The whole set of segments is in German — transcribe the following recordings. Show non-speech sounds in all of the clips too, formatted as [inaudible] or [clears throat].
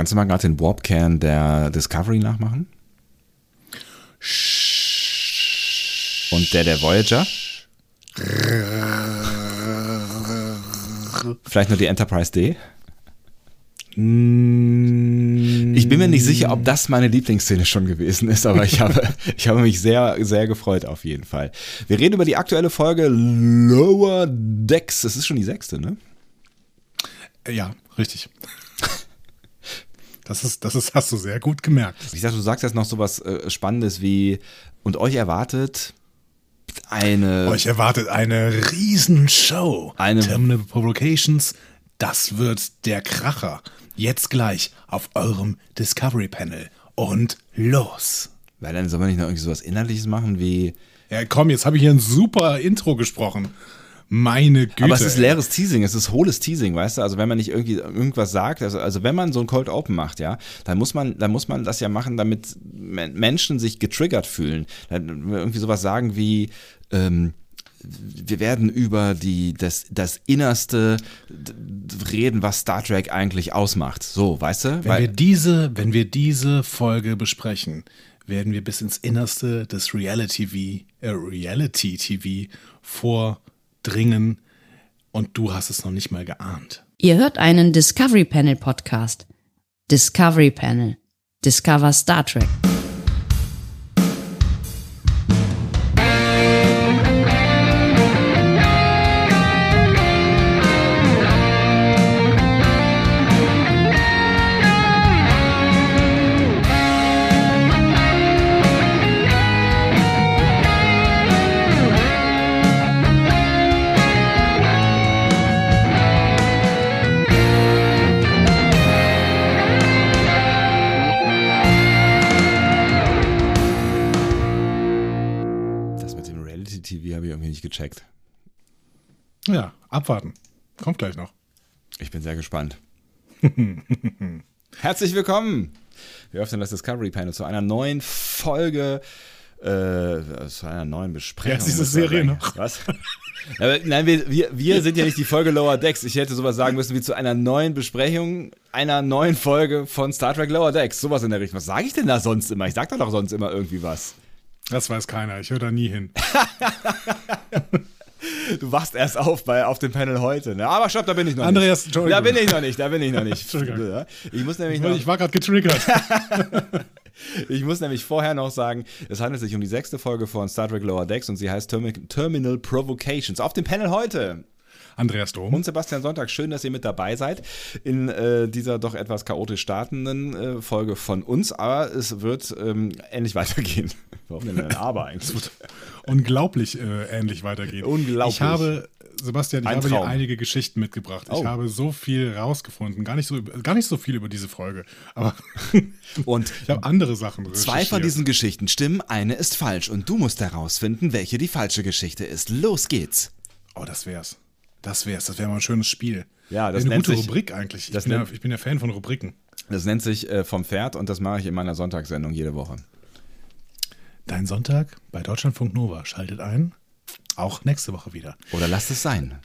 Kannst du mal gerade den Warp-Can der Discovery nachmachen? Und der der Voyager? Vielleicht nur die Enterprise D? Ich bin mir nicht sicher, ob das meine Lieblingsszene schon gewesen ist, aber ich habe, [laughs] ich habe mich sehr, sehr gefreut auf jeden Fall. Wir reden über die aktuelle Folge Lower Decks. Das ist schon die sechste, ne? Ja, richtig. Das ist, das ist, hast du sehr gut gemerkt. Ich dachte, du sagst jetzt noch so was äh, Spannendes wie, und euch erwartet eine. Euch erwartet eine Riesenshow. Eine- Terminal Provocations, das wird der Kracher. Jetzt gleich auf eurem Discovery Panel. Und los. Weil dann soll man nicht noch irgendwie sowas Inhaltliches machen wie. Ja, komm, jetzt habe ich hier ein super Intro gesprochen. Meine Güte. Aber es ist leeres Teasing, es ist hohles Teasing, weißt du? Also wenn man nicht irgendwie irgendwas sagt, also, also wenn man so ein Cold Open macht, ja, dann muss man, dann muss man das ja machen, damit Men- Menschen sich getriggert fühlen. Dann irgendwie sowas sagen wie, ähm, wir werden über die, das, das Innerste reden, was Star Trek eigentlich ausmacht. So, weißt du? Wenn wir diese, wenn wir diese Folge besprechen, werden wir bis ins Innerste des Reality TV, äh, Reality TV vordringen und du hast es noch nicht mal geahnt. Ihr hört einen Discovery Panel Podcast. Discovery Panel. Discover Star Trek. Gecheckt. Ja, abwarten. Kommt gleich noch. Ich bin sehr gespannt. [laughs] Herzlich willkommen! Wir öffnen das Discovery Panel zu einer neuen Folge, äh, zu einer neuen Besprechung. Ja, ist diese Serie noch? Was? Nein, wir, wir, wir sind ja nicht die Folge Lower Decks. Ich hätte sowas sagen müssen wie zu einer neuen Besprechung einer neuen Folge von Star Trek Lower Decks. Sowas in der Richtung. Was sage ich denn da sonst immer? Ich sag da doch sonst immer irgendwie was. Das weiß keiner. Ich höre da nie hin. [laughs] Du wachst erst auf bei, auf dem Panel heute. Ne? Aber stopp, da bin ich noch Andreas, nicht. Entschuldigung. Da bin ich noch nicht, da bin ich noch nicht. [laughs] Ich muss nämlich noch, Ich war gerade getriggert. [laughs] Ich muss nämlich vorher noch sagen, es handelt sich um die sechste Folge von Star Trek Lower Decks und sie heißt Termi Terminal Provocations. Auf dem Panel heute Andreas Dom. und Sebastian Sonntag. Schön, dass ihr mit dabei seid in äh, dieser doch etwas chaotisch startenden äh, Folge von uns. Aber es wird ähm, ähnlich weitergehen. [laughs] Warum denn ein Aber eigentlich? unglaublich äh, ähnlich weitergehen. Unglaublich. Ich habe, Sebastian, ich Ein habe dir Traum. einige Geschichten mitgebracht. Oh. Ich habe so viel rausgefunden. Gar nicht so, gar nicht so viel über diese Folge. Aber [laughs] Und ich habe andere Sachen Zwei von diesen Geschichten stimmen, eine ist falsch und du musst herausfinden, welche die falsche Geschichte ist. Los geht's. Oh, das wär's. Das wär's. Das wäre mal ein schönes Spiel. Ja, das Wäre eine nennt gute sich- Rubrik eigentlich. Ich bin, ja, nennt- ich bin ja Fan von Rubriken. Das nennt sich äh, vom Pferd und das mache ich in meiner Sonntagssendung jede Woche. Dein Sonntag bei Deutschlandfunk Nova. Schaltet ein. Auch nächste Woche wieder. Oder lasst es sein.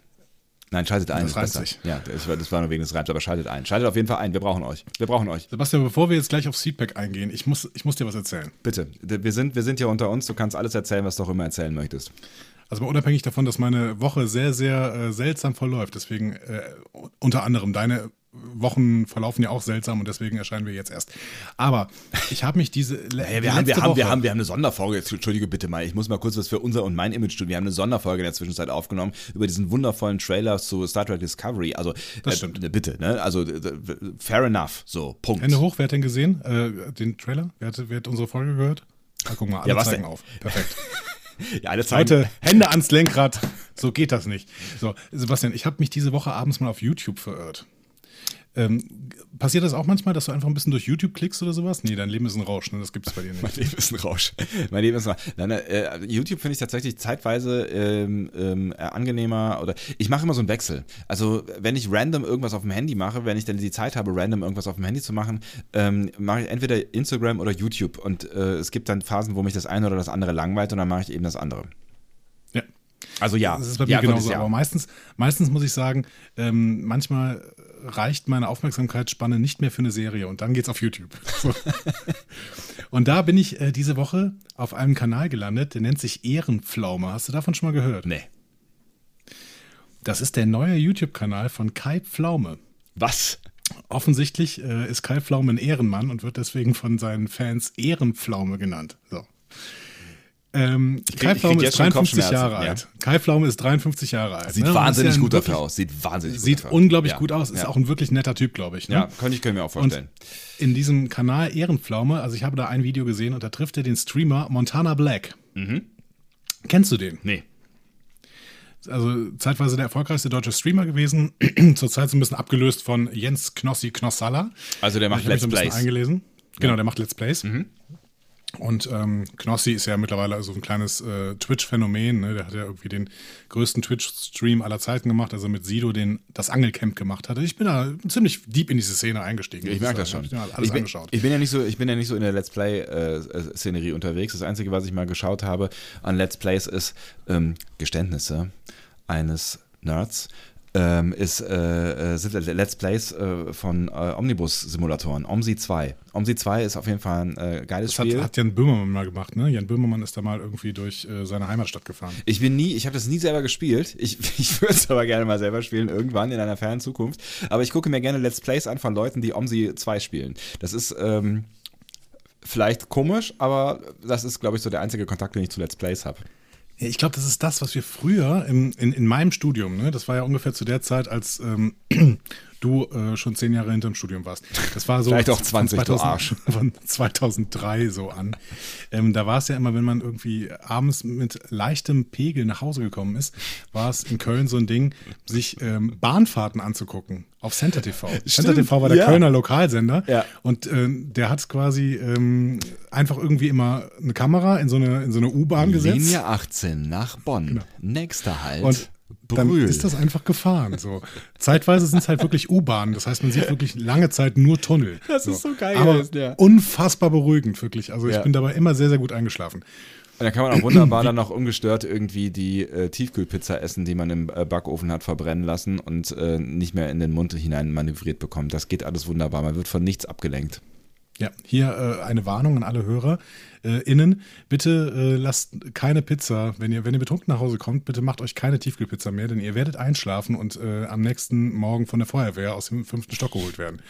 Nein, schaltet ein. Das ist reimt besser. sich. Ja, das war, das war nur wegen des Reims, aber schaltet ein. Schaltet auf jeden Fall ein. Wir brauchen euch. Wir brauchen euch. Sebastian, bevor wir jetzt gleich aufs Feedback eingehen, ich muss, ich muss dir was erzählen. Bitte. Wir sind, wir sind hier unter uns. Du kannst alles erzählen, was du auch immer erzählen möchtest. Also mal unabhängig davon, dass meine Woche sehr, sehr äh, seltsam verläuft. Deswegen äh, unter anderem deine Wochen verlaufen ja auch seltsam und deswegen erscheinen wir jetzt erst. Aber ich habe mich diese die wir, haben, wir, haben, wir, Woche- haben, wir haben eine Sonderfolge. Entschuldige bitte mal. Ich muss mal kurz was für unser und mein Image tun. Wir haben eine Sonderfolge in der Zwischenzeit aufgenommen über diesen wundervollen Trailer zu Star Trek Discovery. Also, Das stimmt. Äh, bitte, ne? Also, äh, fair enough. So, Punkt. Hände hoch, wer hat denn gesehen? Äh, den Trailer? Wer hat, wer hat unsere Folge gehört? Ah, guck mal, alle Ja, was zeigen denn? auf. Perfekt. [laughs] Ja, alle zeigen. Leute, Hände ans Lenkrad. So geht das nicht. So, Sebastian, ich habe mich diese Woche abends mal auf YouTube verirrt. Ähm, passiert das auch manchmal, dass du einfach ein bisschen durch YouTube klickst oder sowas? Nee, dein Leben ist ein Rausch, ne? das gibt es bei dir [laughs] Mein nicht. Leben ist ein Rausch. [laughs] Mein Leben ist ein Rausch. Nein, äh, YouTube finde ich tatsächlich zeitweise ähm, ähm, äh, angenehmer oder ich mache immer so einen Wechsel. Also wenn ich random irgendwas auf dem Handy mache, wenn ich dann die Zeit habe, random irgendwas auf dem Handy zu machen, ähm, mache ich entweder Instagram oder YouTube. Und äh, es gibt dann Phasen, wo mich das eine oder das andere langweilt und dann mache ich eben das andere. Ja. Also ja. Das ist bei mir Antwort genauso. ja. Aber meistens, meistens muss ich sagen, ähm, manchmal reicht meine Aufmerksamkeitsspanne nicht mehr für eine Serie und dann geht's auf YouTube. [laughs] So. und da bin ich äh, diese Woche auf einem Kanal gelandet, der nennt sich Ehrenpflaume. Hast du davon schon mal gehört? Nee. Das ist der neue YouTube-Kanal von Kai Pflaume. Was? Offensichtlich äh, ist Kai Pflaume ein Ehrenmann und wird deswegen von seinen Fans Ehrenpflaume genannt. So. Ähm, Kai ich Pflaume ist schon 53 Kopfschmerzen, Jahre ja. alt. Kai Pflaume ist 53 Jahre alt. Sieht ne? Und wahnsinnig ja gut dafür aus. Sieht wahnsinnig Sieht gut unglaublich Ja. gut aus. Ist ja. auch ein wirklich netter Typ, glaube ich. Ne? Ja, könnte ich, könnte mir auch vorstellen. in diesem Kanal Ehrenpflaume, also ich habe da ein Video gesehen und da trifft er den Streamer Montana Black. Mhm. Kennst du den? nee. Also zeitweise der erfolgreichste deutsche Streamer gewesen, [clears throat] zurzeit so ein bisschen abgelöst von Jens Knossi Knossalla. Also der macht Let's Plays. eingelesen. Genau, der macht Let's Plays. Und ähm, Knossi ist ja mittlerweile so ein kleines äh, Twitch-Phänomen. Ne? Der hat ja irgendwie den größten Twitch-Stream aller Zeiten gemacht, also mit Sido den das Angelcamp gemacht hatte. Ich bin da ziemlich deep in diese Szene eingestiegen. Ich merke das schon. Ich mir alles ich, bin, angeschaut. ich bin ja nicht so, ich bin ja nicht so in der Let's Play-Szenerie unterwegs. Das Einzige, was ich mal geschaut habe an Let's Plays, ist ähm, Geständnisse eines Nerds. Ähm, ist, äh, äh, sind Let's Plays äh, von äh, Omnibus-Simulatoren. OMSI 2. OMSI 2 ist auf jeden Fall ein äh, geiles Das hat, Spiel. hat Jan Böhmermann mal gemacht, ne? Jan Böhmermann ist da mal irgendwie durch äh, seine Heimatstadt gefahren. Ich bin nie, ich habe das nie selber gespielt. Ich, [laughs] ich würde es aber gerne mal selber spielen, irgendwann in einer fernen Zukunft. Aber ich gucke mir gerne Let's Plays an von Leuten, die OMSI 2 spielen. Das ist ähm, vielleicht komisch, aber das ist, glaube ich, so der einzige Kontakt, den ich zu Let's Plays habe. Ich glaube, das ist das, was wir früher im, in, in meinem Studium, ne? das war ja ungefähr zu der Zeit, als ähm, du äh, schon zehn Jahre hinterm Studium warst. Das war so Vielleicht auch von 20, du Arsch. [laughs] Von 2003 so an. Ähm, da war es ja immer, wenn man irgendwie abends mit leichtem Pegel nach Hause gekommen ist, war es in Köln so ein Ding, sich ähm, Bahnfahrten anzugucken auf Center TV. Center TV war der ja. Kölner Lokalsender Ja. und äh, der hat quasi ähm, einfach irgendwie immer eine Kamera in so eine, in so eine U-Bahn gesetzt. Linie 18 nach Bonn. Nächster Halt. Und dann Brühl. ist das einfach gefahren. So. Zeitweise sind es halt wirklich U-Bahnen. Das heißt, man sieht wirklich lange Zeit nur Tunnel. Das ist so geil, Aber ja. unfassbar beruhigend, wirklich. Also ich Ja. bin dabei immer sehr, sehr gut eingeschlafen. Und dann kann man auch wunderbar [clears throat] dann noch ungestört irgendwie die äh, Tiefkühlpizza essen, die man im äh, Backofen hat verbrennen lassen und äh, nicht mehr in den Mund hinein manövriert bekommt. Das geht alles wunderbar. Man wird von nichts abgelenkt. Ja, hier äh, eine Warnung an alle Hörer äh, innen. Bitte äh, lasst keine Pizza, wenn ihr, wenn ihr betrunken nach Hause kommt, bitte macht euch keine Tiefkühlpizza mehr, denn ihr werdet einschlafen und äh, am nächsten Morgen von der Feuerwehr aus dem fünften Stock geholt werden.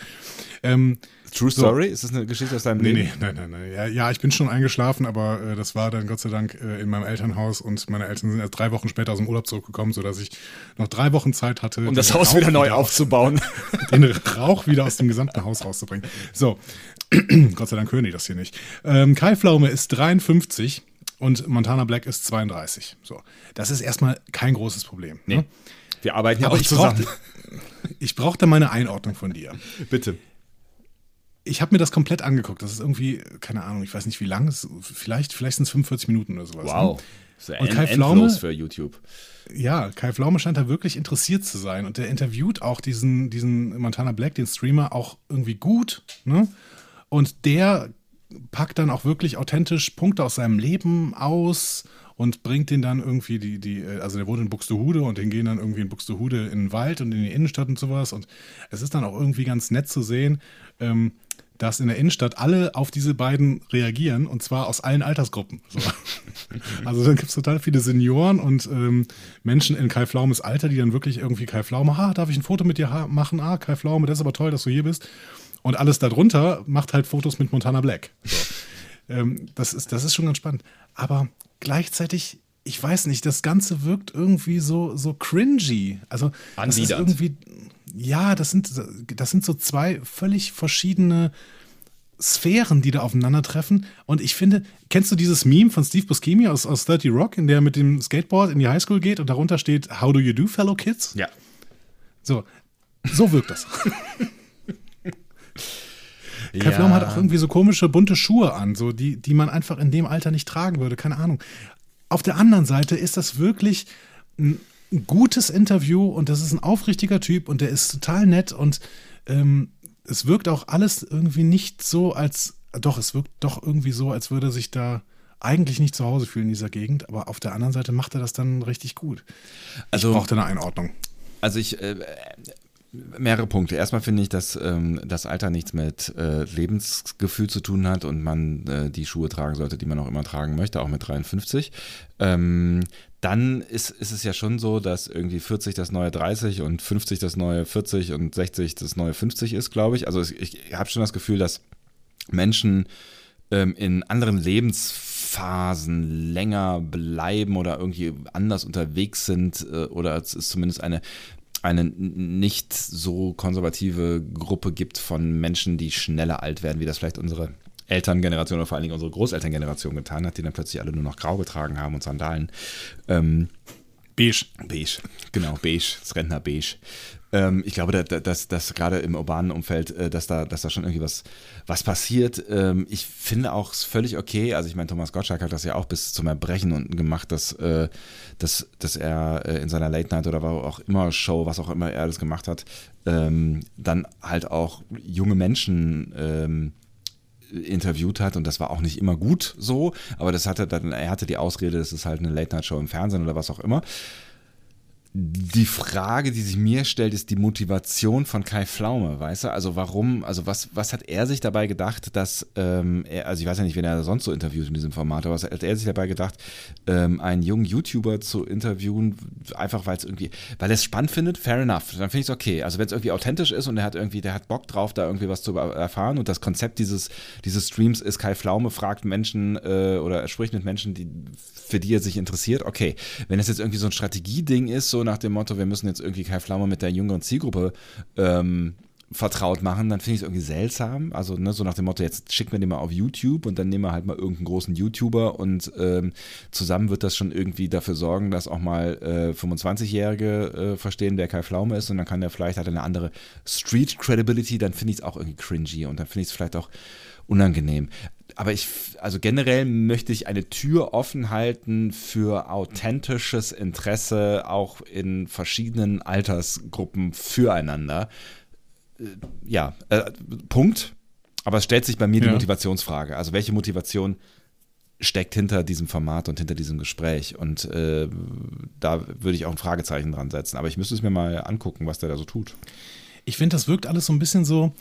Ähm, True Story? Ist das eine Geschichte aus deinem Nee, Leben? nee, nein, nein, nein. Ja, ja, ich bin schon eingeschlafen, aber äh, das war dann Gott sei Dank äh, in meinem Elternhaus und meine Eltern sind erst drei Wochen später aus dem Urlaub zurückgekommen, sodass ich noch drei Wochen Zeit hatte, Um das Haus wieder neu aufzubauen. [laughs] den Rauch wieder aus dem gesamten Haus rauszubringen. So, [clears throat] Gott sei Dank hören die das hier nicht. Ähm, Kai Pflaume ist 53 und Montana Black ist 32. So, das ist erstmal kein großes Problem. Nee. Ne? Wir arbeiten ja Aber auch ich zusammen. brauchte, ich brauchte meine Einordnung von dir. [laughs] Bitte. Ich habe mir das komplett angeguckt. Das ist irgendwie, keine Ahnung, ich weiß nicht wie lang, es ist. vielleicht, vielleicht sind es 45 Minuten oder sowas. Wow. Ne? Das ist ja Und Kai Pflaume? für YouTube. Ja, Kai Pflaume scheint da wirklich interessiert zu sein und der interviewt auch diesen, diesen Montana Black, den Streamer, auch irgendwie gut. Ne? Und der packt dann auch wirklich authentisch Punkte aus seinem Leben aus und bringt den dann irgendwie die, die, äh, also der wohnt in Buxtehude und den gehen dann irgendwie in Buxtehude in den Wald und in die Innenstadt und sowas. Und es ist dann auch irgendwie ganz nett zu sehen, ähm, dass in der Innenstadt alle auf diese beiden reagieren und zwar aus allen Altersgruppen. So. [laughs] Also dann gibt es total viele Senioren und ähm, Menschen in Kai Pflaumes Alter, die dann wirklich irgendwie Kai Pflaume, ah, darf ich ein Foto mit dir ha- machen? Ah, Kai Pflaume, das ist aber toll, dass du hier bist. Und alles darunter macht halt Fotos mit Montana Black. So. ähm, das, ist, das ist schon ganz spannend. Aber gleichzeitig, ich weiß nicht, das Ganze wirkt irgendwie so, so cringy. Also das ist irgendwie, ja, das sind, das sind so zwei völlig verschiedene Sphären, die da aufeinandertreffen. Und ich finde, kennst du dieses Meme von Steve Buscemi aus, aus 30 Rock, in der er mit dem Skateboard in die Highschool geht und darunter steht, How do you do, fellow kids? Ja. So, so wirkt das. [laughs] Kai Pflaume hat auch irgendwie so komische bunte Schuhe an, so die, die man einfach in dem Alter nicht tragen würde, keine Ahnung. Auf der anderen Seite ist das wirklich ein gutes Interview und das ist ein aufrichtiger Typ und der ist total nett und ähm, es wirkt auch alles irgendwie nicht so, als doch, es wirkt doch irgendwie so, als würde er sich da eigentlich nicht zu Hause fühlen in dieser Gegend, aber auf der anderen Seite macht er das dann richtig gut. Also- ich brauchte eine Einordnung. Also ich, äh, Mehrere Punkte. Erstmal finde ich, dass ähm, das Alter nichts mit äh, Lebensgefühl zu tun hat und man äh, die Schuhe tragen sollte, die man auch immer tragen möchte, auch mit 53. Ähm, dann ist, ist es ja schon so, dass irgendwie 40 das neue 30 und 50 das neue 40 und 60 das neue 50 ist, glaube ich. Also ich, ich habe schon das Gefühl, dass Menschen ähm, in anderen Lebensphasen länger bleiben oder irgendwie anders unterwegs sind äh, oder es ist zumindest eine eine nicht so konservative Gruppe gibt von Menschen, die schneller alt werden, wie das vielleicht unsere Elterngeneration oder vor allen Dingen unsere Großelterngeneration getan hat, die dann plötzlich alle nur noch grau getragen haben und Sandalen. Ähm, beige. Beige, genau, beige, das Rentner beige. Ähm, ich glaube, dass, dass, dass gerade im urbanen Umfeld, äh, dass, da, dass da schon irgendwie was, was passiert. Ähm, ich finde auch völlig okay, also ich meine, Thomas Gottschalk hat das ja auch bis zum Erbrechen unten gemacht, dass, äh, dass, dass er äh, in seiner Late Night oder auch immer Show, was auch immer er das gemacht hat, ähm, dann halt auch junge Menschen ähm, interviewt hat und das war auch nicht immer gut so, aber das hatte dann, er hatte die Ausrede, das ist halt eine Late-Night-Show im Fernsehen oder was auch immer. Die Frage, die sich mir stellt, ist die Motivation von Kai Pflaume, weißt du? Also warum, also was, was hat er sich dabei gedacht, dass ähm, er, also ich weiß ja nicht, wen er sonst so interviewt in diesem Format, aber was hat er sich dabei gedacht, ähm, einen jungen YouTuber zu interviewen, einfach weil es irgendwie, weil er es spannend findet, fair enough, dann finde ich es okay. Also wenn es irgendwie authentisch ist und er hat irgendwie, der hat Bock drauf, da irgendwie was zu erfahren und das Konzept dieses, dieses Streams ist, Kai Pflaume fragt Menschen äh, oder er spricht mit Menschen, die, für die er sich interessiert, okay. Wenn es jetzt irgendwie so ein Strategieding ist, so nach dem Motto, wir müssen jetzt irgendwie Kai Flamme mit der jüngeren Zielgruppe ähm, vertraut machen, dann finde ich es irgendwie seltsam. Also ne, so nach dem Motto, jetzt schicken wir den mal auf YouTube und dann nehmen wir halt mal irgendeinen großen YouTuber und ähm, zusammen wird das schon irgendwie dafür sorgen, dass auch mal äh, 25-Jährige äh, verstehen, wer Kai Pflaume ist und dann kann der vielleicht halt eine andere Street Credibility, dann finde ich es auch irgendwie cringy und dann finde ich es vielleicht auch unangenehm aber ich, also generell möchte ich eine Tür offen halten für authentisches Interesse auch in verschiedenen Altersgruppen füreinander. Äh, ja, äh, Punkt. Aber es stellt sich bei mir ja. die Motivationsfrage. Also welche Motivation steckt hinter diesem Format und hinter diesem Gespräch? Und äh, da würde ich auch ein Fragezeichen dran setzen. Aber ich müsste es mir mal angucken, was der da so tut. Ich finde, das wirkt alles so ein bisschen so,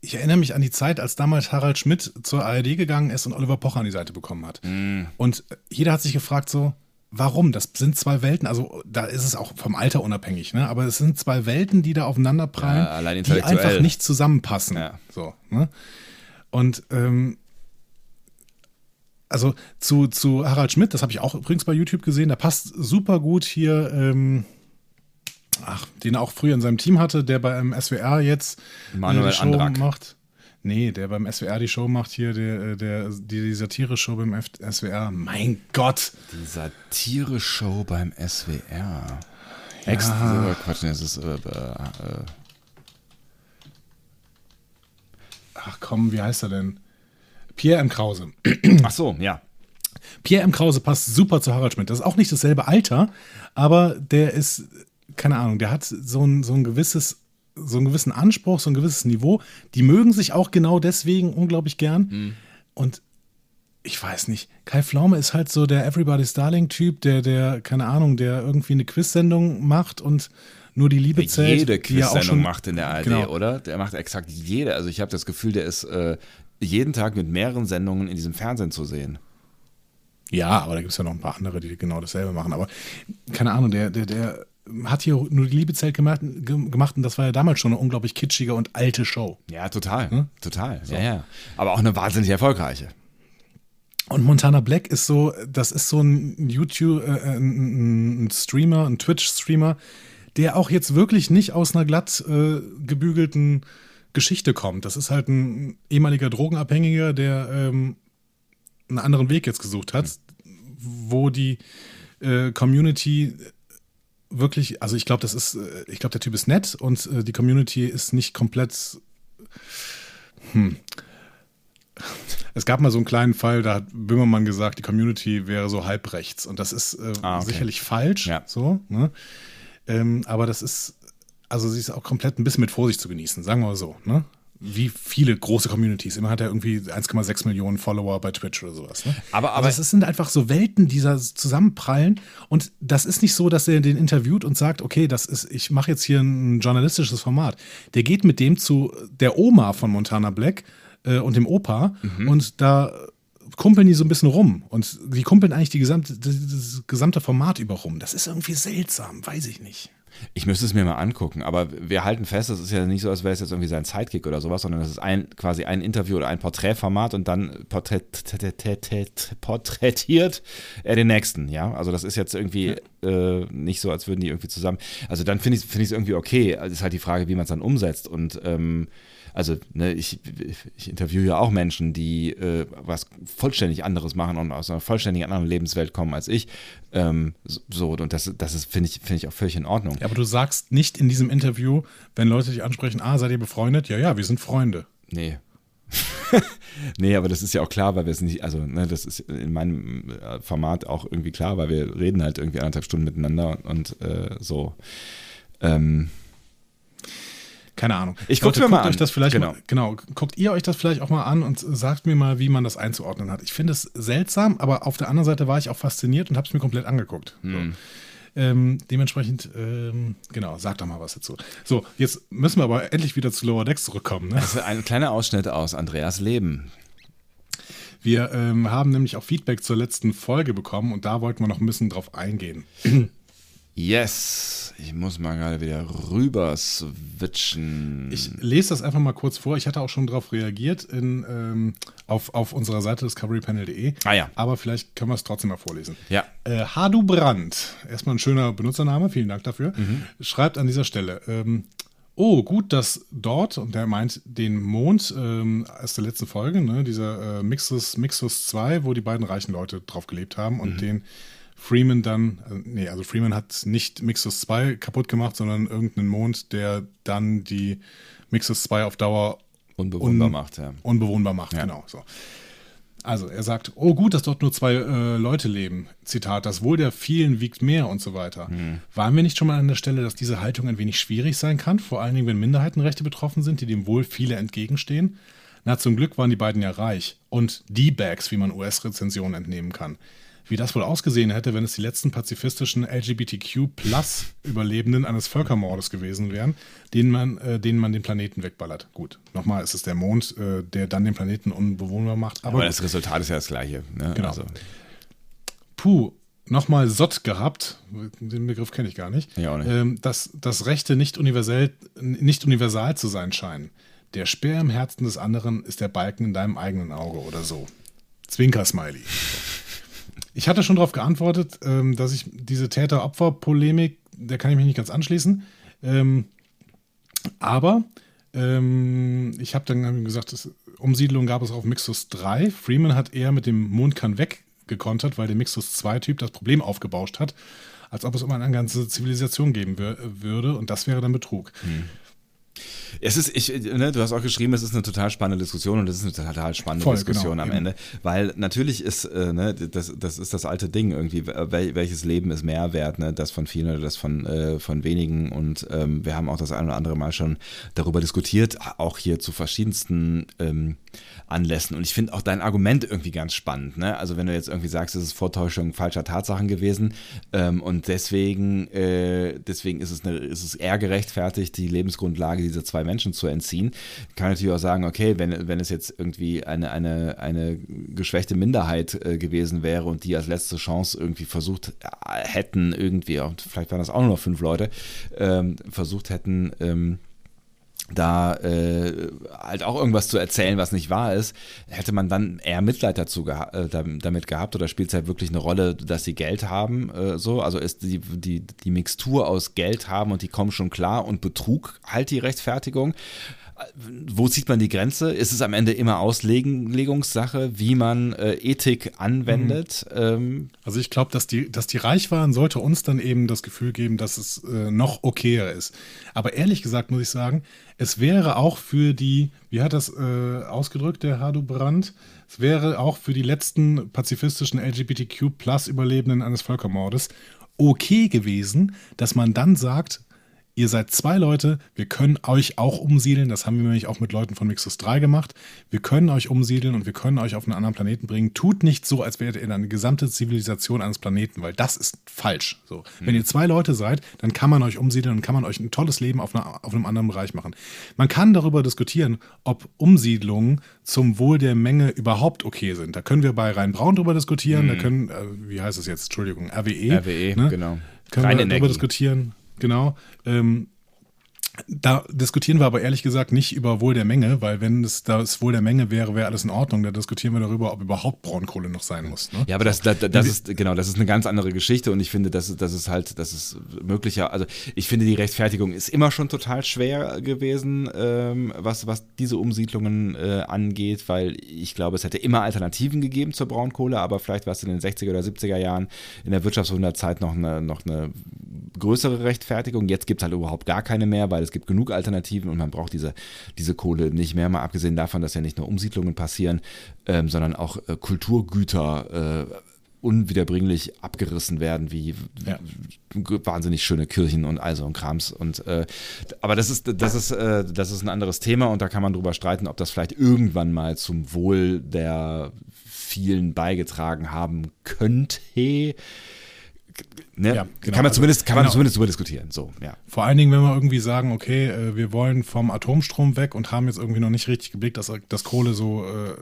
ich erinnere mich an die Zeit, als damals Harald Schmidt zur ARD gegangen ist und Oliver Pocher an die Seite bekommen hat. Mm. Und jeder hat sich gefragt so, warum? Das sind zwei Welten, also da ist es auch vom Alter unabhängig, ne? aber es sind zwei Welten, die da aufeinander prallen, ja, die einfach nicht zusammenpassen. Ja. So, ne? Und ähm, also zu, zu Harald Schmidt, das habe ich auch übrigens bei YouTube gesehen, da passt super gut hier ähm, ach, den er auch früher in seinem Team hatte, der beim SWR jetzt Manuel die Show Andrak. macht. Nee, der beim SWR die Show macht hier, der, äh, der, die, die Satire-Show beim SWR. Mein Gott! Die Satire-Show beim SWR. Ja. Ex Quatsch, das ist. Äh, äh, Ach komm, wie heißt er denn? Pierre M. Krause. Ach so, ja. Pierre M. Krause passt super zu Harald Schmidt. Das ist auch nicht dasselbe Alter, aber der ist keine Ahnung, der hat so ein, so ein gewisses, so einen gewissen Anspruch, so ein gewisses Niveau. Die mögen sich auch genau deswegen unglaublich gern. Mhm. Und ich weiß nicht, Kai Pflaume ist halt so der Everybody's Darling-Typ, der, der, keine Ahnung, der irgendwie eine Quiz-Sendung macht und nur die Liebe zählt. Jede Quiz-Sendung macht in der ARD, genau. oder? Der macht exakt jede. Also ich habe das Gefühl, der ist äh, jeden Tag mit mehreren Sendungen in diesem Fernsehen zu sehen. Ja, aber da gibt es ja noch ein paar andere, die genau dasselbe machen. Aber keine Ahnung, der, der, der hat hier nur die Liebezelt gemacht, gemacht und das war ja damals schon eine unglaublich kitschige und alte Show. Ja, total. Hm? Total. So. Ja, ja. Aber auch eine wahnsinnig erfolgreiche. Und Montana Black ist so, das ist so ein YouTube, äh, ein, ein, Streamer, ein Twitch-Streamer, der auch jetzt wirklich nicht aus einer glatt äh, gebügelten Geschichte kommt. Das ist halt ein ehemaliger Drogenabhängiger, der ähm, einen anderen Weg jetzt gesucht hat, mhm. wo die äh, Community wirklich, also ich glaube, das ist, äh, ich glaube, der Typ ist nett und äh, die Community ist nicht komplett. Hm. Es gab mal so einen kleinen Fall, da hat Böhmermann gesagt, die Community wäre so halb rechts und das ist äh, ah, okay. sicherlich falsch. Ja. So, ne? ähm, aber das ist, also sie ist auch komplett ein bisschen mit Vorsicht zu genießen, sagen wir mal so. Ne? Wie viele große Communities. Immer hat er irgendwie 1,6 Millionen Follower bei Twitch oder sowas. Ne? Aber- aber- also es sind einfach so Welten, die da zusammenprallen. Und das ist nicht so, dass er den interviewt und sagt, okay, das ist, ich mache jetzt hier ein journalistisches Format. Der geht mit dem zu der Oma von Montana Black äh, und dem Opa und da kumpeln die so ein bisschen rum. Und die kumpeln eigentlich die gesamte, das gesamte Format über rum. Das ist irgendwie seltsam, weiß ich nicht. Ich müsste es mir mal angucken, aber wir halten fest, das ist ja nicht so, als wäre es jetzt irgendwie sein Sidekick oder sowas, sondern das ist ein quasi ein Interview oder ein Porträtformat und dann porträt, porträtiert er den nächsten, ja. Also das ist jetzt irgendwie äh, nicht so, als würden die irgendwie zusammen. Also dann finde ich es find irgendwie okay. Also ist halt die Frage, wie man es dann umsetzt. Und ähm, also ne, ich, ich interviewe ja auch Menschen, die äh, was vollständig anderes machen und aus einer vollständig anderen Lebenswelt kommen als ich. Ähm, so, und das, das ist, finde ich, finde ich auch völlig in Ordnung. Ja, aber du sagst nicht in diesem Interview, wenn Leute dich ansprechen, ah, seid ihr befreundet? Ja, ja, wir sind Freunde. Nee. [laughs] nee, aber das ist ja auch klar, weil wir es nicht, also ne, das ist in meinem äh, Format auch irgendwie klar, weil wir reden halt irgendwie anderthalb Stunden miteinander und äh, so. Ähm, Keine Ahnung. Ich guck's Leute, mir mal an. Euch das vielleicht Genau. mal, genau. Guckt ihr euch das vielleicht auch mal an und sagt mir mal, wie man das einzuordnen hat. Ich finde es seltsam, aber auf der anderen Seite war ich auch fasziniert und habe es mir komplett angeguckt. So. Hm. Ähm, dementsprechend, ähm, genau, sag doch mal was dazu. So, jetzt müssen wir aber endlich wieder zu Lower Decks zurückkommen. Ne? das ist ein kleiner Ausschnitt aus Andreas Leben. Wir ähm, haben nämlich auch Feedback zur letzten Folge bekommen und da wollten wir noch ein bisschen drauf eingehen. Yes, ich muss mal gerade wieder rüber switchen. Ich lese das einfach mal kurz vor. Ich hatte auch schon darauf reagiert in, ähm, auf, auf unserer Seite discoverypanel.de. Ah ja. Aber vielleicht können wir es trotzdem mal vorlesen. Ja. Äh, Hadu Brandt, erstmal ein schöner Benutzername, vielen Dank dafür, Mhm. schreibt an dieser Stelle, ähm, oh, gut, dass dort, und der meint den Mond ähm, aus der letzten Folge, ne, dieser äh, Mixus, Mixus 2, wo die beiden reichen Leute drauf gelebt haben Mhm. und den Freeman dann, äh, nee, also Freeman hat nicht Mixus 2 kaputt gemacht, sondern irgendeinen Mond, der dann die Mixus 2 auf Dauer Unbewohnbar un- macht, ja. Unbewohnbar macht, Ja. genau. So. Also er sagt, oh gut, dass dort nur zwei äh, Leute leben. Zitat, das Wohl der vielen wiegt mehr und so weiter. Hm. Waren wir nicht schon mal an der Stelle, dass diese Haltung ein wenig schwierig sein kann, vor allen Dingen, wenn Minderheitenrechte betroffen sind, die dem Wohl viele entgegenstehen? Na, zum Glück waren die beiden ja reich und D-Bags, wie man US-Rezensionen entnehmen kann. Wie das wohl ausgesehen hätte, wenn es die letzten pazifistischen LGBTQ-Plus-Überlebenden eines Völkermordes gewesen wären, denen man, äh, denen man den Planeten wegballert. Gut, nochmal, es ist der Mond, äh, der dann den Planeten unbewohnbar macht. Aber, Aber das Resultat ist ja das gleiche. Ne? Genau. Also, puh, nochmal Sott gehabt, den Begriff kenne ich gar nicht, Ich auch nicht. Ähm, dass das Rechte nicht universell, nicht universal zu sein scheinen. Der Speer im Herzen des anderen ist der Balken in deinem eigenen Auge oder so. Zwinker-Smiley. Ich hatte schon darauf geantwortet, ähm, dass ich diese Täter-Opfer-Polemik, der kann ich mich nicht ganz anschließen. Ähm, aber ähm, ich habe dann gesagt, das, Umsiedlung gab es auf Mixus 3. Freeman hat eher mit dem Mond kann weg gekontert, weil der Mixus 2-Typ das Problem aufgebauscht hat, als ob es um eine ganze Zivilisation geben wür würde und das wäre dann Betrug. Es ist, ich, ne, du hast auch geschrieben, es ist eine total spannende Diskussion und es ist eine total spannende Voll, Diskussion genau, am eben. Ende, weil natürlich ist, äh, ne, das, das ist das alte Ding irgendwie, wel, welches Leben ist mehr wert, ne, das von vielen oder das von, äh, von wenigen? Und ähm, wir haben auch das ein oder andere Mal schon darüber diskutiert, auch hier zu verschiedensten ähm, Anlässen und ich finde auch dein Argument irgendwie ganz spannend, ne, also wenn du jetzt irgendwie sagst, es ist Vortäuschung falscher Tatsachen gewesen ähm, und deswegen, äh, deswegen ist es, eine, ist es eher gerechtfertigt, die Lebensgrundlage dieser zwei Menschen zu entziehen. Kann natürlich auch sagen, okay, wenn, wenn es jetzt irgendwie eine, eine, eine geschwächte Minderheit äh, gewesen wäre und die als letzte Chance irgendwie versucht äh, hätten, irgendwie, und vielleicht waren das auch nur noch fünf Leute, ähm, versucht hätten, ähm, da äh, halt auch irgendwas zu erzählen, was nicht wahr ist, hätte man dann eher Mitleid dazu geha äh, dam- damit gehabt oder spielt es halt wirklich eine Rolle, dass sie Geld haben, äh, so, also ist die, die, die Mixtur aus Geld haben und die kommen schon klar und Betrug halt die Rechtfertigung. Wo zieht man die Grenze? Ist es am Ende immer Auslegungssache, wie man äh, Ethik anwendet? Ähm, Also ich glaube, dass die, dass die reich waren, sollte uns dann eben das Gefühl geben, dass es äh, noch okayer ist. Aber ehrlich gesagt muss ich sagen, es wäre auch für die, wie hat das äh, ausgedrückt, der Hadu Brandt, es wäre auch für die letzten pazifistischen LGBTQ-Plus-Überlebenden eines Völkermordes okay gewesen, dass man dann sagt, ihr seid zwei Leute, wir können euch auch umsiedeln. Das haben wir nämlich auch mit Leuten von Mixus 3 gemacht. Wir können euch umsiedeln und wir können euch auf einen anderen Planeten bringen. Tut nicht so, als wärt ihr in eine gesamte Zivilisation eines Planeten, weil das ist falsch. So. Wenn ihr zwei Leute seid, dann kann man euch umsiedeln und kann man euch ein tolles Leben auf, einer, auf einem anderen Bereich machen. Man kann darüber diskutieren, ob Umsiedlungen zum Wohl der Menge überhaupt okay sind. Da können wir bei Rhein-Braun drüber diskutieren, da können, äh, wie heißt es jetzt, Entschuldigung, RWE. RWE, ne? genau. Können Reine wir darüber Energie. diskutieren, genau. Ähm, da diskutieren wir aber ehrlich gesagt nicht über Wohl der Menge, weil wenn es das Wohl der Menge wäre, wäre alles in Ordnung. Da diskutieren wir darüber, ob überhaupt Braunkohle noch sein muss. Ne? Ja, aber das, das, das ist genau, das ist eine ganz andere Geschichte und ich finde, das ist, das ist halt, das ist möglicher. Also ich finde, die Rechtfertigung ist immer schon total schwer gewesen, ähm, was, was diese Umsiedlungen äh, angeht, weil ich glaube, es hätte immer Alternativen gegeben zur Braunkohle, aber vielleicht war es in den 60er oder 70er Jahren in der Wirtschaftswunderzeit noch eine, noch eine größere Rechtfertigung. Jetzt gibt es halt überhaupt gar keine mehr, weil es gibt genug Alternativen und man braucht diese, diese Kohle nicht mehr, mal abgesehen davon, dass ja nicht nur Umsiedlungen passieren, ähm, sondern auch äh, Kulturgüter äh, unwiederbringlich abgerissen werden, wie Ja. wahnsinnig schöne Kirchen und all so ein Krams. Und äh, aber das ist, das ist, äh, das ist ein anderes Thema und da kann man drüber streiten, ob das vielleicht irgendwann mal zum Wohl der vielen beigetragen haben könnte. Ne? Ja, genau. kann man Also, zumindest, kann man genau. zumindest drüber diskutieren. So, ja. Vor allen Dingen, wenn wir irgendwie sagen, okay, äh, wir wollen vom Atomstrom weg und haben jetzt irgendwie noch nicht richtig geblickt, dass, dass Kohle so äh,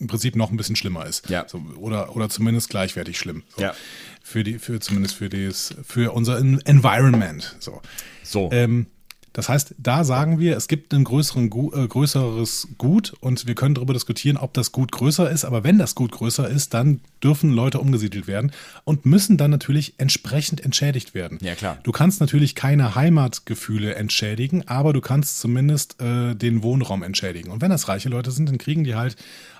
im Prinzip noch ein bisschen schlimmer ist. Ja. So, oder, oder zumindest gleichwertig schlimm. So. Ja. Für die, für zumindest für das, für unser En- Environment. So. So. Ähm, das heißt, da sagen wir, es gibt ein größeren, äh, größeres Gut und wir können darüber diskutieren, ob das Gut größer ist. Aber wenn das Gut größer ist, dann dürfen Leute umgesiedelt werden und müssen dann natürlich entsprechend entschädigt werden. Ja, klar. Du kannst natürlich keine Heimatgefühle entschädigen, aber du kannst zumindest äh, den Wohnraum entschädigen. Und wenn das reiche Leute sind, dann kriegen die halt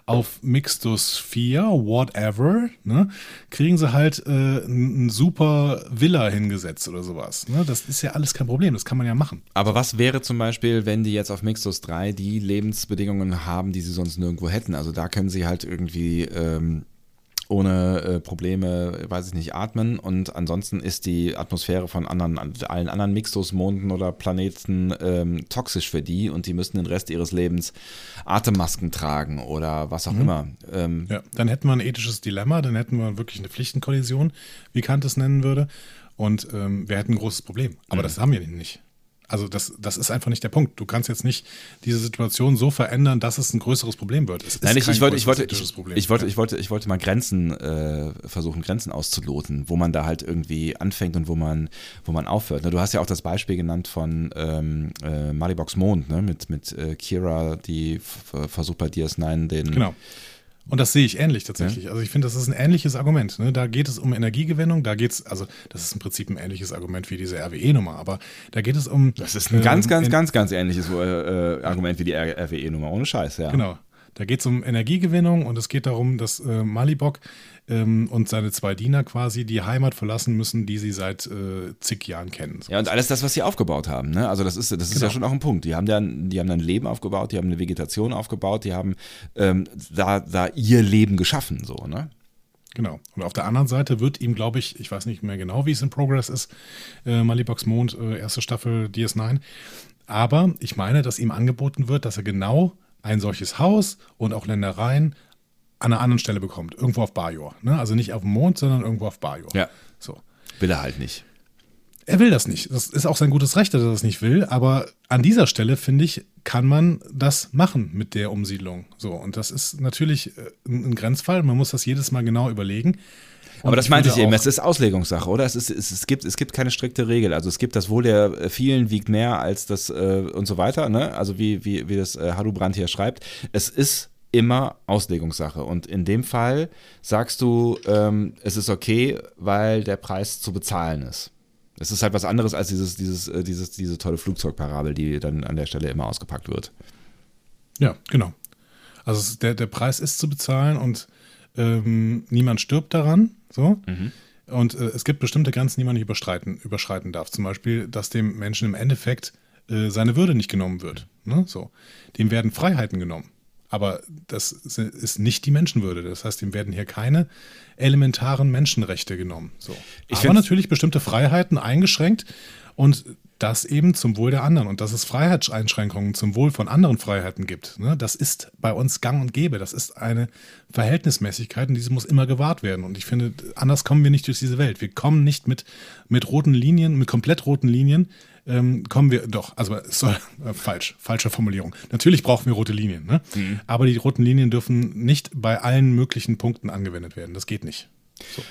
auf Mixtus 4, whatever, ne, kriegen sie halt äh, ein super Villa hingesetzt oder sowas. Ne? Das ist ja alles kein Problem, das kann man ja machen. Aber was wäre zum Beispiel, wenn die jetzt auf Mixtus 3 die Lebensbedingungen haben, die sie sonst nirgendwo hätten? Also da können sie halt irgendwie ähm, ohne äh, Probleme, weiß ich nicht, atmen und ansonsten ist die Atmosphäre von anderen, allen anderen Mixtus, Monden oder Planeten ähm, toxisch für die und die müssen den Rest ihres Lebens Atemmasken tragen oder was auch immer. Ähm, Ja, dann hätten wir ein ethisches Dilemma, dann hätten wir wirklich eine Pflichtenkollision, wie Kant es nennen würde. Und ähm, wir hätten ein großes Problem. Aber Mhm. das haben wir nicht. Also das, das ist einfach nicht der Punkt. Du kannst jetzt nicht diese Situation so verändern, dass es ein größeres Problem wird. Es ist Nein, ich, ich, wollte, ich, wollte, ich, Problem. ich, wollte, ich, wollte, ich wollte mal Grenzen äh, versuchen, Grenzen auszuloten, wo man da halt irgendwie anfängt und wo man, wo man aufhört. Du hast ja auch das Beispiel genannt von ähm, äh, Malibox Mond, ne? mit, mit äh, Kira, die versucht bei DS9 den. Genau. Und das sehe ich ähnlich tatsächlich. Also ich finde, das ist ein ähnliches Argument. Ne? Da geht es um Energiegewinnung, da geht es, also das ist im Prinzip ein ähnliches Argument wie diese RWE-Nummer, aber da geht es um. Das ist ein ganz, ähm, ganz, in- ganz, ganz ähnliches äh, äh, Argument wie die RWE-Nummer, ohne Scheiß, ja. Genau. Da geht es um Energiegewinnung und es geht darum, dass äh, Malibok ähm, und seine zwei Diener quasi die Heimat verlassen müssen, die sie seit äh, zig Jahren kennen. So. Ja, und alles das, was sie aufgebaut haben, ne? Also das ist, das ist Genau. ja schon auch ein Punkt. Die haben dann, die haben dann ein Leben aufgebaut, die haben eine Vegetation aufgebaut, die haben ähm, da, da ihr Leben geschaffen, so, ne? Genau. Und auf der anderen Seite wird ihm, glaube ich, ich weiß nicht mehr genau, wie es in Progress ist, äh, Malibox Mond, äh, erste Staffel DS9. Aber ich meine, dass ihm angeboten wird, dass er genau ein solches Haus und auch Ländereien an einer anderen Stelle bekommt. Irgendwo auf Bajor. Ne? Also nicht auf dem Mond, sondern irgendwo auf Bajor. Ja. So. Will er halt nicht. Er will das nicht. Das ist auch sein gutes Recht, dass er das nicht will. Aber an dieser Stelle, finde ich, kann man das machen mit der Umsiedlung. So. Und das ist natürlich äh, ein Grenzfall. Man muss das jedes Mal genau überlegen. Und Aber das meinte ich eben, es ist Auslegungssache, oder? Es, ist, es, es, gibt, es gibt keine strikte Regel. Also es gibt das Wohl der äh, vielen wiegt mehr als das äh, und so weiter, ne? Also wie, wie, wie das äh, Hadubrand hier schreibt. Es ist immer Auslegungssache. Und in dem Fall sagst du, ähm, es ist okay, weil der Preis zu bezahlen ist. Es ist halt was anderes als dieses, dieses, äh, dieses, diese tolle Flugzeugparabel, die dann an der Stelle immer ausgepackt wird. Ja, genau. Also der, der Preis ist zu bezahlen und ähm, niemand stirbt daran. So. Und äh, es gibt bestimmte Grenzen, die man nicht überschreiten, überschreiten darf. Zum Beispiel, dass dem Menschen im Endeffekt äh, seine Würde nicht genommen wird. Ne? So. Dem werden Freiheiten genommen. Aber das ist nicht die Menschenwürde. Das heißt, ihm werden hier keine elementaren Menschenrechte genommen. So. Ich Aber natürlich bestimmte Freiheiten eingeschränkt. Und das eben zum Wohl der anderen und dass es Freiheitseinschränkungen zum Wohl von anderen Freiheiten gibt. Ne? Das ist bei uns gang und gäbe. Das ist eine Verhältnismäßigkeit und diese muss immer gewahrt werden. Und ich finde, anders kommen wir nicht durch diese Welt. Wir kommen nicht mit, mit roten Linien, mit komplett roten Linien, ähm, kommen wir doch, also soll, äh, falsch, falsche Formulierung. Natürlich brauchen wir rote Linien, ne? Mhm. aber die roten Linien dürfen nicht bei allen möglichen Punkten angewendet werden. Das geht nicht. So.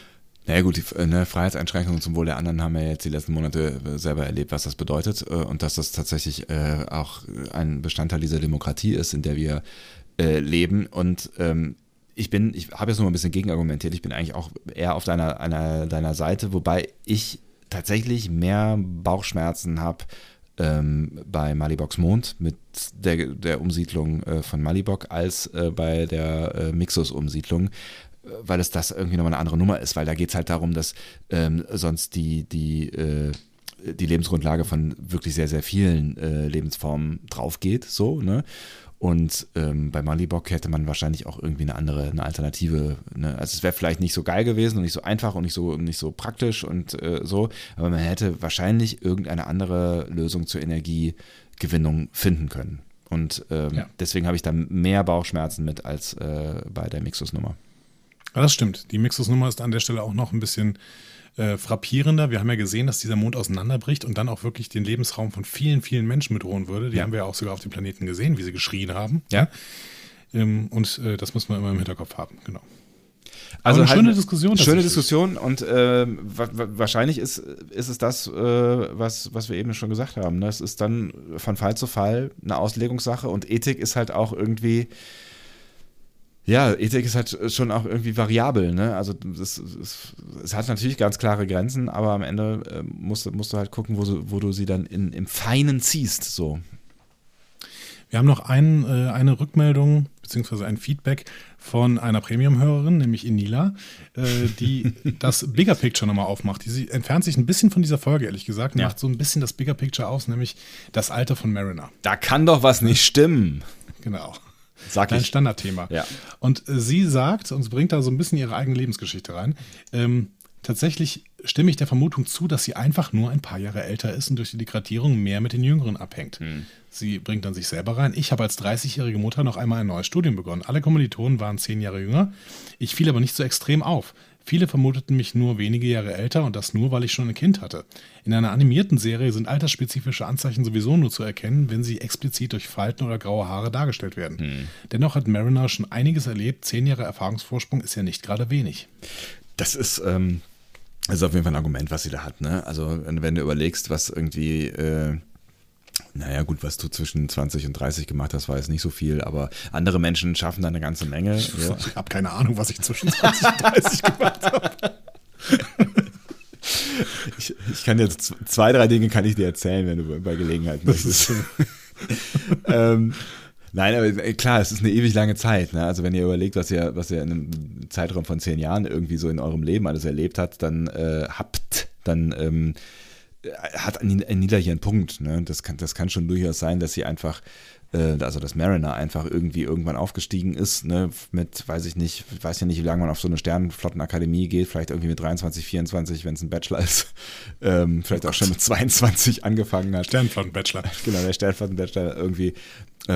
Naja gut, die ne, Freiheitseinschränkungen zum Wohl der anderen haben wir jetzt die letzten Monate äh, selber erlebt, was das bedeutet äh, und dass das tatsächlich äh, auch ein Bestandteil dieser Demokratie ist, in der wir äh, leben. Und ähm, ich bin, ich habe jetzt noch mal ein bisschen gegenargumentiert, ich bin eigentlich auch eher auf deiner, einer, deiner Seite, wobei ich tatsächlich mehr Bauchschmerzen habe ähm, bei Malibox Mond mit der, der Umsiedlung äh, von Malibok als äh, bei der äh, Mixus-Umsiedlung, weil es das irgendwie nochmal eine andere Nummer ist, weil da geht es halt darum, dass ähm, sonst die, die, äh, die Lebensgrundlage von wirklich sehr, sehr vielen äh, Lebensformen drauf geht, so, ne? Und ähm, bei Malibok hätte man wahrscheinlich auch irgendwie eine andere, eine Alternative. Ne? Also es wäre vielleicht nicht so geil gewesen und nicht so einfach und nicht so, nicht so praktisch und äh, so, aber man hätte wahrscheinlich irgendeine andere Lösung zur Energiegewinnung finden können. Und ähm, ja. deswegen habe ich da mehr Bauchschmerzen mit als äh, bei der Mixus-Nummer. Ja, das stimmt. Die Mixus-Nummer ist an der Stelle auch noch ein bisschen äh, frappierender. Wir haben ja gesehen, dass dieser Mond auseinanderbricht und dann auch wirklich den Lebensraum von vielen, vielen Menschen bedrohen würde. Die ja. haben wir ja auch sogar auf dem Planeten gesehen, wie sie geschrien haben. Ja. Ähm, und äh, das muss man immer im Hinterkopf haben, genau. Also eine halt schöne Diskussion. Schöne Diskussion und äh, wahrscheinlich ist, ist es das, äh, was, was wir eben schon gesagt haben. Ne? Es ist dann von Fall zu Fall eine Auslegungssache und Ethik ist halt auch irgendwie ja, Ethik ist halt schon auch irgendwie variabel, ne? Also es, hat natürlich ganz klare Grenzen, aber am Ende äh, musst, musst du halt gucken, wo, wo du sie dann in, im Feinen ziehst, so. Wir haben noch ein, äh, eine Rückmeldung beziehungsweise ein Feedback von einer Premium-Hörerin, nämlich Inila, äh, die [laughs] das Bigger Picture nochmal aufmacht. Die entfernt sich ein bisschen von dieser Folge, ehrlich gesagt, ja. macht so ein bisschen das Bigger Picture aus, nämlich das Alter von Mariner. Da kann doch was nicht stimmen. Genau. Sag Dein ich. Standardthema. Ja. Und äh, sie sagt, und bringt da so ein bisschen ihre eigene Lebensgeschichte rein, ähm, tatsächlich stimme ich der Vermutung zu, dass sie einfach nur ein paar Jahre älter ist und durch die Degradierung mehr mit den Jüngeren abhängt. Hm. Sie bringt dann sich selber rein. Ich habe als 30-jährige Mutter noch einmal ein neues Studium begonnen. Alle Kommilitonen waren zehn Jahre jünger. Ich fiel aber nicht so extrem auf. Viele vermuteten mich nur wenige Jahre älter und das nur, weil ich schon ein Kind hatte. In einer animierten Serie sind altersspezifische Anzeichen sowieso nur zu erkennen, wenn sie explizit durch Falten oder graue Haare dargestellt werden. Hm. Dennoch hat Mariner schon einiges erlebt. Zehn Jahre Erfahrungsvorsprung ist ja nicht gerade wenig. Das ist, ähm, das ist auf jeden Fall ein Argument, was sie da hat. Ne? Also wenn du überlegst, was irgendwie... Äh naja, gut, was du zwischen 20 und 30 gemacht hast, war jetzt nicht so viel, aber andere Menschen schaffen da eine ganze Menge. Ich, ja. [laughs] habe keine Ahnung, was ich zwischen 20 und 30 gemacht habe. [laughs] Ich, ich, kann jetzt zwei, drei Dinge kann ich dir erzählen, wenn du bei Gelegenheit möchtest. [laughs] ähm, nein, aber äh, klar, es ist eine ewig lange Zeit. Ne? Also wenn ihr überlegt, was ihr, was ihr in einem Zeitraum von zehn Jahren irgendwie so in eurem Leben alles erlebt habt, dann äh, habt, dann ähm, hat Anila hier einen Punkt. Ne? Das, kann, das kann schon durchaus sein, dass sie einfach, äh, also dass Mariner einfach irgendwie irgendwann aufgestiegen ist, ne? mit, weiß ich nicht, ich weiß ja nicht, wie lange man auf so eine Sternenflottenakademie geht, vielleicht irgendwie mit 23, 24, wenn es ein Bachelor ist, [laughs] ähm, vielleicht oh auch schon mit 22 angefangen hat. Sternflottenbachelor. [laughs] Genau, der Sternflottenbachelor irgendwie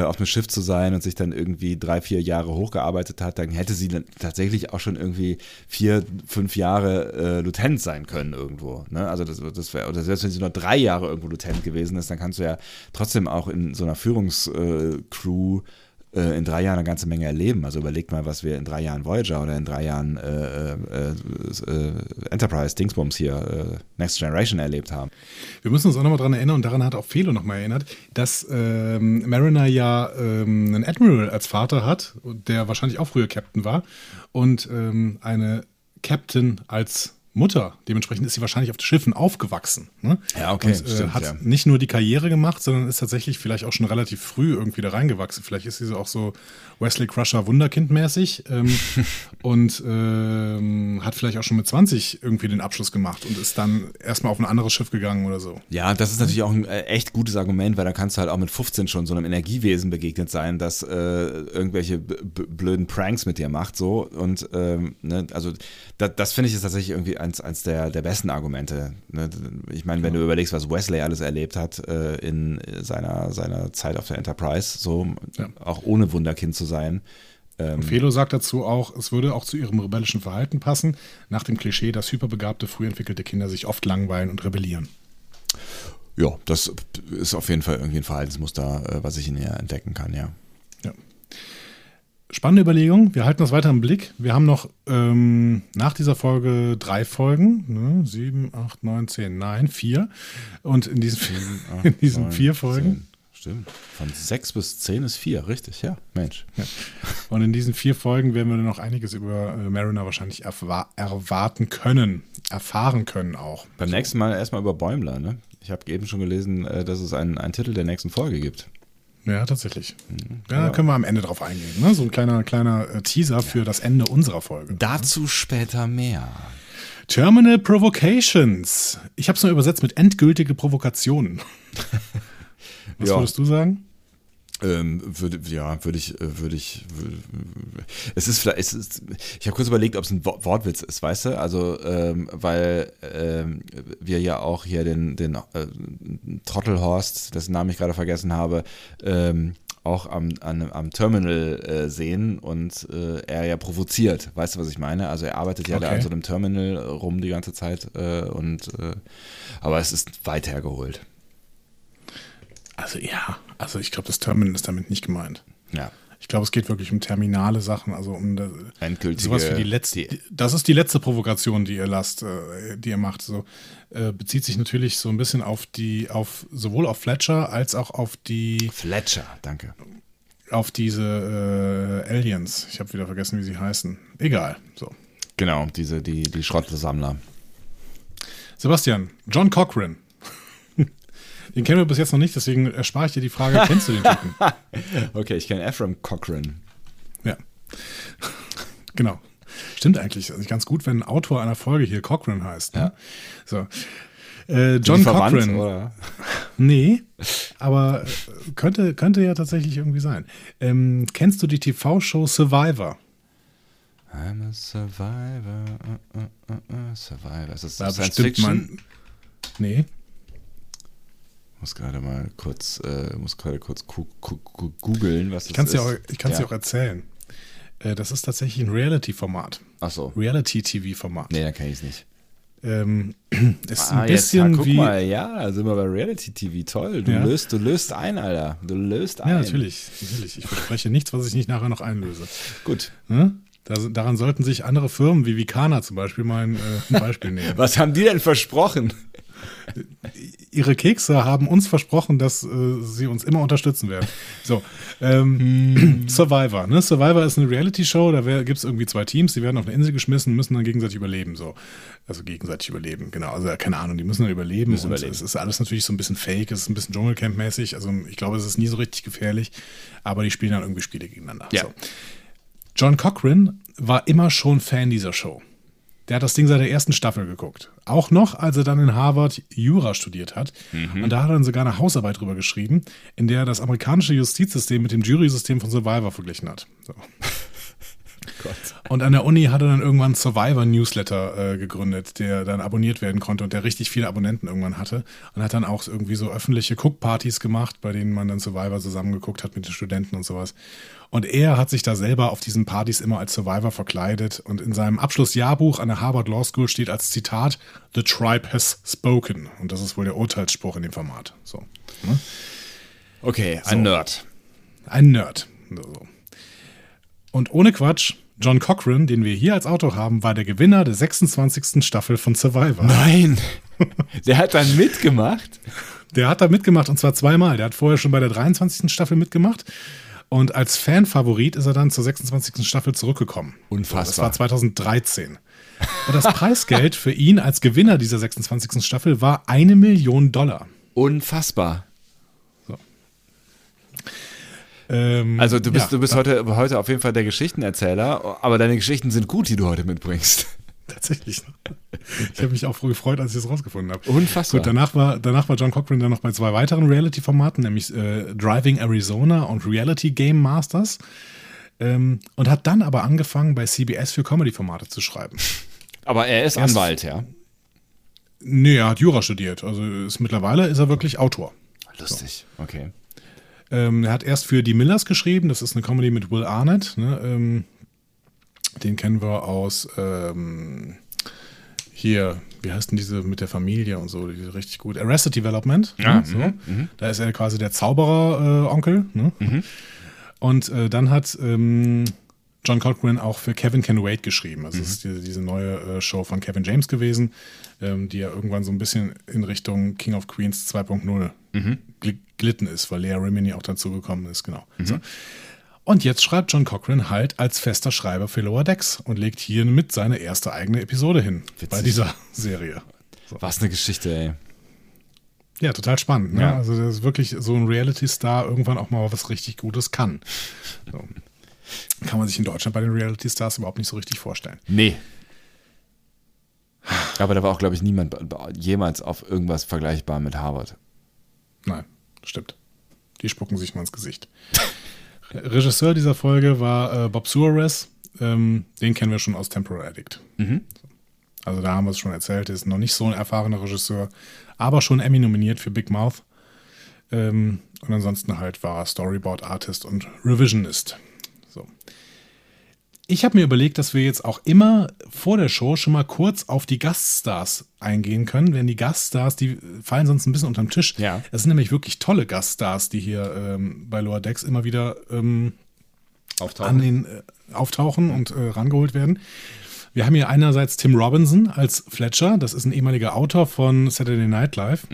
auf einem Schiff zu sein und sich dann irgendwie drei, vier Jahre hochgearbeitet hat, dann hätte sie dann tatsächlich auch schon irgendwie vier, fünf Jahre äh, Lieutenant sein können irgendwo. Ne? Also das, das wäre, oder selbst wenn sie nur drei Jahre irgendwo Lieutenant gewesen ist, dann kannst du ja trotzdem auch in so einer Führungscrew äh, äh, in drei Jahren eine ganze Menge erleben. Also überlegt mal, was wir in drei Jahren Voyager oder in drei Jahren äh, äh, äh Enterprise, Dingsbums hier, äh, Next Generation erlebt haben. Wir müssen uns auch nochmal daran erinnern, und daran hat auch Felo nochmal erinnert, dass ähm, Mariner ja ähm, einen Admiral als Vater hat, der wahrscheinlich auch früher Captain war, und ähm, eine Captain als Mutter. Dementsprechend ist sie wahrscheinlich auf Schiffen aufgewachsen. Ne? Ja, okay. Und, äh, stimmt, hat ja. nicht nur die Karriere gemacht, sondern ist tatsächlich vielleicht auch schon relativ früh irgendwie da reingewachsen. Vielleicht ist sie auch so Wesley Crusher Wunderkind-mäßig ähm, [laughs] und ähm, hat vielleicht auch schon mit 20 irgendwie den Abschluss gemacht und ist dann erstmal auf ein anderes Schiff gegangen oder so. Ja, das ist natürlich auch ein äh, echt gutes Argument, weil da kannst du halt auch mit 15 schon so einem Energiewesen begegnet sein, das äh, irgendwelche blöden Pranks mit dir macht so und ähm, ne, also da, das finde ich ist tatsächlich irgendwie eins, eins der, der besten Argumente. Ne? Ich meine, wenn du überlegst, was Wesley alles erlebt hat äh, in seiner, seiner Zeit auf der Enterprise, so Ja. auch ohne Wunderkind zu sein. Ähm, Und Felo sagt dazu auch, es würde auch zu ihrem rebellischen Verhalten passen, nach dem Klischee, dass hyperbegabte, früh entwickelte Kinder sich oft langweilen und rebellieren. ja, das ist auf jeden Fall irgendwie ein Verhaltensmuster, äh, was ich in ihr entdecken kann, ja. Ja. Spannende Überlegung. Wir halten das weiter im Blick. Wir haben noch ähm, nach dieser Folge drei Folgen. Ne? Sieben, acht, neun, zehn, nein, vier. Und in diesen, [laughs] in diesen Neun, vier Folgen. zehn. Stimmt. Von sechs bis zehn ist vier, richtig, ja. Mensch. Und in diesen vier Folgen werden wir noch einiges über äh, Mariner wahrscheinlich erwa erwarten können. Erfahren können auch. Beim nächsten Mal erstmal über Bäumler, ne? Ich habe eben schon gelesen, äh, dass es einen, einen Titel der nächsten Folge gibt. Ja, tatsächlich. Ja, da können wir am Ende drauf eingehen. Ne? So ein kleiner, kleiner äh, Teaser für das Ende unserer Folge. Dazu später mehr. Terminal Provocations. Ich habe es nur übersetzt mit endgültige Provokationen. [laughs] Was Ja. würdest du sagen? Ähm, würde, ja, würde ich, äh, würde ich, würde, es ist vielleicht, es ist, ich habe kurz überlegt, ob es ein Wo- Wortwitz ist, weißt du? Also, ähm, weil ähm, wir ja auch hier den, den äh, Trottelhorst, dessen Namen ich gerade vergessen habe, ähm, auch am, an, am Terminal äh, sehen und äh, er ja provoziert, weißt du, was ich meine? Also er arbeitet ja da Okay. an so einem Terminal rum die ganze Zeit äh, und äh, aber es ist weit hergeholt. Also ja, also ich glaube, das Terminal ist damit nicht gemeint. Ja. Ich glaube, es geht wirklich um terminale Sachen, also um das, Endgültige, sowas wie die letzte. die- das ist die letzte Provokation, die ihr lasst, äh, die ihr macht. So äh, bezieht sich natürlich so ein bisschen auf die, auf sowohl auf Fletcher als auch auf die, Fletcher, danke. auf diese äh, Aliens. Ich habe wieder vergessen, wie sie heißen. Egal. So. Genau, diese, die, die Schrottsammler. Sebastian, John Cochran. Den kennen wir bis jetzt noch nicht, deswegen erspare ich dir die Frage, [laughs] kennst du den Typen? Okay, ich kenne Ephraim Cochran. Ja. Genau. Stimmt eigentlich. Also ganz gut, wenn ein Autor einer Folge hier Cochran heißt. Ne? Ja. So. Äh, John die verwandt, Cochran. Oder? [laughs] Nee, aber äh, könnte, könnte ja tatsächlich irgendwie sein. Ähm, kennst du die TV-Show Survivor? I'm a survivor. Uh, uh, uh, uh, survivor. Ist das Da Science bestimmt Fiction? man. Nee. Muss gerade mal kurz, äh, muss gerade kurz googeln, was das Ich kann es ist. auch- ich kann's ja. dir auch erzählen. Äh, das ist tatsächlich ein Reality-Format. Ach so. Reality-TV-Format. Nee, dann kenne ich es nicht. Ähm, [clears throat] ist Ah, ein jetzt, bisschen ja, guck wie. mal, ja, da sind wir bei Reality TV. Toll. Du Ja. löst, du löst ein, Alter. Du löst ein. Ja, natürlich, natürlich. Ich verspreche nichts, was ich nicht nachher noch einlöse. Gut. Da, daran sollten sich andere Firmen wie Vicana zum Beispiel mal ein, äh, ein Beispiel [laughs] nehmen. Was haben die denn versprochen? Ihre Kekse haben uns versprochen, dass äh, sie uns immer unterstützen werden. So, ähm, [clears throat] Survivor. Ne? Survivor ist eine Reality-Show, da gibt es irgendwie zwei Teams, die werden auf eine Insel geschmissen, müssen dann gegenseitig überleben. So. Also gegenseitig überleben, genau. Also keine Ahnung, die müssen dann überleben. Müssen und überleben. es ist alles natürlich so ein bisschen fake, es ist ein bisschen Dschungelcamp-mäßig. Also ich glaube, es ist nie so richtig gefährlich, aber die spielen dann irgendwie Spiele gegeneinander. Ja. So. John Cochran war immer schon Fan dieser Show. Der hat das Ding seit der ersten Staffel geguckt. Auch noch, als er dann in Harvard Jura studiert hat. Und da hat er dann sogar eine Hausarbeit drüber geschrieben, in der er das amerikanische Justizsystem mit dem Jury-System von Survivor verglichen hat. So. Und an der Uni hat er dann irgendwann einen Survivor-Newsletter äh, gegründet, der dann abonniert werden konnte und der richtig viele Abonnenten irgendwann hatte. Und hat dann auch irgendwie so öffentliche Cook-Partys gemacht, bei denen man dann Survivor zusammengeguckt hat mit den Studenten und sowas. Und er hat sich da selber auf diesen Partys immer als Survivor verkleidet. Und in seinem Abschlussjahrbuch an der Harvard Law School steht als Zitat: The tribe has spoken. Und das ist wohl der Urteilsspruch in dem Format. So. Ne? Okay, ein Nerd. Ein Nerd. So. Und ohne Quatsch, John Cochran, den wir hier als Autor haben, war der Gewinner der 26. Staffel von Survivor. Nein. [laughs] Der hat dann mitgemacht. Der hat da mitgemacht und zwar zweimal. Der hat vorher schon bei der 23. Staffel mitgemacht. Und als Fanfavorit ist er dann zur 26. Staffel zurückgekommen. Unfassbar. Das war 2013. Und das Preisgeld für ihn als Gewinner dieser 26. Staffel war eine Million Dollar. Unfassbar. Ähm, Also du bist, ja, du bist heute, heute auf jeden Fall der Geschichtenerzähler, aber deine Geschichten sind gut, die du heute mitbringst. [laughs] Tatsächlich. Ich habe mich auch früh gefreut, als ich es rausgefunden habe. Unfassbar. Gut, danach war, danach war John Cochran dann noch bei zwei weiteren Reality-Formaten, nämlich äh, Driving Arizona und Reality Game Masters. Ähm, und hat dann aber angefangen, bei CBS für Comedy-Formate zu schreiben. Aber er ist Erst- Anwalt, ja. Nee, er hat Jura studiert. Also ist, mittlerweile ist er wirklich Autor. Lustig, okay. Ähm, er hat erst für Die Millers geschrieben. Das ist eine Comedy mit Will Arnett. Ne? Ähm, den kennen wir aus ähm, hier, wie heißt denn diese mit der Familie und so, die ist richtig gut. Arrested Development. Ja, ne? so. Da ist er quasi der Zauberer-Onkel. ne? Und äh, dann hat ähm, John Cochran auch für Kevin Can Wait geschrieben. Also das ist diese, diese neue äh, Show von Kevin James gewesen, ähm, die ja irgendwann so ein bisschen in Richtung King of Queens 2.0 gl glitten ist, weil Lea Rimini auch dazu gekommen ist, genau. So. Und jetzt schreibt John Cochran halt als fester Schreiber für Lower Decks und legt hiermit seine erste eigene Episode hin Witzig. bei dieser [laughs] Serie. Was eine Geschichte, ey. Ja, total spannend. Ne? Ja. Also das ist wirklich so ein Reality-Star irgendwann auch mal was richtig Gutes kann. So. Kann man sich in Deutschland bei den Reality-Stars überhaupt nicht so richtig vorstellen. Nee. Aber da war auch, glaube ich, niemand jemals auf irgendwas vergleichbar mit Harvard. Nein, stimmt. Die spucken sich mal ins Gesicht. [laughs] Regisseur dieser Folge war äh, Bob Suarez. Ähm, den kennen wir schon aus Temporal Addict. Also da haben wir es schon erzählt. Er ist noch nicht so ein erfahrener Regisseur, aber schon Emmy nominiert für Big Mouth. Ähm, und ansonsten halt war er Storyboard Artist und Revisionist. Ich habe mir überlegt, dass wir jetzt auch immer vor der Show schon mal kurz auf die Gaststars eingehen können, denn die Gaststars, die fallen sonst ein bisschen unterm Tisch. Ja. Es sind nämlich wirklich tolle Gaststars, die hier ähm, bei Lower Decks immer wieder ähm, an den äh, auftauchen und äh, rangeholt werden. Wir haben hier einerseits Tim Robinson als Fletcher, das ist ein ehemaliger Autor von Saturday Night Live.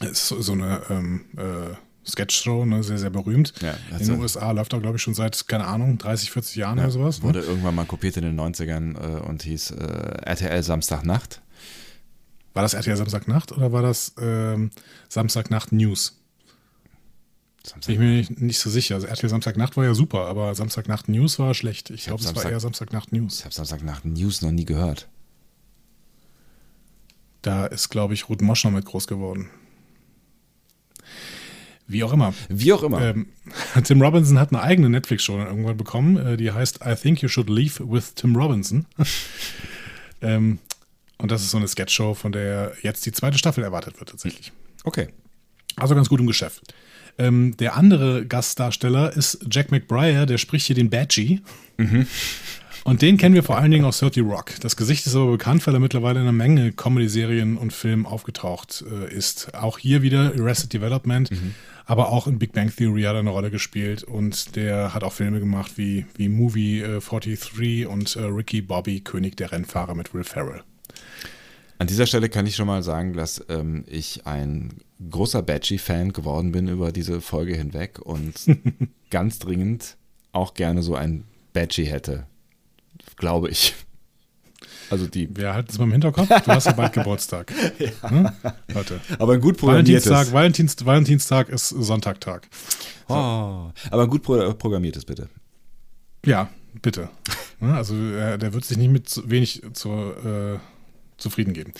Ist so so eine ähm, äh, Sketchshow, ne, sehr, sehr berühmt. Ja, in also- den USA läuft er, glaube ich, schon seit, keine Ahnung, 30, 40 Jahren oder sowas. Ne? Wurde irgendwann mal kopiert in den 90ern äh, und hieß äh, RTL Samstagnacht. War das RTL Samstagnacht oder war das ähm, Samstagnacht News? Bin ich mir nicht, nicht so sicher. Also RTL Samstagnacht war ja super, aber Samstagnacht News war schlecht. Ich hab glaube, es war Samstag- eher Samstagnacht News. Ich habe Samstagnacht News noch nie gehört. Da ist, glaube ich, Ruth Moschner mit groß geworden. Wie auch immer. Wie auch immer. Ähm, [laughs] Tim Robinson hat eine eigene Netflix-Show irgendwann bekommen, äh, die heißt I Think You Should Leave with Tim Robinson. [laughs] ähm, und das ist so eine Sketch-Show, von der jetzt die zweite Staffel erwartet wird tatsächlich. Okay. Also ganz gut im Geschäft. Ähm, der andere Gastdarsteller ist Jack McBriar, der spricht hier den Badgie. Und den kennen wir vor allen Dingen aus 30 Rock. Das Gesicht ist aber bekannt, weil er mittlerweile in einer Menge Comedy-Serien und Filmen aufgetaucht äh, ist. Auch hier wieder Arrested Development, aber auch in Big Bang Theory hat er eine Rolle gespielt und der hat auch Filme gemacht wie, wie Movie äh, 43 und äh, Ricky Bobby, König der Rennfahrer mit Will Ferrell. An dieser Stelle kann ich schon mal sagen, dass ähm, ich ein großer Badgie-Fan geworden bin über diese Folge hinweg und [laughs] ganz dringend auch gerne so ein Badgie hätte. Glaube ich. Also die. Wir halten es mal im Hinterkopf. Du hast ja bald Geburtstag. [laughs] Hm? Warte. Aber ein gut Valentinstag, programmiertes. Valentinst, Valentinstag ist Sonntagtag. Oh, aber ein gut pro programmiertes, bitte. Ja, bitte. Ja, Also äh, der wird sich nicht mit zu wenig zu, äh, zufrieden geben.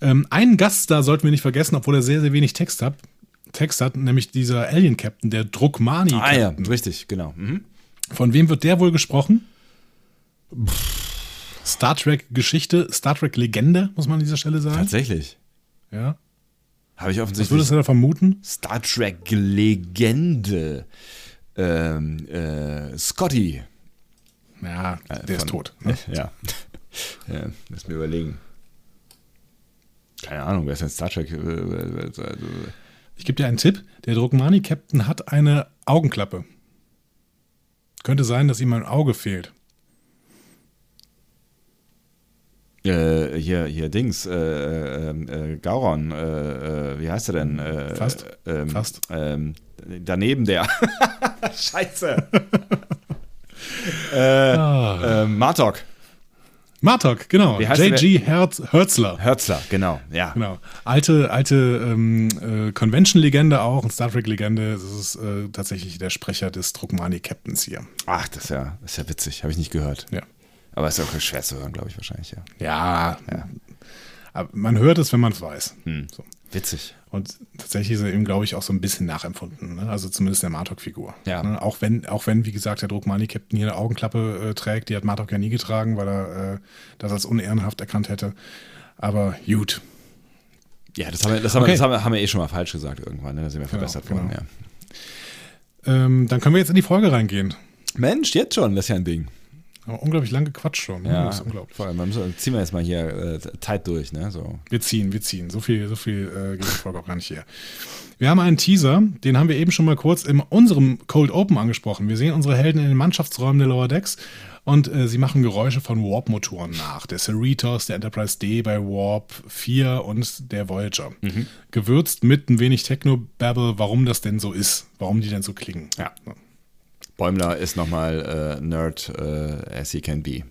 Ähm, einen Gast da sollten wir nicht vergessen, obwohl er sehr, sehr wenig Text hat. Text hat, nämlich dieser Alien-Captain, der Druckmani. Ah ja, richtig, genau. Mhm. Von wem wird der wohl gesprochen? Star Trek Geschichte, Star Trek Legende, muss man an dieser Stelle sagen. Tatsächlich. Ja. Habe ich Was offensichtlich. würdest du da vermuten? Star Trek Legende. Ähm, äh, Scotty. Ja, Äh, der ist von- tot. [laughs] Ne? Ja. ja. Lass mir überlegen. Keine Ahnung, wer ist denn Star Trek? Äh, äh, Also, Ich gebe dir einen Tipp. Der Druckmani-Captain hat eine Augenklappe. Könnte sein, dass ihm ein Auge fehlt. Äh, hier, hier Dings, äh, äh, äh, Gauron, äh, äh, wie heißt er denn? Fast. Ähm, Fast. Ähm, daneben der. [laughs] Scheiße. [laughs] äh, Ah. Martok. Martok, genau. J.G. Herz Hörzler. Hörzler, genau, ja. Genau. Alte, alte ähm, äh, Convention-Legende auch, und Star Trek-Legende. Das ist äh, tatsächlich der Sprecher des Druckmani-Captains hier. Ach, das ist ja, das ist ja witzig, habe ich nicht gehört. Ja. Aber ist auch schwer zu hören, glaube ich, wahrscheinlich, ja. Ja. Aber man hört es, wenn man es weiß. Hm. So. Witzig. Und tatsächlich ist er ihm, glaube ich, auch so ein bisschen nachempfunden. Ne? Also zumindest der Martok-Figur. Ja. Ne? Auch, wenn, auch wenn, wie gesagt, der Druckmani-Captain hier eine Augenklappe äh, trägt, die hat Martok ja nie getragen, weil er äh, das als unehrenhaft erkannt hätte. Aber gut. Ja, das haben wir, das haben, Okay. wir, das haben, wir, haben wir eh schon mal falsch gesagt irgendwann. Ne? Da sind wir verbessert genau. worden. Ja. Ähm, dann können wir jetzt in die Folge reingehen. Mensch, jetzt schon, das ist ja ein Ding. Aber unglaublich lang gequatscht schon. Ne? Ja, Das ist unglaublich. Vor allem, wir müssen- ziehen wir jetzt mal hier äh, tight durch, ne? So. Wir ziehen, wir ziehen. So viel, so viel äh, geht die Folge auch gar nicht her. Wir haben einen Teaser, den haben wir eben schon mal kurz in unserem Cold Open angesprochen. Wir sehen unsere Helden in den Mannschaftsräumen der Lower Decks und äh, sie machen Geräusche von Warp-Motoren nach. Der Cerritos, der Enterprise D bei Warp 4 und der Voyager. Gewürzt mit ein wenig Techno-Babble, warum das denn so ist, warum die denn so klingen. Ja. Bäumler ist nochmal äh, Nerd äh, as he can be.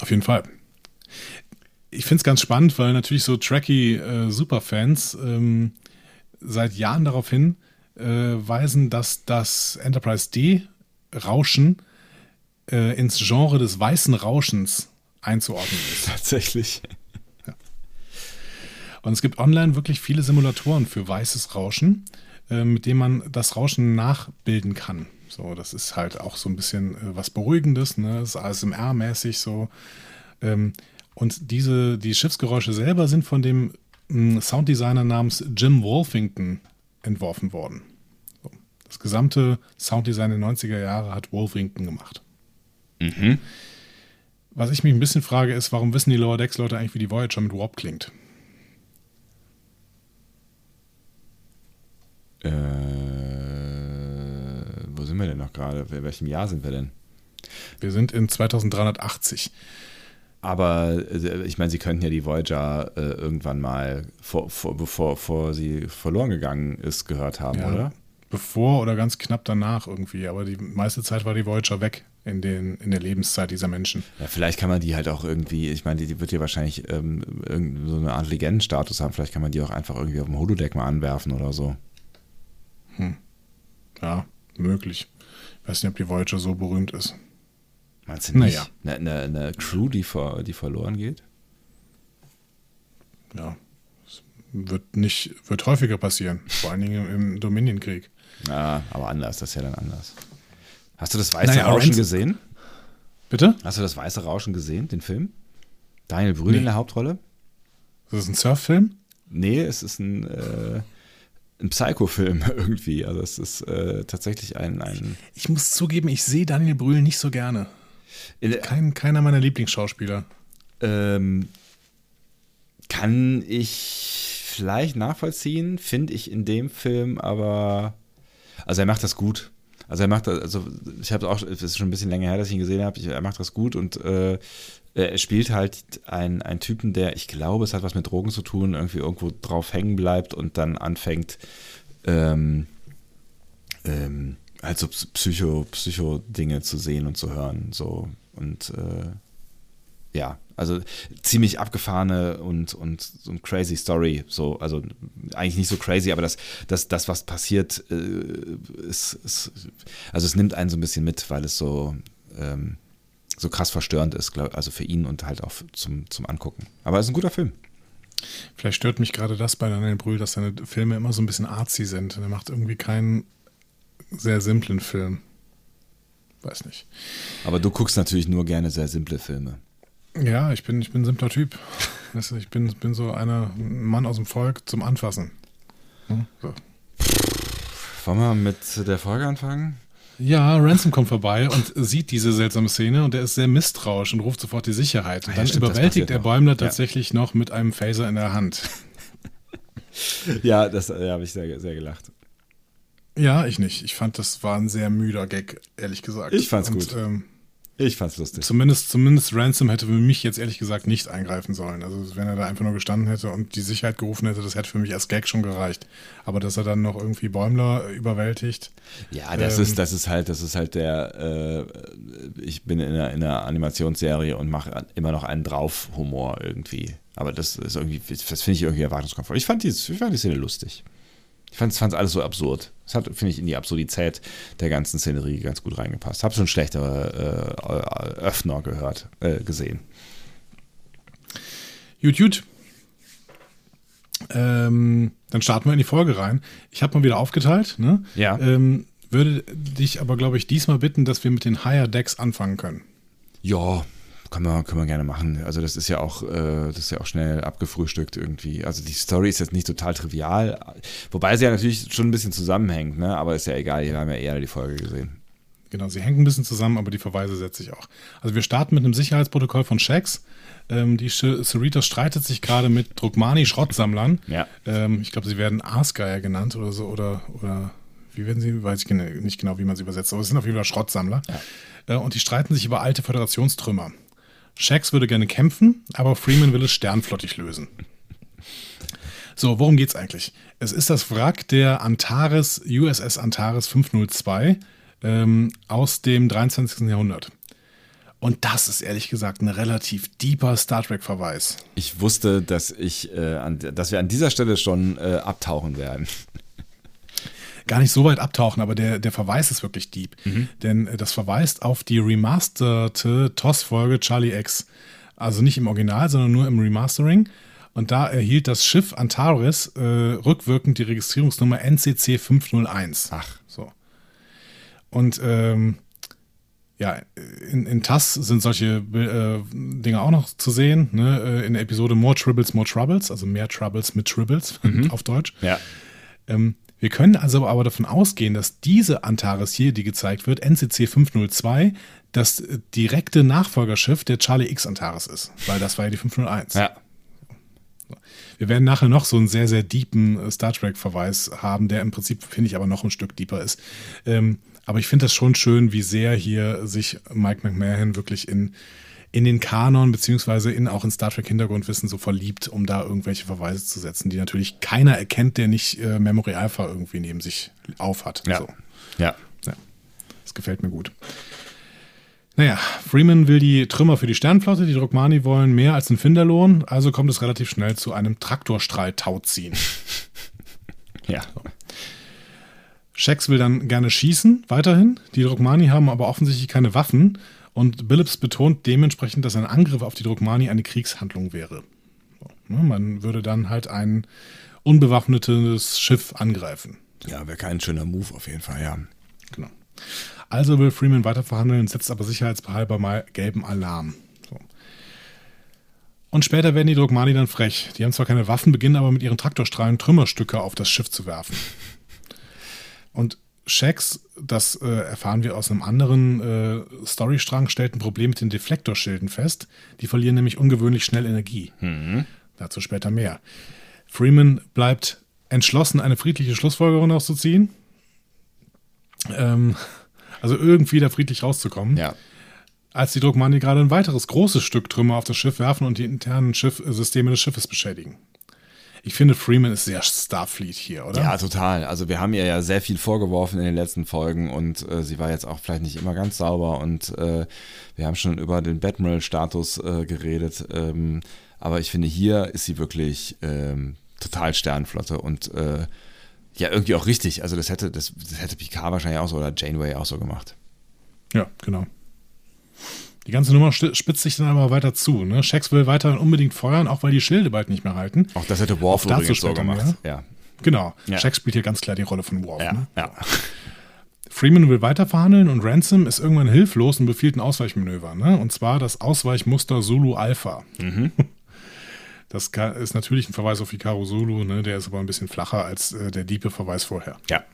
Auf jeden Fall. Ich finde es ganz spannend, weil natürlich so tracky äh, Superfans ähm, seit Jahren darauf hin äh, weisen, dass das Enterprise D Rauschen äh, ins Genre des weißen Rauschens einzuordnen ist. [laughs] Tatsächlich. Und es gibt online wirklich viele Simulatoren für weißes Rauschen, mit dem man das Rauschen nachbilden kann. So, das ist halt auch so ein bisschen äh, was Beruhigendes, ne? Das ist ASMR-mäßig so. Ähm, und diese, die Schiffsgeräusche selber sind von dem mh, Sounddesigner namens Jim Wolfington entworfen worden. Das gesamte Sounddesign der 90er Jahre hat Wolfington gemacht. Was ich mich ein bisschen frage, ist, warum wissen die Lower Decks-Leute eigentlich, wie die Voyager mit Warp klingt? Äh, sind wir denn noch gerade? In welchem Jahr sind wir denn? Wir sind in 2380. Aber äh, ich meine, sie könnten ja die Voyager äh, irgendwann mal, vor, vor, bevor, bevor sie verloren gegangen ist, gehört haben, Ja. oder? Bevor oder ganz knapp danach irgendwie. Aber die meiste Zeit war die Voyager weg in, den, in der Lebenszeit dieser Menschen. Ja, vielleicht kann man die halt auch irgendwie, ich meine, die, die wird ja wahrscheinlich ähm, so eine Art Legendenstatus haben. Vielleicht kann man die auch einfach irgendwie auf dem Holodeck mal anwerfen oder so. Ja, möglich. Ich weiß nicht, ob die Voyager so berühmt ist. Meinst du nicht? Naja. Eine, eine, eine Crew, die, ver, die verloren geht? Ja. Das wird nicht, wird häufiger passieren. Vor allen Dingen im, Dominion-Krieg. Ja, aber anders, das ist ja dann anders. Hast du das weiße Naja, Rauschen gesehen? Bitte? Hast du das weiße Rauschen gesehen, den Film? Daniel Brühl in Nee. der Hauptrolle? Ist das ein Surffilm? Nee, es ist ein, äh, ein Psycho-Film [laughs] irgendwie. Also es ist äh, tatsächlich ein, ein Ich muss zugeben, ich sehe Daniel Brühl nicht so gerne. in, Kein, keiner meiner Lieblingsschauspieler. ähm, kann ich vielleicht nachvollziehen, finde ich in dem Film, aber also er macht das gut. Also er macht also ich habe auch, es ist schon ein bisschen länger her, dass ich ihn gesehen habe, er macht das gut und äh, er spielt halt einen, einen Typen, der, ich glaube, es hat was mit Drogen zu tun, irgendwie irgendwo drauf hängen bleibt und dann anfängt, ähm, ähm, halt so Psycho, Psycho-Dinge zu sehen und zu hören. So. Und äh, ja, also ziemlich abgefahrene und, und so eine crazy Story. So, also eigentlich nicht so crazy, aber das, das, das was passiert, äh, ist, ist, also es nimmt einen so ein bisschen mit, weil es so, ähm, so krass verstörend ist, glaub, also für ihn und halt auch zum, zum Angucken. Aber es ist ein guter Film. Vielleicht stört mich gerade das bei Daniel Brühl, dass seine Filme immer so ein bisschen artsy sind. Er macht irgendwie keinen sehr simplen Film. Weiß nicht. Aber du guckst natürlich nur gerne sehr simple Filme. Ja, ich bin, ich bin ein simpler Typ. Ich bin, bin so einer ein Mann aus dem Volk zum Anfassen. Hm, So. Wollen wir mit der Folge anfangen? Ja, Ransom kommt vorbei und sieht diese seltsame Szene und er ist sehr misstrauisch und ruft sofort die Sicherheit. Und Ah ja, dann stimmt, das überwältigt er. Bäumler Ja. tatsächlich noch mit einem Phaser in der Hand. [laughs] Ja, das da habe ich sehr, sehr gelacht. Ja, ich nicht. Ich fand, das war ein sehr müder Gag, ehrlich gesagt. Ich fand's und, gut. Ähm, Ich fand's lustig. zumindest, zumindest Ransom hätte für mich jetzt ehrlich gesagt nicht eingreifen sollen. Also wenn er da einfach nur gestanden hätte und die Sicherheit gerufen hätte, das hätte für mich als Gag schon gereicht. Aber dass er dann noch irgendwie Bäumler überwältigt, Ja, das Ähm, ist, das ist halt, das ist halt der, äh, ich bin in einer, in einer Animationsserie und mache immer noch einen drauf-Humor irgendwie. Aber das ist irgendwie, das finde ich irgendwie erwartungskonform. Ich fand die, ich fand die Szene lustig. Ich fand es alles so absurd. Es hat, finde ich, in die Absurdität der ganzen Szenerie ganz gut reingepasst. Habe schon schlechtere äh, Öffner gehört, äh, gesehen. Gut, gut. Ähm, dann starten wir in die Folge rein. Ich habe mal wieder aufgeteilt. Ne? Ja. Ähm, würde dich aber, glaube ich, diesmal bitten, dass wir mit den Higher Decks anfangen können. Ja, kann man, können wir gerne machen. Also das ist ja auch, äh, das ist ja auch schnell abgefrühstückt irgendwie. Also die Story ist jetzt nicht total trivial, wobei sie ja natürlich schon ein bisschen zusammenhängt, ne? Aber ist ja egal, wir haben ja eher die Folge gesehen. Genau, sie hängen ein bisschen zusammen, aber die Verweise setze ich auch. Also wir starten mit einem Sicherheitsprotokoll von Shax. Ähm, die Cerritos streitet sich gerade mit Drukmani-Schrottsammlern. Ja. Ähm, ich glaube, sie werden Aasgeier genannt oder so, oder, oder wie werden sie, weiß ich nicht genau, wie man sie übersetzt, aber es sind auf jeden Fall Schrottsammler. Ja. Äh, und die streiten sich über alte Föderationstrümmer. Shax würde gerne kämpfen, aber Freeman will es sternflottig lösen. So, worum geht's eigentlich? Es ist das Wrack der Antares, USS Antares 502 ähm, aus dem 23. Jahrhundert. Und das ist ehrlich gesagt ein relativ deeper Star Trek-Verweis. Ich wusste, dass, ich, äh, an, dass wir an dieser Stelle schon äh, abtauchen werden. Gar nicht so weit abtauchen, aber der, der Verweis ist wirklich deep. Mhm. Denn äh, das verweist auf die remasterte TOS-Folge Charlie X. Also nicht im Original, sondern nur im Remastering. Und da erhielt das Schiff Antares äh, rückwirkend die Registrierungsnummer NCC 501. Ach. So. Und ähm, ja, in, in TAS sind solche äh, Dinge auch noch zu sehen. Ne? Äh, in der Episode More Tribbles, More Troubles, also mehr Troubles mit Tribbles mhm. [laughs] auf Deutsch. Ja. Ähm, wir können also aber davon ausgehen, dass diese Antares hier, die gezeigt wird, NCC 502, das direkte Nachfolgerschiff der Charlie X Antares ist, weil das war ja die 501. Ja. Wir werden nachher noch so einen sehr, sehr deepen Star Trek-Verweis haben, der im Prinzip, finde ich, aber noch ein Stück deeper ist. Ähm, aber ich finde das schon schön, wie sehr hier sich Mike McMahon wirklich in, in den Kanon beziehungsweise in, auch in Star Trek Hintergrundwissen so verliebt, um da irgendwelche Verweise zu setzen, die natürlich keiner erkennt, der nicht äh, Memory Alpha irgendwie neben sich aufhat. Ja. So. ja. ja. Das gefällt mir gut. Naja, Freeman will die Trümmer für die Sternflotte, die Drogmani wollen mehr als einen Finderlohn, also kommt es relativ schnell zu einem Traktorstrahl-Tauziehen. [laughs] ja. So. Shax will dann gerne schießen, weiterhin. Die Drogmani haben aber offensichtlich keine Waffen und Billups betont dementsprechend, dass ein Angriff auf die Drogmani eine Kriegshandlung wäre. Ne, man würde dann halt ein unbewaffnetes Schiff angreifen. Ja, wäre kein schöner Move auf jeden Fall, ja. Genau. Also will Freeman weiter verhandeln, setzt aber sicherheitshalber mal gelben Alarm. So. Und später werden die Drogmani dann frech. Die haben zwar keine Waffen, beginnen aber mit ihren Traktorstrahlen Trümmerstücke auf das Schiff zu werfen. Und Shax, das äh, erfahren wir aus einem anderen äh, Storystrang, stellt ein Problem mit den Deflektorschilden fest. Die verlieren nämlich ungewöhnlich schnell Energie. Mhm. Dazu später mehr. Freeman bleibt entschlossen, eine friedliche Schlussfolgerung auszuziehen. Ähm, also irgendwie da friedlich rauszukommen. Ja. Als die Druckmani gerade ein weiteres großes Stück Trümmer auf das Schiff werfen und die internen Schiff Systeme des Schiffes beschädigen. Ich finde, Freeman ist sehr Starfleet hier, oder? Ja, total. Also wir haben ihr ja sehr viel vorgeworfen in den letzten Folgen und äh, sie war jetzt auch vielleicht nicht immer ganz sauber und äh, wir haben schon über den Batmiral-Status äh, geredet. Ähm, aber ich finde, hier ist sie wirklich ähm, total Sternflotte und äh, ja, irgendwie auch richtig. Also das hätte, das, das hätte Picard wahrscheinlich auch so oder Janeway auch so gemacht. Ja, genau. Die ganze Nummer spitzt sich dann aber weiter zu. Ne? Shax will weiterhin unbedingt feuern, auch weil die Schilde bald nicht mehr halten. Auch das hätte Worf dazu so gemacht. mehr. Ja. Genau. Ja. Shax spielt hier ganz klar die Rolle von Worf. Ja, Ne? ja. [laughs] Freeman will weiter verhandeln und Ransom ist irgendwann hilflos und befiehlt ein Ausweichmanöver. Ne? Und zwar das Ausweichmuster Zulu Alpha. [laughs] Das ka- ist natürlich ein Verweis auf Hikaru Zulu, ne? der ist aber ein bisschen flacher als äh, der diepe Verweis vorher. ja.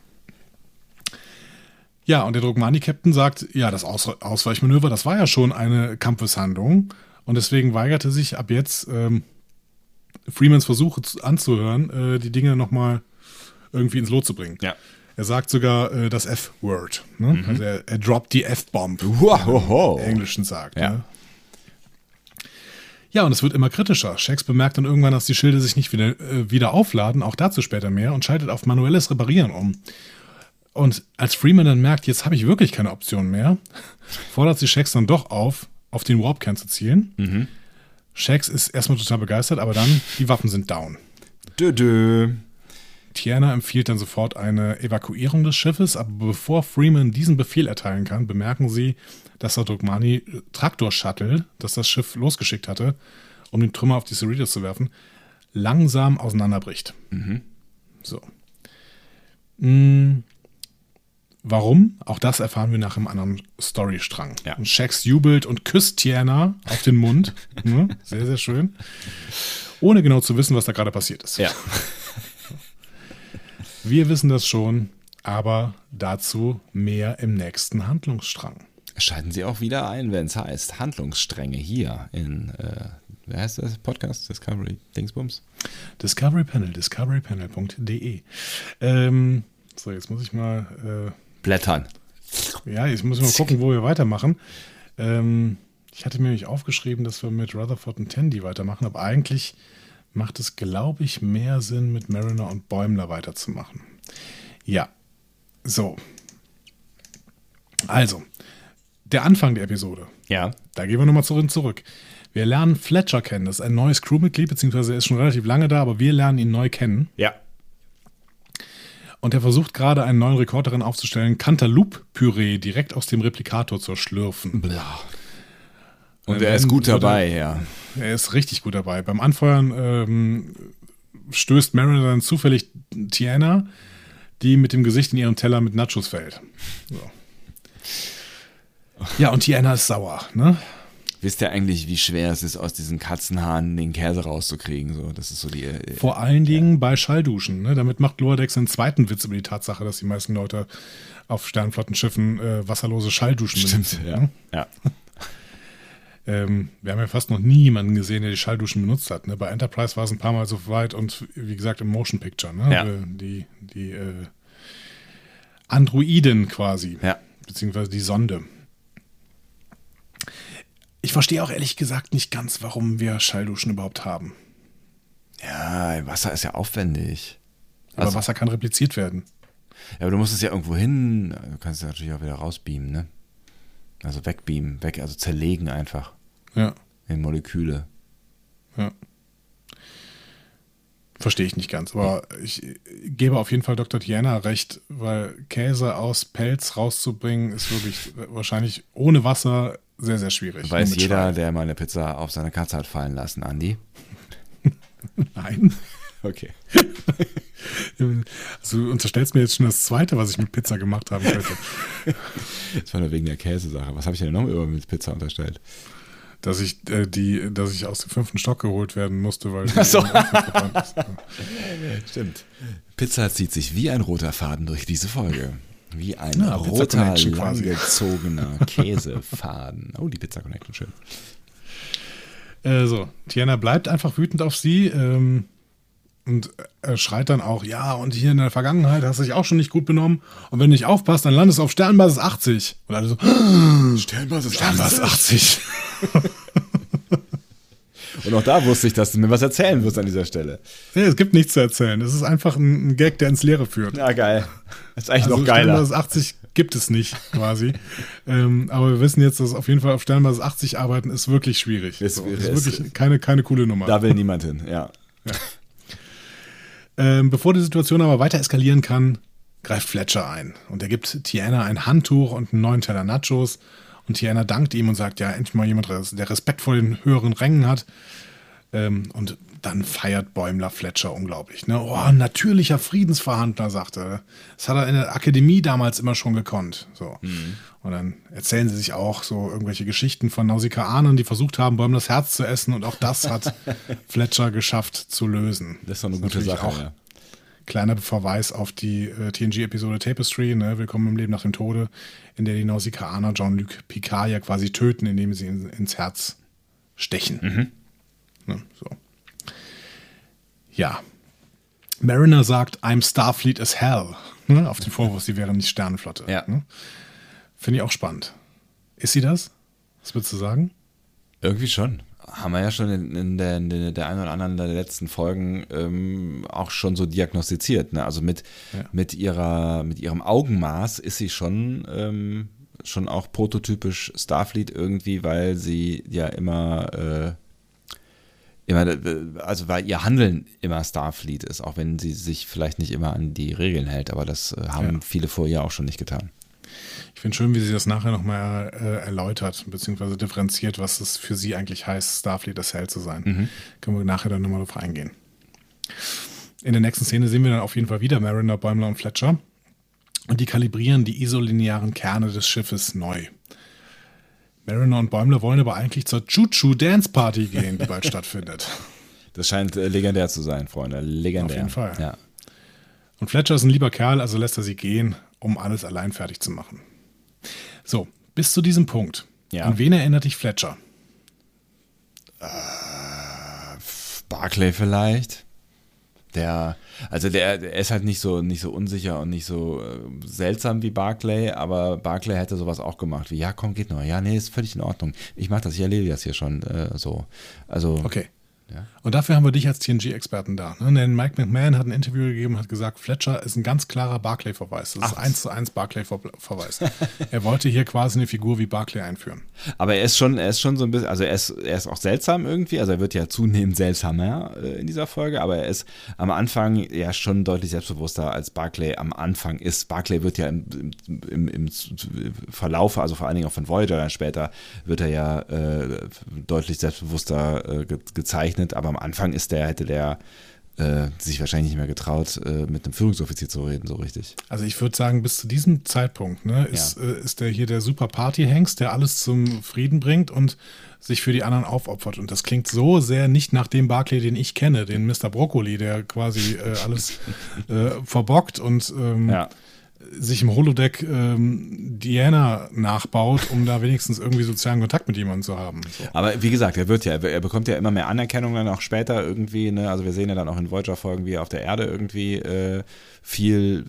Ja, und der Drogmani-Captain sagt, ja, das Aus Ausweichmanöver, das war ja schon eine Kampfeshandlung. Und deswegen weigerte sich ab jetzt ähm, Freemans Versuche zu, anzuhören, äh, die Dinge nochmal irgendwie ins Lot zu bringen. Ja. Er sagt sogar äh, das F-Word. Ne? Also er, er droppt die F-Bomb, Wow. im Englischen sagt. Ja. Ne? Ja, und es wird immer kritischer. Shax bemerkt dann irgendwann, dass die Schilde sich nicht wieder, äh, wieder aufladen, auch dazu später mehr, und schaltet auf manuelles Reparieren um. Und als Freeman dann merkt, jetzt habe ich wirklich keine Option mehr, [laughs] fordert sie Shax dann doch auf, auf den Warpkern zu zielen. Shax ist erstmal total begeistert, aber dann, die Waffen sind down. Dö, dö. Tiana empfiehlt dann sofort eine Evakuierung des Schiffes, aber bevor Freeman diesen Befehl erteilen kann, bemerken sie, dass der Drogmani Traktor-Shuttle, das das Schiff losgeschickt hatte, um den Trümmer auf die Cerritos zu werfen, langsam auseinanderbricht. So. Mm, Warum? Auch das erfahren wir nach einem anderen Storystrang. Ja. Und Shax jubelt und küsst Tiana auf den Mund. [laughs] Ne? Sehr, sehr schön. Ohne genau zu wissen, was da gerade passiert ist. Ja. [laughs] Wir wissen das schon, aber dazu mehr im nächsten Handlungsstrang. Schalten Sie auch wieder ein, wenn es heißt Handlungsstränge hier in, äh, wie heißt das Podcast? Discovery Dingsbums? Discovery Panel, discoverypanel.de. Ähm, so, jetzt muss ich mal, Blättern. ja, jetzt muss ich mal gucken, wo wir weitermachen. Ähm, ich hatte mir nämlich aufgeschrieben, dass wir mit Rutherford und Tandy weitermachen, aber eigentlich macht es, glaube ich, mehr Sinn, mit Mariner und Bäumler weiterzumachen. Ja, so. Also, der Anfang der Episode. Ja. Da gehen wir nochmal zurück, zurück. Wir lernen Fletcher kennen. Das ist ein neues Crewmitglied, beziehungsweise er ist schon relativ lange da, aber wir lernen ihn neu kennen. Ja. Und er versucht gerade einen neuen Rekord darin aufzustellen, Cantaloupe-Püree direkt aus dem Replikator zu schlürfen. Und Äh, er ist gut dabei, ja. Er ist richtig gut dabei. Beim Anfeuern ähm, stößt Mariner dann zufällig Tiana, die mit dem Gesicht in ihren Teller mit Nachos fällt. So. Ja, und Tiana ist sauer, ne? Wisst ihr eigentlich, wie schwer es ist, aus diesen Katzenhaaren den Käse rauszukriegen? So, das ist so die. äh, Vor allen Dingen bei Schallduschen. Ne? Damit macht Loadex einen zweiten Witz über die Tatsache, dass die meisten Leute auf Sternflottenschiffen äh, wasserlose Schallduschen Stimmt, benutzen. ja. Ne? ja. [laughs] Ähm, wir haben ja fast noch nie jemanden gesehen, der die Schallduschen benutzt hat. Ne? Bei Enterprise war es ein paar Mal so weit und wie gesagt im Motion Picture. Ne? Ja. Äh, Die, die äh, Androiden quasi. Ja. Beziehungsweise die Sonde. Ich verstehe auch ehrlich gesagt nicht ganz, warum wir Schallduschen überhaupt haben. Ja, Wasser ist ja aufwendig. Aber Also- Wasser kann repliziert werden. Ja, aber du musst es ja irgendwo hin. Du kannst es natürlich auch wieder rausbeamen, ne? Also wegbeamen, weg, also zerlegen einfach Ja. in Moleküle. Ja. Verstehe ich nicht ganz, aber ich gebe auf jeden Fall Dr. Tiana recht, weil Käse aus Pelz rauszubringen ist wirklich wahrscheinlich ohne Wasser sehr, sehr schwierig. Weiß jeder, Schwein. der mal eine Pizza auf seine Katze hat fallen lassen, Andi. [laughs] Nein. Okay. Also du unterstellst mir jetzt schon das zweite, was ich mit Pizza gemacht haben könnte. [laughs] Das war nur wegen der Käsesache. Was habe ich denn noch über mit Pizza unterstellt? Dass ich äh, die, dass ich aus dem fünften Stock geholt werden musste, weil [laughs] die Ach so. [laughs] Stimmt. Pizza zieht sich wie ein roter Faden durch diese Folge. Wie ein Ja, roter, langgezogener [laughs] Käsefaden. Oh, die Pizza Connection, schön. Äh, so, Tiana bleibt einfach wütend auf sie ähm, und er schreit dann auch, ja, und hier in der Vergangenheit hast du dich auch schon nicht gut benommen und wenn du nicht aufpasst, dann landest du auf Sternbasis 80. Und alle so, [gasps] Sternbasis Sternbasis 80. [laughs] Und auch da wusste ich, dass du mir was erzählen wirst an dieser Stelle. nee, es gibt nichts zu erzählen. Es ist einfach ein, Gag, der ins Leere führt. Ja, geil. Das ist eigentlich Also noch geiler. Sternbasis 80 gibt es nicht, quasi. [laughs] ähm, aber wir wissen jetzt, dass auf jeden Fall auf Sternbasis 80 arbeiten ist wirklich schwierig. Es- so, ist wirklich keine, keine coole Nummer. Da will niemand hin, ja. Ähm, bevor die Situation aber weiter eskalieren kann, greift Fletcher ein und er gibt Tiana ein Handtuch und einen neuen Teller Nachos und Tiana dankt ihm und sagt, ja, endlich mal jemand, der Respekt vor den höheren Rängen hat. Ähm, und dann feiert Bäumler Fletcher unglaublich. Ne? Oh, ein natürlicher Friedensverhandler, sagt er. Das hat er in der Akademie damals immer schon gekonnt. So. Und dann erzählen sie sich auch so irgendwelche Geschichten von Nausikaanern, die versucht haben, Bäumlers Herz zu essen. Und auch das hat [laughs] Fletcher geschafft zu lösen. Das ist doch eine gute natürlich Sache, Auch ja. Kleiner Verweis auf die äh, TNG-Episode Tapestry, ne? Willkommen im Leben nach dem Tode, in der die Nausikaaner Jean-Luc Picard ja quasi töten, indem sie in, ins Herz stechen. Ne? So. Ja. Mariner sagt, I'm Starfleet as hell. Ne? Auf den Vorwurf, sie wäre nicht Sternenflotte. Ja. Ne? Finde ich auch spannend. Ist sie das? Was würdest du sagen? Irgendwie schon. Haben wir ja schon in, in, der, in der, einen oder anderen der letzten Folgen ähm, auch schon so diagnostiziert. Ne? Also mit, Ja. mit, ihrer, mit ihrem Augenmaß ist sie schon, ähm, schon auch prototypisch Starfleet irgendwie, weil sie ja immer, äh, immer, äh, also weil ihr Handeln immer Starfleet ist, auch wenn sie sich vielleicht nicht immer an die Regeln hält, aber das äh, haben Ja. viele vor ihr auch schon nicht getan. Ich finde schön, wie sie das nachher nochmal äh, erläutert, beziehungsweise differenziert, was es für sie eigentlich heißt, Starfleet as hell zu sein. Können wir nachher dann nochmal drauf eingehen. in der nächsten Szene sehen wir dann auf jeden Fall wieder Mariner, Bäumler und Fletcher. Und die kalibrieren die isolinearen Kerne des Schiffes neu. Mariner und Bäumler wollen aber eigentlich zur Choo-Choo Dance Party gehen, die bald [laughs] stattfindet. Das scheint äh, legendär zu sein, Freunde. Legendär. Auf jeden Fall. Ja. Und Fletcher ist ein lieber Kerl, also lässt er sie gehen, um alles allein fertig zu machen. So, bis zu diesem Punkt. Ja. An wen erinnert dich Fletcher? Barclay vielleicht. Der, also der, der ist halt nicht so, nicht so unsicher und nicht so äh, seltsam wie Barclay, aber Barclay hätte sowas auch gemacht, wie, ja, komm, geht nur. Ja, nee, ist völlig in Ordnung. Ich mach das, ich erledige das hier schon äh, so. Also, Okay. Ja. Und dafür haben wir dich als TNG-Experten da. Ne? Denn Mike McMahon hat ein Interview gegeben und hat gesagt, Fletcher ist ein ganz klarer Barclay-Verweis. Das ist Ach. eins zu eins Barclay-Verweis. [laughs] er wollte hier quasi eine Figur wie Barclay einführen. aber er ist schon, er ist schon so ein bisschen, also er ist, er ist auch seltsam irgendwie, also er wird ja zunehmend seltsamer äh, in dieser Folge, aber er ist am Anfang ja schon deutlich selbstbewusster als Barclay am Anfang ist. Barclay wird ja im, im, im Verlauf, also vor allen Dingen auch von Voyager dann später, wird er ja äh, deutlich selbstbewusster äh, ge gezeichnet, aber am Anfang ist der, hätte der äh, sich wahrscheinlich nicht mehr getraut, äh, mit einem Führungsoffizier zu reden, so richtig. Also ich würde sagen, bis zu diesem Zeitpunkt ne, ist, äh, ist der hier der super Party-Hengst, der alles zum Frieden bringt und sich für die anderen aufopfert. Und das klingt so sehr nicht nach dem Barclay, den ich kenne, den Mr. Broccoli, der quasi äh, alles [laughs] äh, verbockt und ähm, Ja. Sich im Holodeck ähm, Diana nachbaut, um da wenigstens irgendwie sozialen Kontakt mit jemandem zu haben. So. Aber wie gesagt, er wird ja, er bekommt ja immer mehr Anerkennung dann auch später irgendwie, ne? Also wir sehen ja dann auch in Voyager-Folgen, wie er auf der Erde irgendwie äh, viel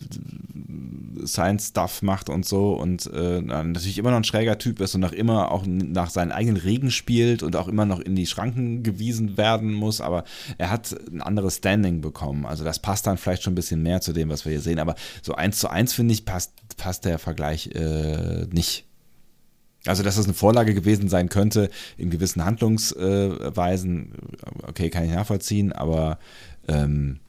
Science-Stuff macht und so und äh, natürlich immer noch ein schräger Typ ist und auch immer auch nach seinen eigenen Regeln spielt und auch immer noch in die Schranken gewiesen werden muss, aber er hat ein anderes Standing bekommen. Also das passt dann vielleicht schon ein bisschen mehr zu dem, was wir hier sehen. Aber so eins zu eins, finde ich, passt, passt der Vergleich äh, nicht. Also, dass das eine Vorlage gewesen sein könnte in gewissen Handlungsweisen, okay, kann ich nachvollziehen, aber ähm,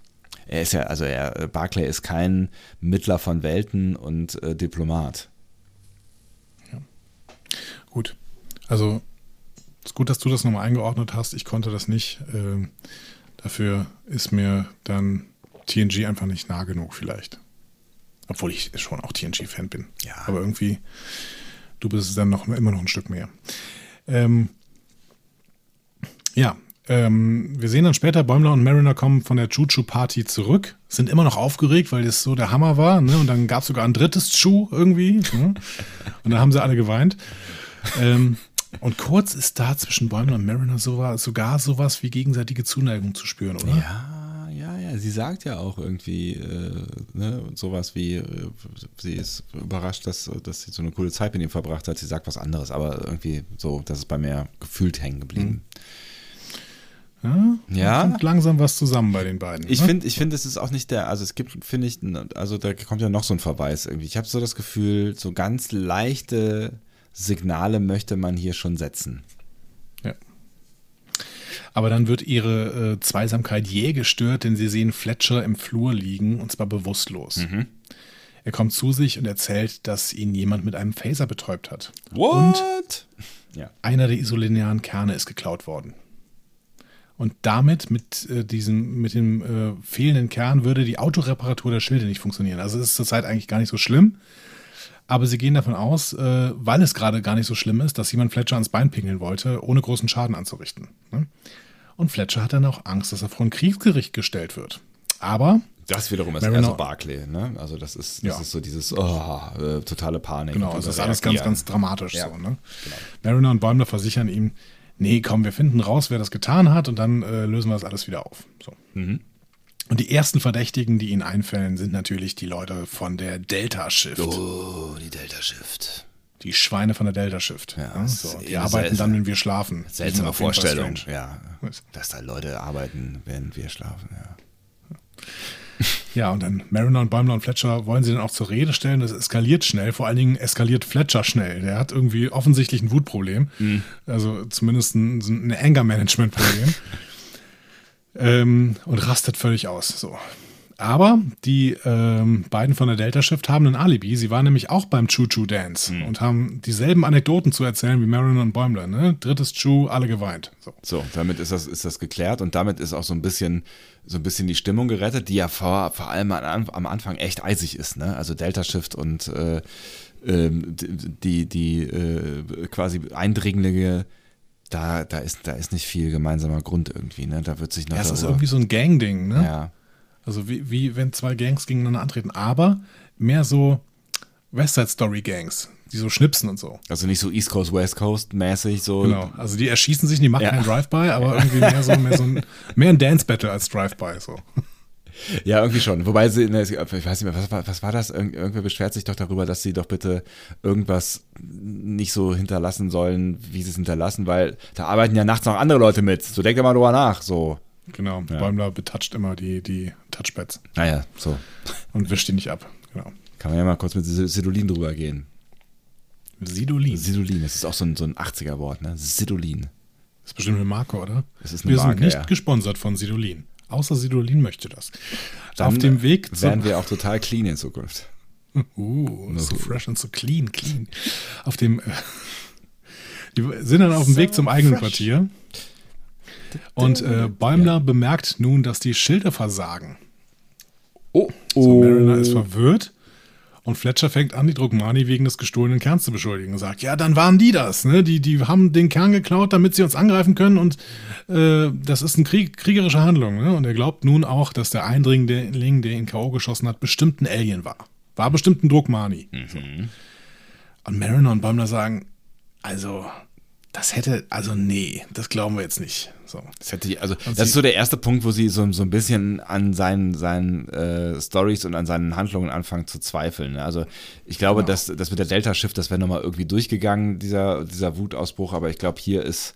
er ist ja, also er, Barclay ist kein Mittler von Welten und äh, Diplomat. Gut. Also ist gut, dass du das nochmal eingeordnet hast. Ich konnte das nicht. Ähm, dafür ist mir dann TNG einfach nicht nah genug vielleicht. Obwohl ich schon auch TNG-Fan bin. Ja. Aber irgendwie, du bist es dann noch immer noch ein Stück mehr. Ähm, ja, ähm, wir sehen dann später, Bäumler und Mariner kommen von der Choo-Choo-Party zurück, sind immer noch aufgeregt, weil das so der Hammer war. Ne? Und dann gab es sogar ein drittes Choo irgendwie. Ne? Und dann haben sie alle geweint. Ähm, und kurz ist da zwischen Bäumler und Mariner so, sogar sowas wie gegenseitige Zuneigung zu spüren, oder? Ja, ja, ja. Sie sagt ja auch irgendwie äh, ne, sowas wie, äh, sie ist überrascht, dass, dass sie so eine coole Zeit mit ihm verbracht hat. Sie sagt was anderes, aber irgendwie so, das ist bei mir gefühlt hängen geblieben. Ja. Ja. Kommt langsam was zusammen bei den beiden. Ich ne? finde, ich finde, es ist auch nicht der, also es gibt, finde ich, also da kommt ja noch so ein Verweis irgendwie. Ich habe so das Gefühl, so ganz leichte Signale möchte man hier schon setzen. Ja. Aber dann wird ihre äh, Zweisamkeit jäh gestört, denn sie sehen Fletcher im Flur liegen und zwar bewusstlos. Er kommt zu sich und erzählt, dass ihn jemand mit einem Phaser betäubt hat. What? ja. Einer der isolinearen Kerne ist geklaut worden. Und damit, mit, äh, diesem, mit dem äh, fehlenden Kern, würde die Autoreparatur der Schilde nicht funktionieren. Also es ist zurzeit eigentlich gar nicht so schlimm. Aber sie gehen davon aus, äh, weil es gerade gar nicht so schlimm ist, dass jemand Fletcher ans Bein pingeln wollte, ohne großen Schaden anzurichten. Ne? Und Fletcher hat dann auch Angst, dass er vor ein Kriegsgericht gestellt wird. Aber Das wiederum ist Mariner- eher so Barclay, ne? Also das ist, das Ja. ist so dieses oh, äh, totale Panik. Genau, es ist alles ganz, ganz dramatisch Ja, so. Ne? Mariner und Bäumler versichern ihm, nee, komm, wir finden raus, wer das getan hat und dann äh, lösen wir das alles wieder auf. So. Mhm. Und die ersten Verdächtigen, die ihnen einfällen, sind natürlich die Leute von der Delta Shift. Oh, die Delta Shift. Die Schweine von der Delta Shift. Ja, so, die arbeiten dann, wenn wir schlafen. Seltsame Vorstellung, ja. Dass da Leute arbeiten, während wir schlafen, ja. [laughs] Ja, und dann Mariner und Bäumler und Fletcher wollen sie dann auch zur Rede stellen. Das eskaliert schnell. Vor allen Dingen eskaliert Fletcher schnell. Der hat irgendwie offensichtlich ein Wutproblem. Also zumindest ein, ein Anger-Management-Problem. [laughs] ähm, und rastet völlig aus. So. Aber die ähm, beiden von der Delta Shift haben ein Alibi. Sie waren nämlich auch beim Choo Choo Dance Hm. und haben dieselben Anekdoten zu erzählen wie Mariner und Bäumler. Ne? Drittes Choo, alle geweint. So. So, damit ist das, ist das geklärt und damit ist auch so ein bisschen, so ein bisschen die Stimmung gerettet, die ja vor, vor allem am, am Anfang echt eisig ist, ne? Also Delta Shift und äh, ähm, die, die äh, quasi Eindringlinge, da, da ist, da ist nicht viel gemeinsamer Grund irgendwie, ne? Da wird sich noch Ja, es ist irgendwie so ein Gang-Ding. Ne? ja. Also wie, wie wenn zwei Gangs gegeneinander antreten. Aber mehr so West Side Story Gangs, die so schnipsen und so. Also nicht so East Coast, West Coast mäßig, so. Genau. Also die erschießen sich, die machen Ja. kein Drive-By, aber irgendwie mehr so, mehr so ein, mehr ein Dance-Battle als Drive-By. So. Ja, irgendwie schon. Wobei sie, ne, ich weiß nicht mehr, was war, was war das? Irgend, irgendwer beschwert sich doch darüber, dass sie doch bitte irgendwas nicht so hinterlassen sollen, wie sie es hinterlassen, weil da arbeiten ja nachts noch andere Leute mit. So denkt ihr mal drüber nach. So. Genau. Ja. Bäumler betatscht immer die, die Touchpads Naja, so. und wischt die nicht ab. Genau. Kann man ja mal kurz mit Sidolin drüber gehen. Sidolin. Sidolin, das ist auch so ein, so ein 80er-Wort, ne? Sidolin. Das ist bestimmt eine Marke, oder? Das ist eine Wir sind Marke, nicht ja. gesponsert von Sidolin. Außer Sidolin möchte das. Dann Auf dem Weg zum, werden wir auch total clean in Zukunft. Uh, so so. fresh und so clean, clean. Auf dem, äh, die sind dann auf dem Weg zum eigenen Quartier. Und äh, Bäumler bemerkt nun, dass die Schilder versagen. Oh, So, Mariner ist verwirrt und Fletcher fängt an, die Druckmani wegen des gestohlenen Kerns zu beschuldigen und sagt, ja, dann waren die das, ne? Die, die haben den Kern geklaut, damit sie uns angreifen können und äh, das ist eine Krieg, kriegerische Handlung, ne? Und er glaubt nun auch, dass der Eindringling, der ihn K.O. geschossen hat, bestimmt ein Alien war. War bestimmt ein Druckmani. So. Und Mariner und Bäumler sagen, also, das hätte, also nee, das glauben wir jetzt nicht. So. Das, hätte, also, Und das ist so der erste Punkt, wo sie so, so ein bisschen an seinen, seinen äh, Stories und an seinen Handlungen anfangen zu zweifeln. ne? Also ich glaube, Genau. dass das mit der Delta-Schiff, das wäre nochmal irgendwie durchgegangen, dieser, dieser Wutausbruch, aber ich glaube, hier ist,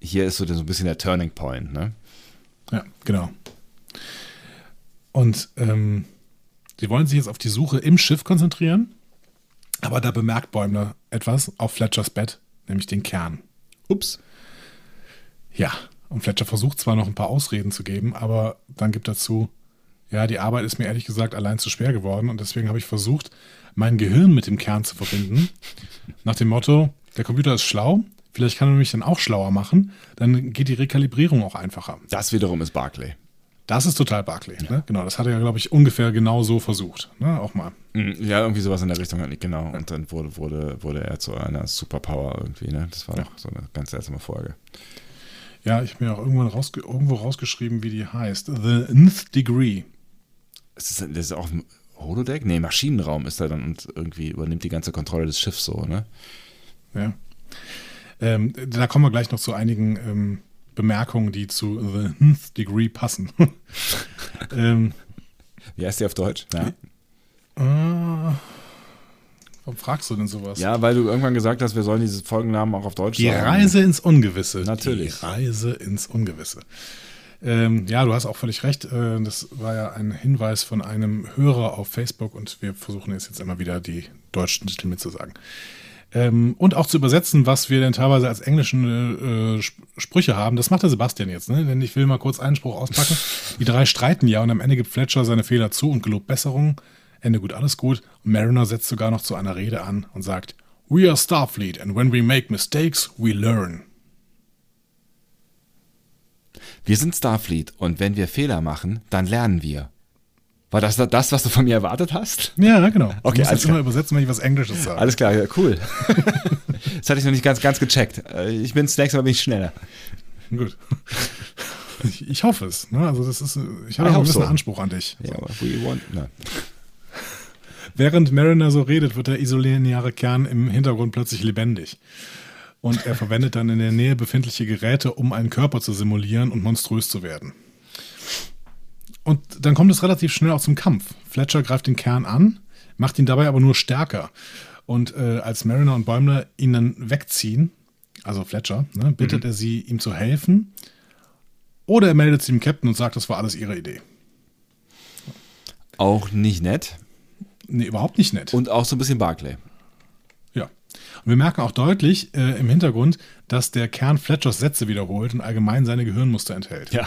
hier ist so, der- so ein bisschen der Turning Point. Ne? Ja, genau. Und ähm, sie wollen sich jetzt auf die Suche im Schiff konzentrieren, aber da bemerkt Bäumler etwas auf Fletchers Bett, nämlich den Kern. Ups. Ja, und Fletcher versucht zwar noch ein paar Ausreden zu geben, aber dann gibt er zu, ja, die Arbeit ist mir ehrlich gesagt allein zu schwer geworden und deswegen habe ich versucht, mein Gehirn mit dem Kern zu verbinden. Nach dem Motto, der Computer ist schlau, vielleicht kann er mich dann auch schlauer machen, dann geht die Rekalibrierung auch einfacher. Das wiederum ist Barclay. Das ist total Barclay. Ne? Genau, das hat er ja, glaube ich, ungefähr genau so versucht. Ne? Auch mal. Mhm, Ja, irgendwie sowas in der Richtung, genau. Und dann wurde, wurde, wurde er zu einer Superpower irgendwie. Ne? Das war Ja. doch so eine ganz seltsame Folge. Ja, ich habe mir auch irgendwann rausge irgendwo rausgeschrieben, wie die heißt. The Nth Degree. Ist das, das ist auch ein Holodeck? Nee, Maschinenraum ist er dann und irgendwie übernimmt die ganze Kontrolle des Schiffs so, ne? Ja. Ähm, da kommen wir gleich noch zu einigen ähm, Bemerkungen, die zu The Nth Degree passen. [laughs] ähm, Wie heißt die auf Deutsch? Ja. äh, warum fragst du denn sowas? ja, weil du irgendwann gesagt hast, wir sollen diese Folgennamen auch auf Deutsch Die sagen. Reise ins Ungewisse. Natürlich. Die Reise ins Ungewisse. Ähm, ja, du hast auch völlig recht. Äh, das war ja ein Hinweis von einem Hörer auf Facebook und wir versuchen jetzt, jetzt immer wieder die deutschen Titel mitzusagen. Ähm, und auch zu übersetzen, was wir denn teilweise als englischen äh, Sp- Sprüche haben. Das macht der Sebastian jetzt, ne? Denn ich will mal kurz einen Spruch auspacken. Die drei streiten ja und am Ende gibt Fletcher seine Fehler zu und gelobt Besserung. Ende gut, alles gut. Und Mariner setzt sogar noch zu einer Rede an und sagt, We are Starfleet and when we make mistakes, we learn. Wir sind Starfleet und wenn wir Fehler machen, dann lernen wir. War das das, was du von mir erwartet hast? Ja, genau. Okay, ich muss immer übersetzen, wenn ich was Englisches sage. Alles klar, ja, cool. [laughs] das hatte ich noch nicht ganz, ganz gecheckt. Äh, Ich bin Snacks, aber bin ich schneller. Gut. Ich, ich hoffe es. Ne? Also das ist, ich habe auch einen hope gewissen so. Anspruch an dich. Ja, aber we want, na. Während Mariner so redet, wird der isolineare Kern im Hintergrund plötzlich lebendig. Und er verwendet dann in der Nähe befindliche Geräte, um einen Körper zu simulieren und monströs zu werden. Und dann kommt es relativ schnell auch zum Kampf. Fletcher greift den Kern an, macht ihn dabei aber nur stärker. Und äh, als Mariner und Bäumler ihn dann wegziehen, also Fletcher, ne, bittet er sie, ihm zu helfen. Oder er meldet sich dem Captain und sagt, das war alles ihre Idee. Auch nicht nett Nee, überhaupt nicht nett. und auch so ein bisschen Barclay. Ja. Und wir merken auch deutlich äh, im Hintergrund, dass der Kern Fletchers Sätze wiederholt und allgemein seine Gehirnmuster enthält. Ja.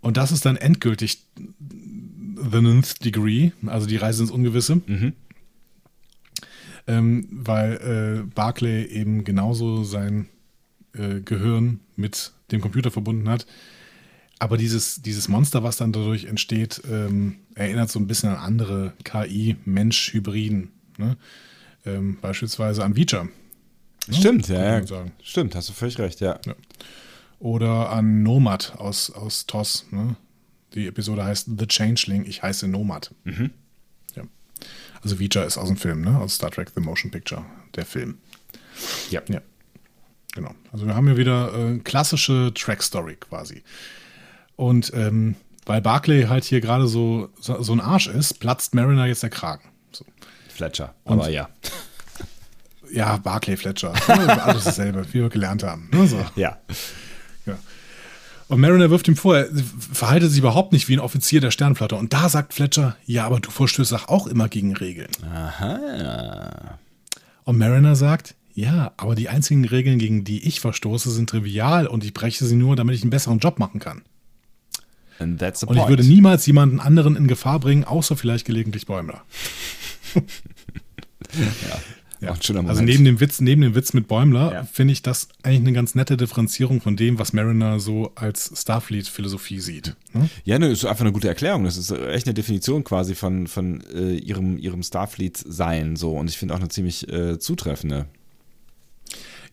Und das ist dann endgültig The Ninth Degree, also die Reise ins Ungewisse. Mhm. Ähm, weil äh, Barclay eben genauso sein äh, Gehirn mit dem Computer verbunden hat. Aber dieses, dieses Monster, was dann dadurch entsteht, ähm, erinnert so ein bisschen an andere KI-Mensch-Hybriden. Ne? Ähm, beispielsweise an Vicha. Stimmt, Könnte ja, ja. Stimmt, hast du völlig recht, ja. Oder an Nomad aus, aus TOS. Ne? Die Episode heißt The Changeling, ich heiße Nomad. Mhm. Ja. Also Vicha ist aus dem Film, ne? aus Star Trek The Motion Picture, der Film. Ja. Ja. Genau. Also wir haben hier wieder äh, klassische Track-Story quasi. Und ähm, weil Barclay halt hier gerade so, so, so ein Arsch ist, platzt Mariner jetzt der Kragen. So. Fletcher, Und- aber ja. Ja, Barclay Fletcher. Ne? Alles dasselbe, wie wir gelernt haben. Ne? So. Ja. Und Mariner wirft ihm vor, er verhalte sich überhaupt nicht wie ein Offizier der Sternflotte. Und da sagt Fletcher, ja, aber du verstößt doch auch immer gegen Regeln. Aha. Und Mariner sagt, ja, aber die einzigen Regeln, gegen die ich verstoße, sind trivial und ich breche sie nur, damit ich einen besseren Job machen kann. Und point. ich würde niemals jemanden anderen in Gefahr bringen, außer vielleicht gelegentlich Bäumler. [laughs] [laughs] Auch ein schöner Also neben dem Witz, neben dem Witz mit Bäumler Ja. finde ich das eigentlich eine ganz nette Differenzierung von dem, was Mariner so als Starfleet-Philosophie sieht. Ne? Ja, ne, ist einfach eine gute Erklärung. Das ist echt eine Definition quasi von, von äh, ihrem, ihrem Starfleet-Sein so. Und ich finde auch eine ziemlich äh, zutreffende.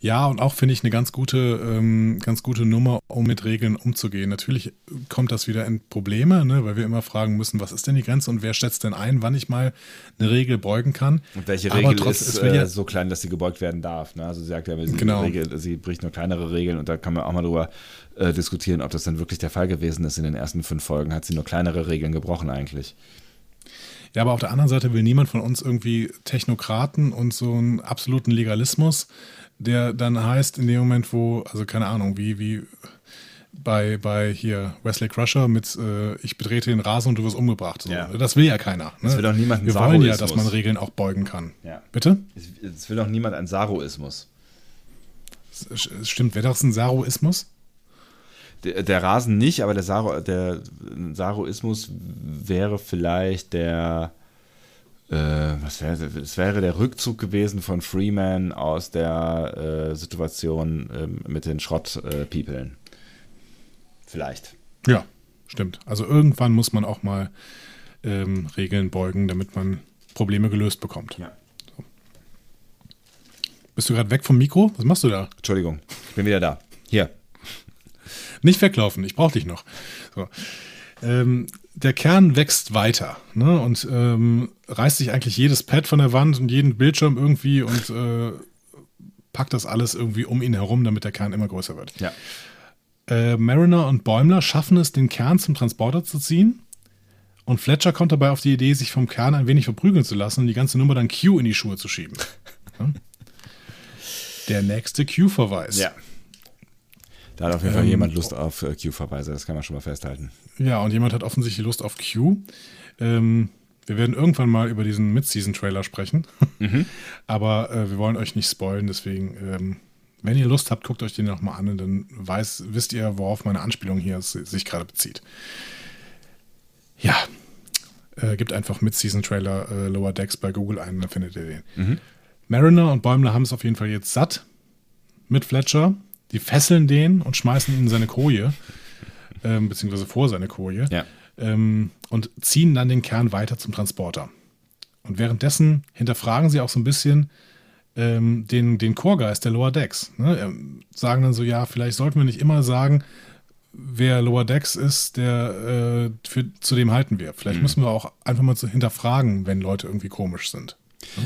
Ja, und auch finde ich eine ganz gute, ähm, ganz gute Nummer, um mit Regeln umzugehen. Natürlich kommt das wieder in Probleme, ne, weil wir immer fragen müssen, was ist denn die Grenze und wer schätzt denn ein, wann ich mal eine Regel beugen kann. Und welche Aber Regel trotz- ist will ja- äh, so klein, dass sie gebeugt werden darf? Ne? Also sie sagt ja, sie, Genau. Regel, sie bricht nur kleinere Regeln und da kann man auch mal drüber äh, diskutieren, ob das dann wirklich der Fall gewesen ist. In den ersten fünf Folgen hat sie nur kleinere Regeln gebrochen eigentlich. Ja, aber auf der anderen Seite will niemand von uns irgendwie Technokraten und so einen absoluten Legalismus, der dann heißt, in dem Moment, wo, also keine Ahnung, wie, wie bei, bei hier Wesley Crusher mit äh, ich betrete den Rasen und du wirst umgebracht. So. Ja. Das will ja keiner. Ne? Das will auch niemand Wir wollen ja, dass man Regeln auch beugen kann. Ja. Bitte? Es, will auch niemand ein Saroismus. Stimmt, wäre das ein Saroismus? Der, der Rasen nicht, aber der, Saro, der Saroismus wäre vielleicht der, äh, was wäre, es wäre der Rückzug gewesen von Freeman aus der äh, Situation ähm, mit den Schrott-Peoplen. vielleicht. Ja, stimmt. Also irgendwann muss man auch mal ähm, Regeln beugen, damit man Probleme gelöst bekommt. Ja. Bist du gerade weg vom Mikro? Was machst du da? Entschuldigung, ich bin wieder da. Hier. Nicht weglaufen, ich brauche dich noch. So. Ähm, der Kern wächst weiter ne? und ähm, reißt sich eigentlich jedes Pad von der Wand und jeden Bildschirm irgendwie und äh, packt das alles irgendwie um ihn herum, damit der Kern immer größer wird. Ja. Äh, Mariner und Bäumler schaffen es, den Kern zum Transporter zu ziehen. Und Fletcher kommt dabei auf die Idee, sich vom Kern ein wenig verprügeln zu lassen und die ganze Nummer dann Q in die Schuhe zu schieben. [laughs] Ja? Der nächste Q-Verweis. Ja. Da hat auf jeden Fall Ähm, jemand Lust auf äh, Q-Verweise, das kann man schon mal festhalten. Ja, und jemand hat offensichtlich Lust auf Q. Ähm, wir werden irgendwann mal über diesen Mid-Season-Trailer sprechen. [laughs] Aber äh, wir wollen euch nicht spoilen, deswegen, ähm, wenn ihr Lust habt, guckt euch den nochmal an und dann weiß, wisst ihr, worauf meine Anspielung hier sich gerade bezieht. Ja, äh, gibt einfach Mid-Season-Trailer äh, Lower Decks bei Google ein, dann findet ihr den. Mariner und Bäumler haben es auf jeden Fall jetzt satt mit Fletcher. Die fesseln den und schmeißen ihn in seine Koje, ähm, beziehungsweise vor seine Koje Ja. ähm, und ziehen dann den Kern weiter zum Transporter. Und währenddessen hinterfragen sie auch so ein bisschen ähm, den, den Chorgeist der Lower Decks. Ne? Sagen dann so, ja, vielleicht sollten wir nicht immer sagen, wer Lower Decks ist, der äh, für, zu dem halten wir. Vielleicht müssen wir auch einfach mal zu hinterfragen, wenn Leute irgendwie komisch sind.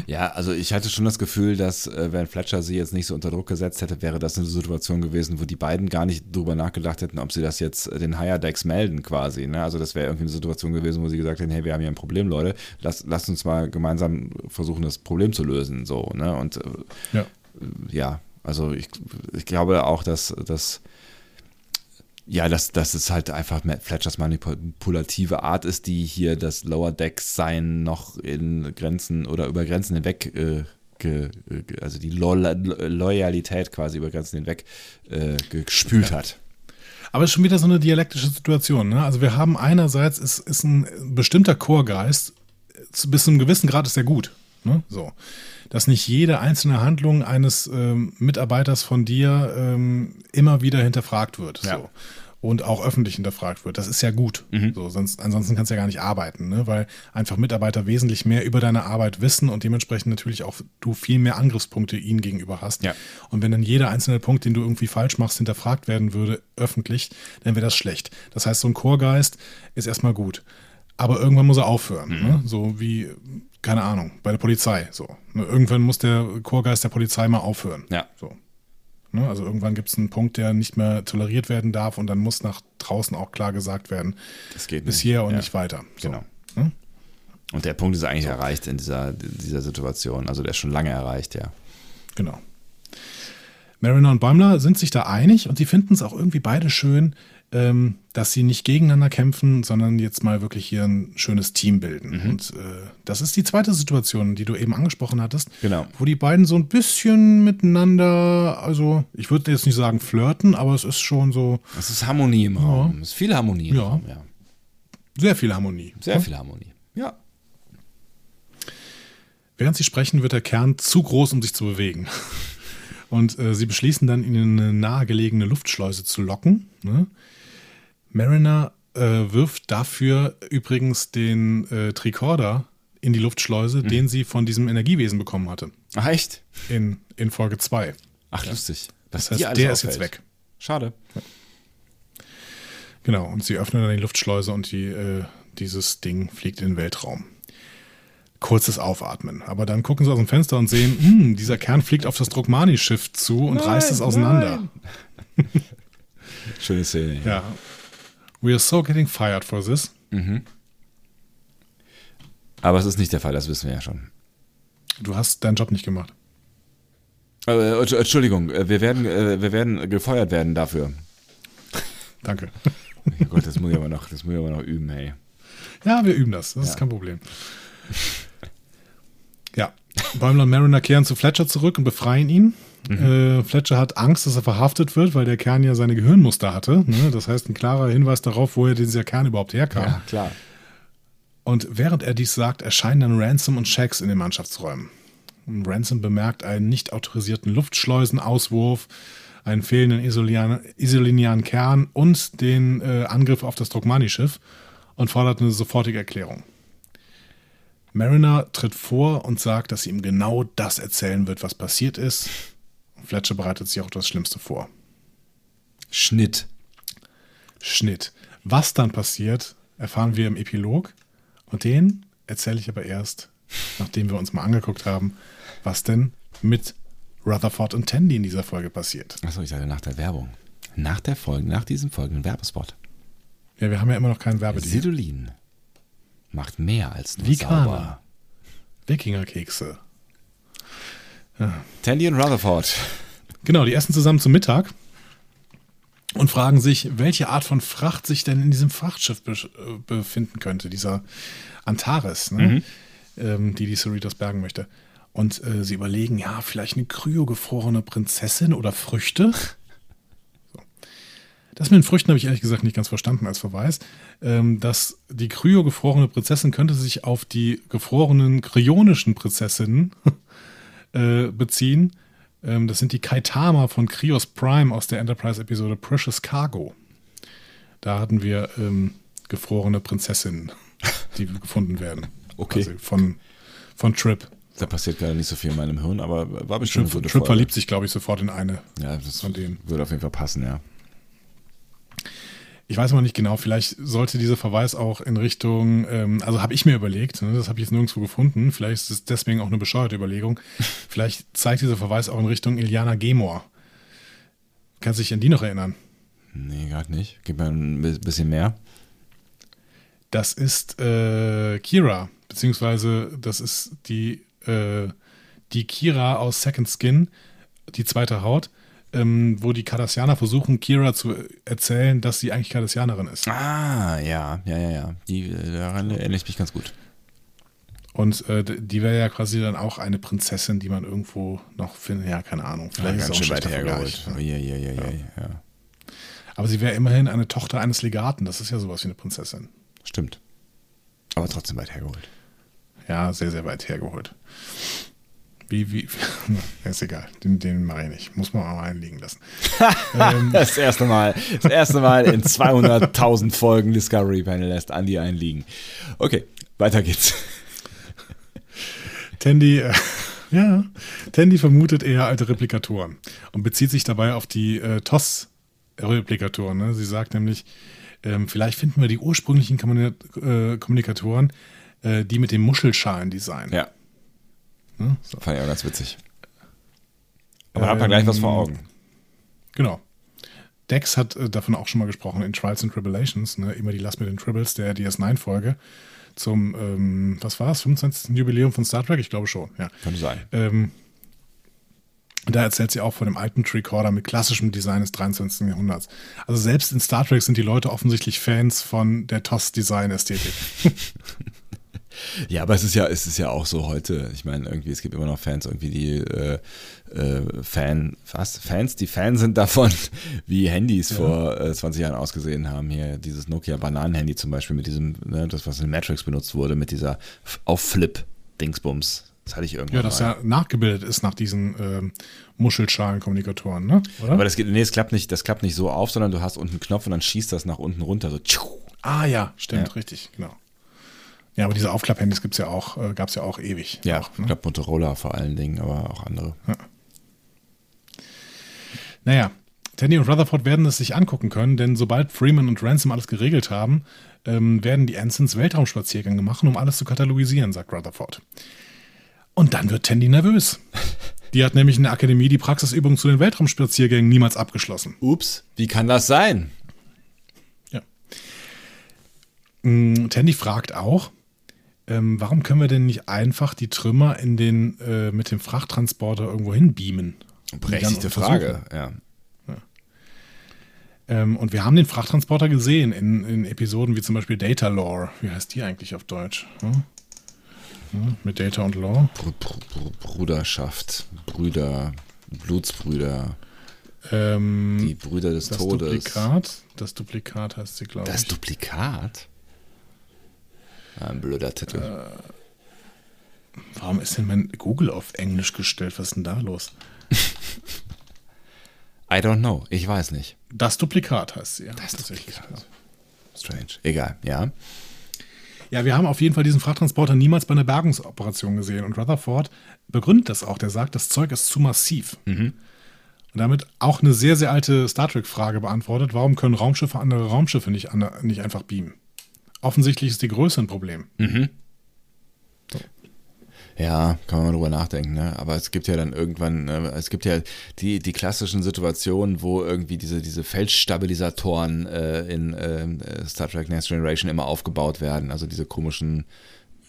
Ja, also ich hatte schon das Gefühl, dass äh, wenn Fletcher sie jetzt nicht so unter Druck gesetzt hätte, wäre das eine Situation gewesen, wo die beiden gar nicht drüber nachgedacht hätten, ob sie das jetzt äh, den Higher Decks melden quasi. Ne? Also das wäre irgendwie eine Situation gewesen, wo sie gesagt hätten, hey, wir haben hier ein Problem, Leute, Lass, lasst uns mal gemeinsam versuchen, das Problem zu lösen. So, ne? Und äh, Ja. ja, also ich, ich glaube auch, dass, dass ja, dass, dass es halt einfach Matt Fletchers manipulative Art ist, die hier das Lower Decks sein noch in Grenzen oder über Grenzen hinweg, äh, ge, ge, also die Lo Loyalität quasi über Grenzen hinweg äh, gespült hat. Aber es ist schon wieder so eine dialektische Situation. Ne? Also wir haben einerseits ist, ist ein bestimmter Chorgeist, bis zu einem gewissen Grad ist er gut. Ne? So. Dass nicht jede einzelne Handlung eines ähm, Mitarbeiters von dir ähm, immer wieder hinterfragt wird. Ja. So. Und auch öffentlich hinterfragt wird. Das ist ja gut. So, sonst, ansonsten kannst du ja gar nicht arbeiten, ne? weil einfach Mitarbeiter wesentlich mehr über deine Arbeit wissen und dementsprechend natürlich auch du viel mehr Angriffspunkte ihnen gegenüber hast. Ja. Und wenn dann jeder einzelne Punkt, den du irgendwie falsch machst, hinterfragt werden würde, öffentlich, dann wäre das schlecht. Das heißt, so ein Chorgeist ist erstmal gut. Aber irgendwann muss er aufhören. Ne? So wie, keine Ahnung, bei der Polizei. So. Ne? Irgendwann muss der Chorgeist der Polizei mal aufhören. Ja. So. Ne? Also irgendwann gibt es einen Punkt, der nicht mehr toleriert werden darf und dann muss nach draußen auch klar gesagt werden, Das geht bis hier und Ja. nicht weiter. So. Genau. Ne? Und der Punkt ist eigentlich erreicht in dieser, dieser Situation. Also der ist schon lange erreicht, ja. Genau. Mariner und Bäumler sind sich da einig und sie finden es auch irgendwie beide schön, ähm, dass sie nicht gegeneinander kämpfen, sondern jetzt mal wirklich hier ein schönes Team bilden. Mhm. Und äh, das ist die zweite Situation, die du eben angesprochen hattest, Genau. wo die beiden so ein bisschen miteinander, also ich würde jetzt nicht sagen flirten, aber es ist schon so Es ist Harmonie im Raum. Es ist viel Harmonie im Ja. Raum, ja. sehr viel Harmonie. Sehr viel Harmonie. Ja. Während sie sprechen, wird der Kern zu groß, um sich zu bewegen. Und äh, sie beschließen dann, ihn in eine nahegelegene Luftschleuse zu locken. Ne? Mariner äh, wirft dafür übrigens den äh, Tricorder in die Luftschleuse, den sie von diesem Energiewesen bekommen hatte. Ach, echt? In, in Folge 2. Ach, lustig. Was Das heißt, der ist jetzt weg. Schade. Genau, und sie öffnen dann die Luftschleuse und die, äh, dieses Ding fliegt in den Weltraum. Kurzes Aufatmen. Aber dann gucken sie aus dem Fenster und sehen, hm, dieser Kern fliegt auf das Druckmani-Schiff zu und reißt es auseinander. [laughs] Schöne Szene. Ja. We are so getting fired for this. Aber es ist nicht der Fall, das wissen wir ja schon. Du hast deinen Job nicht gemacht. Äh, Entsch- Entschuldigung, äh, wir werden, äh, wir werden gefeuert werden dafür. [laughs] Danke. Oh Gott, das muss ich aber noch, das muss ich aber noch üben, hey. Ja, wir üben das. Das ist Ja. kein Problem. Ja. Bäumler und Mariner kehren zu Fletcher zurück und befreien ihn. Äh, Fletcher hat Angst, dass er verhaftet wird, weil der Kern ja seine Gehirnmuster hatte. Ne? Das heißt, ein klarer Hinweis darauf, woher dieser Kern überhaupt herkam. Ja, klar. Und während er dies sagt, erscheinen dann Ransom und Shax in den Mannschaftsräumen. Und Ransom bemerkt einen nicht autorisierten Luftschleusenauswurf, einen fehlenden isolinianen Kern und den äh, Angriff auf das Drogmani-Schiff und fordert eine sofortige Erklärung. Mariner tritt vor und sagt, dass sie ihm genau das erzählen wird, was passiert ist. Fletcher bereitet sich auch das Schlimmste vor. Schnitt. Schnitt. Was dann passiert, erfahren wir im Epilog. Und den erzähle ich aber erst, nachdem wir uns mal angeguckt haben, was denn mit Rutherford und Tandy in dieser Folge passiert. Achso, ich sage nach der Werbung. Nach der Folge, nach diesem folgenden Werbespot. Ja, wir haben ja immer noch keinen Werbedeal. Sidolin macht mehr als nur Vikana. sauber. Wikingerkekse. Tandy und Rutherford. Genau, die essen zusammen zum Mittag und fragen sich, welche Art von Fracht sich denn in diesem Frachtschiff be befinden könnte, dieser Antares, ne? ähm, die die Cerritos bergen möchte. Und äh, sie überlegen, ja, vielleicht eine kryogefrorene Prinzessin oder Früchte. So. Das mit den Früchten habe ich ehrlich gesagt nicht ganz verstanden als Verweis. Ähm, dass die kryogefrorene Prinzessin könnte sich auf die gefrorenen kryonischen Prinzessinnen äh, beziehen. Ähm, das sind die Kaitama von Krios Prime aus der Enterprise-Episode Precious Cargo. Da hatten wir ähm, gefrorene Prinzessinnen, [laughs] die gefunden werden. Okay. Quasi von, von Trip. Da passiert gerade nicht so viel in meinem Hirn, aber war bestimmt Trip, eine gute Trip verliebt sich, glaube ich, sofort in eine. Ja, das von denen. würde auf jeden Fall passen, ja. Ich weiß mal nicht genau, vielleicht sollte dieser Verweis auch in Richtung, ähm, also habe ich mir überlegt, ne, das habe ich jetzt nirgendwo gefunden, vielleicht ist es deswegen auch eine bescheuerte Überlegung, [laughs] vielleicht zeigt dieser Verweis auch in Richtung Iliana Gemor. Kannst du dich an die noch erinnern? Nee, gerade nicht. Gib mir ein bi- bisschen mehr. Das ist äh, Kira, beziehungsweise das ist die, äh, die Kira aus Second Skin, die zweite Haut, ähm, wo die Cardassianer versuchen, Kira zu erzählen, dass sie eigentlich Cardassianerin ist. Ah, ja, ja, ja, ja. Die, äh, daran erinnere ich mich ganz gut. Und äh, die wäre ja quasi dann auch eine Prinzessin, die man irgendwo noch findet. Ja, keine Ahnung. Vielleicht ist es auch ein schlechter Vergleich. Ja, ja, ja, ja, ja. Aber sie wäre immerhin eine Tochter eines Legaten. Das ist ja sowas wie eine Prinzessin. Stimmt. Aber trotzdem weit hergeholt. Ja, sehr, sehr weit hergeholt. Wie, wie, [laughs] ist egal, den, den mache ich nicht. Muss man auch einliegen lassen. [laughs] ähm, das erste Mal, das erste Mal in 200.000 Folgen Discovery Panel lässt Andy einliegen. Okay, weiter geht's. Tandy, äh, [laughs] ja, Tandy vermutet eher alte Replikatoren und bezieht sich dabei auf die äh, TOS-Replikatoren. Ne? Sie sagt nämlich, ähm, vielleicht finden wir die ursprünglichen äh, Kommunikatoren, äh, die mit dem Muschelschalen-Design. Ja. Hm? So. Fand ich auch ganz witzig. Aber ähm, hat man gleich was vor Augen. Genau. Dex hat äh, davon auch schon mal gesprochen in Trials and Tribulations, ne? immer die Last mit den Tribbles der DS9-Folge zum, ähm, was war es, 25. Jubiläum von Star Trek? Ich glaube schon, ja. Könnte sein. Ähm, da erzählt sie auch von dem alten Tricorder mit klassischem Design des 23. Jahrhunderts. Also selbst in Star Trek sind die Leute offensichtlich Fans von der TOS-Design-Ästhetik. [laughs] Ja, aber es ist ja, es ist ja auch so heute. Ich meine, irgendwie, es gibt immer noch Fans, irgendwie die äh, äh, Fan, was? Fans, die Fans sind davon, [laughs] wie Handys ja. vor äh, 20 Jahren ausgesehen haben. Hier dieses Nokia Bananen-Handy zum Beispiel mit diesem, ne, das, was in Matrix benutzt wurde, mit dieser Auf-Flip-Dingsbums. Das hatte ich irgendwann. Ja, das mal. ja nachgebildet ist nach diesen ähm, Muschelschalen-Kommunikatoren, ne? Oder? Aber das geht, nee, es klappt nicht, das klappt nicht so auf, sondern du hast unten einen Knopf und dann schießt das nach unten runter. So. Ah ja, stimmt, ja. richtig, genau. Ja, aber diese Aufklapphandys gibt's ja auch, äh, gab es ja auch ewig. Ja, auch, ne? ich glaube Motorola vor allen Dingen, aber auch andere. Ja. Naja, Tandy und Rutherford werden es sich angucken können, denn sobald Freeman und Ransom alles geregelt haben, ähm, werden die Ansons Weltraumspaziergänge machen, um alles zu katalogisieren, sagt Rutherford. Und dann wird Tandy nervös. [laughs] Die hat nämlich in der Akademie die Praxisübung zu den Weltraumspaziergängen niemals abgeschlossen. Ups, wie kann das sein? Ja. Mm, Tandy fragt auch, ähm, warum können wir denn nicht einfach die Trümmer in den, äh, mit dem Frachttransporter irgendwo hin beamen? Berechtigte Frage, ja. ja. Ähm, und wir haben den Frachttransporter gesehen in, in, Episoden wie zum Beispiel Data Lore. Wie heißt die eigentlich auf Deutsch? Hm? Hm, mit Data und Lore? Br Br Bruderschaft, Brüder, Blutsbrüder. Ähm, die Brüder des das Todes. Duplikat, das Duplikat heißt sie, glaube ich. Das Duplikat? Ein blöder Titel. Äh, warum ist denn mein Google auf Englisch gestellt? Was ist denn da los? [laughs] I don't know. Ich weiß nicht. Das Duplikat heißt sie, ja. Das Duplikat. Strange. Egal, ja. Ja, wir haben auf jeden Fall diesen Frachttransporter niemals bei einer Bergungsoperation gesehen. Und Rutherford begründet das auch. Der sagt, das Zeug ist zu massiv. Mhm. Und damit auch eine sehr, sehr alte Star Trek-Frage beantwortet. Warum können Raumschiffe andere Raumschiffe nicht, nicht einfach beamen? Offensichtlich ist die Größe ein Problem. Mhm. So. Ja, kann man mal drüber nachdenken, ne? Aber es gibt ja dann irgendwann, äh, es gibt ja die, die klassischen Situationen, wo irgendwie diese, diese Feldstabilisatoren äh, in äh, Star Trek Next Generation immer aufgebaut werden. Also diese komischen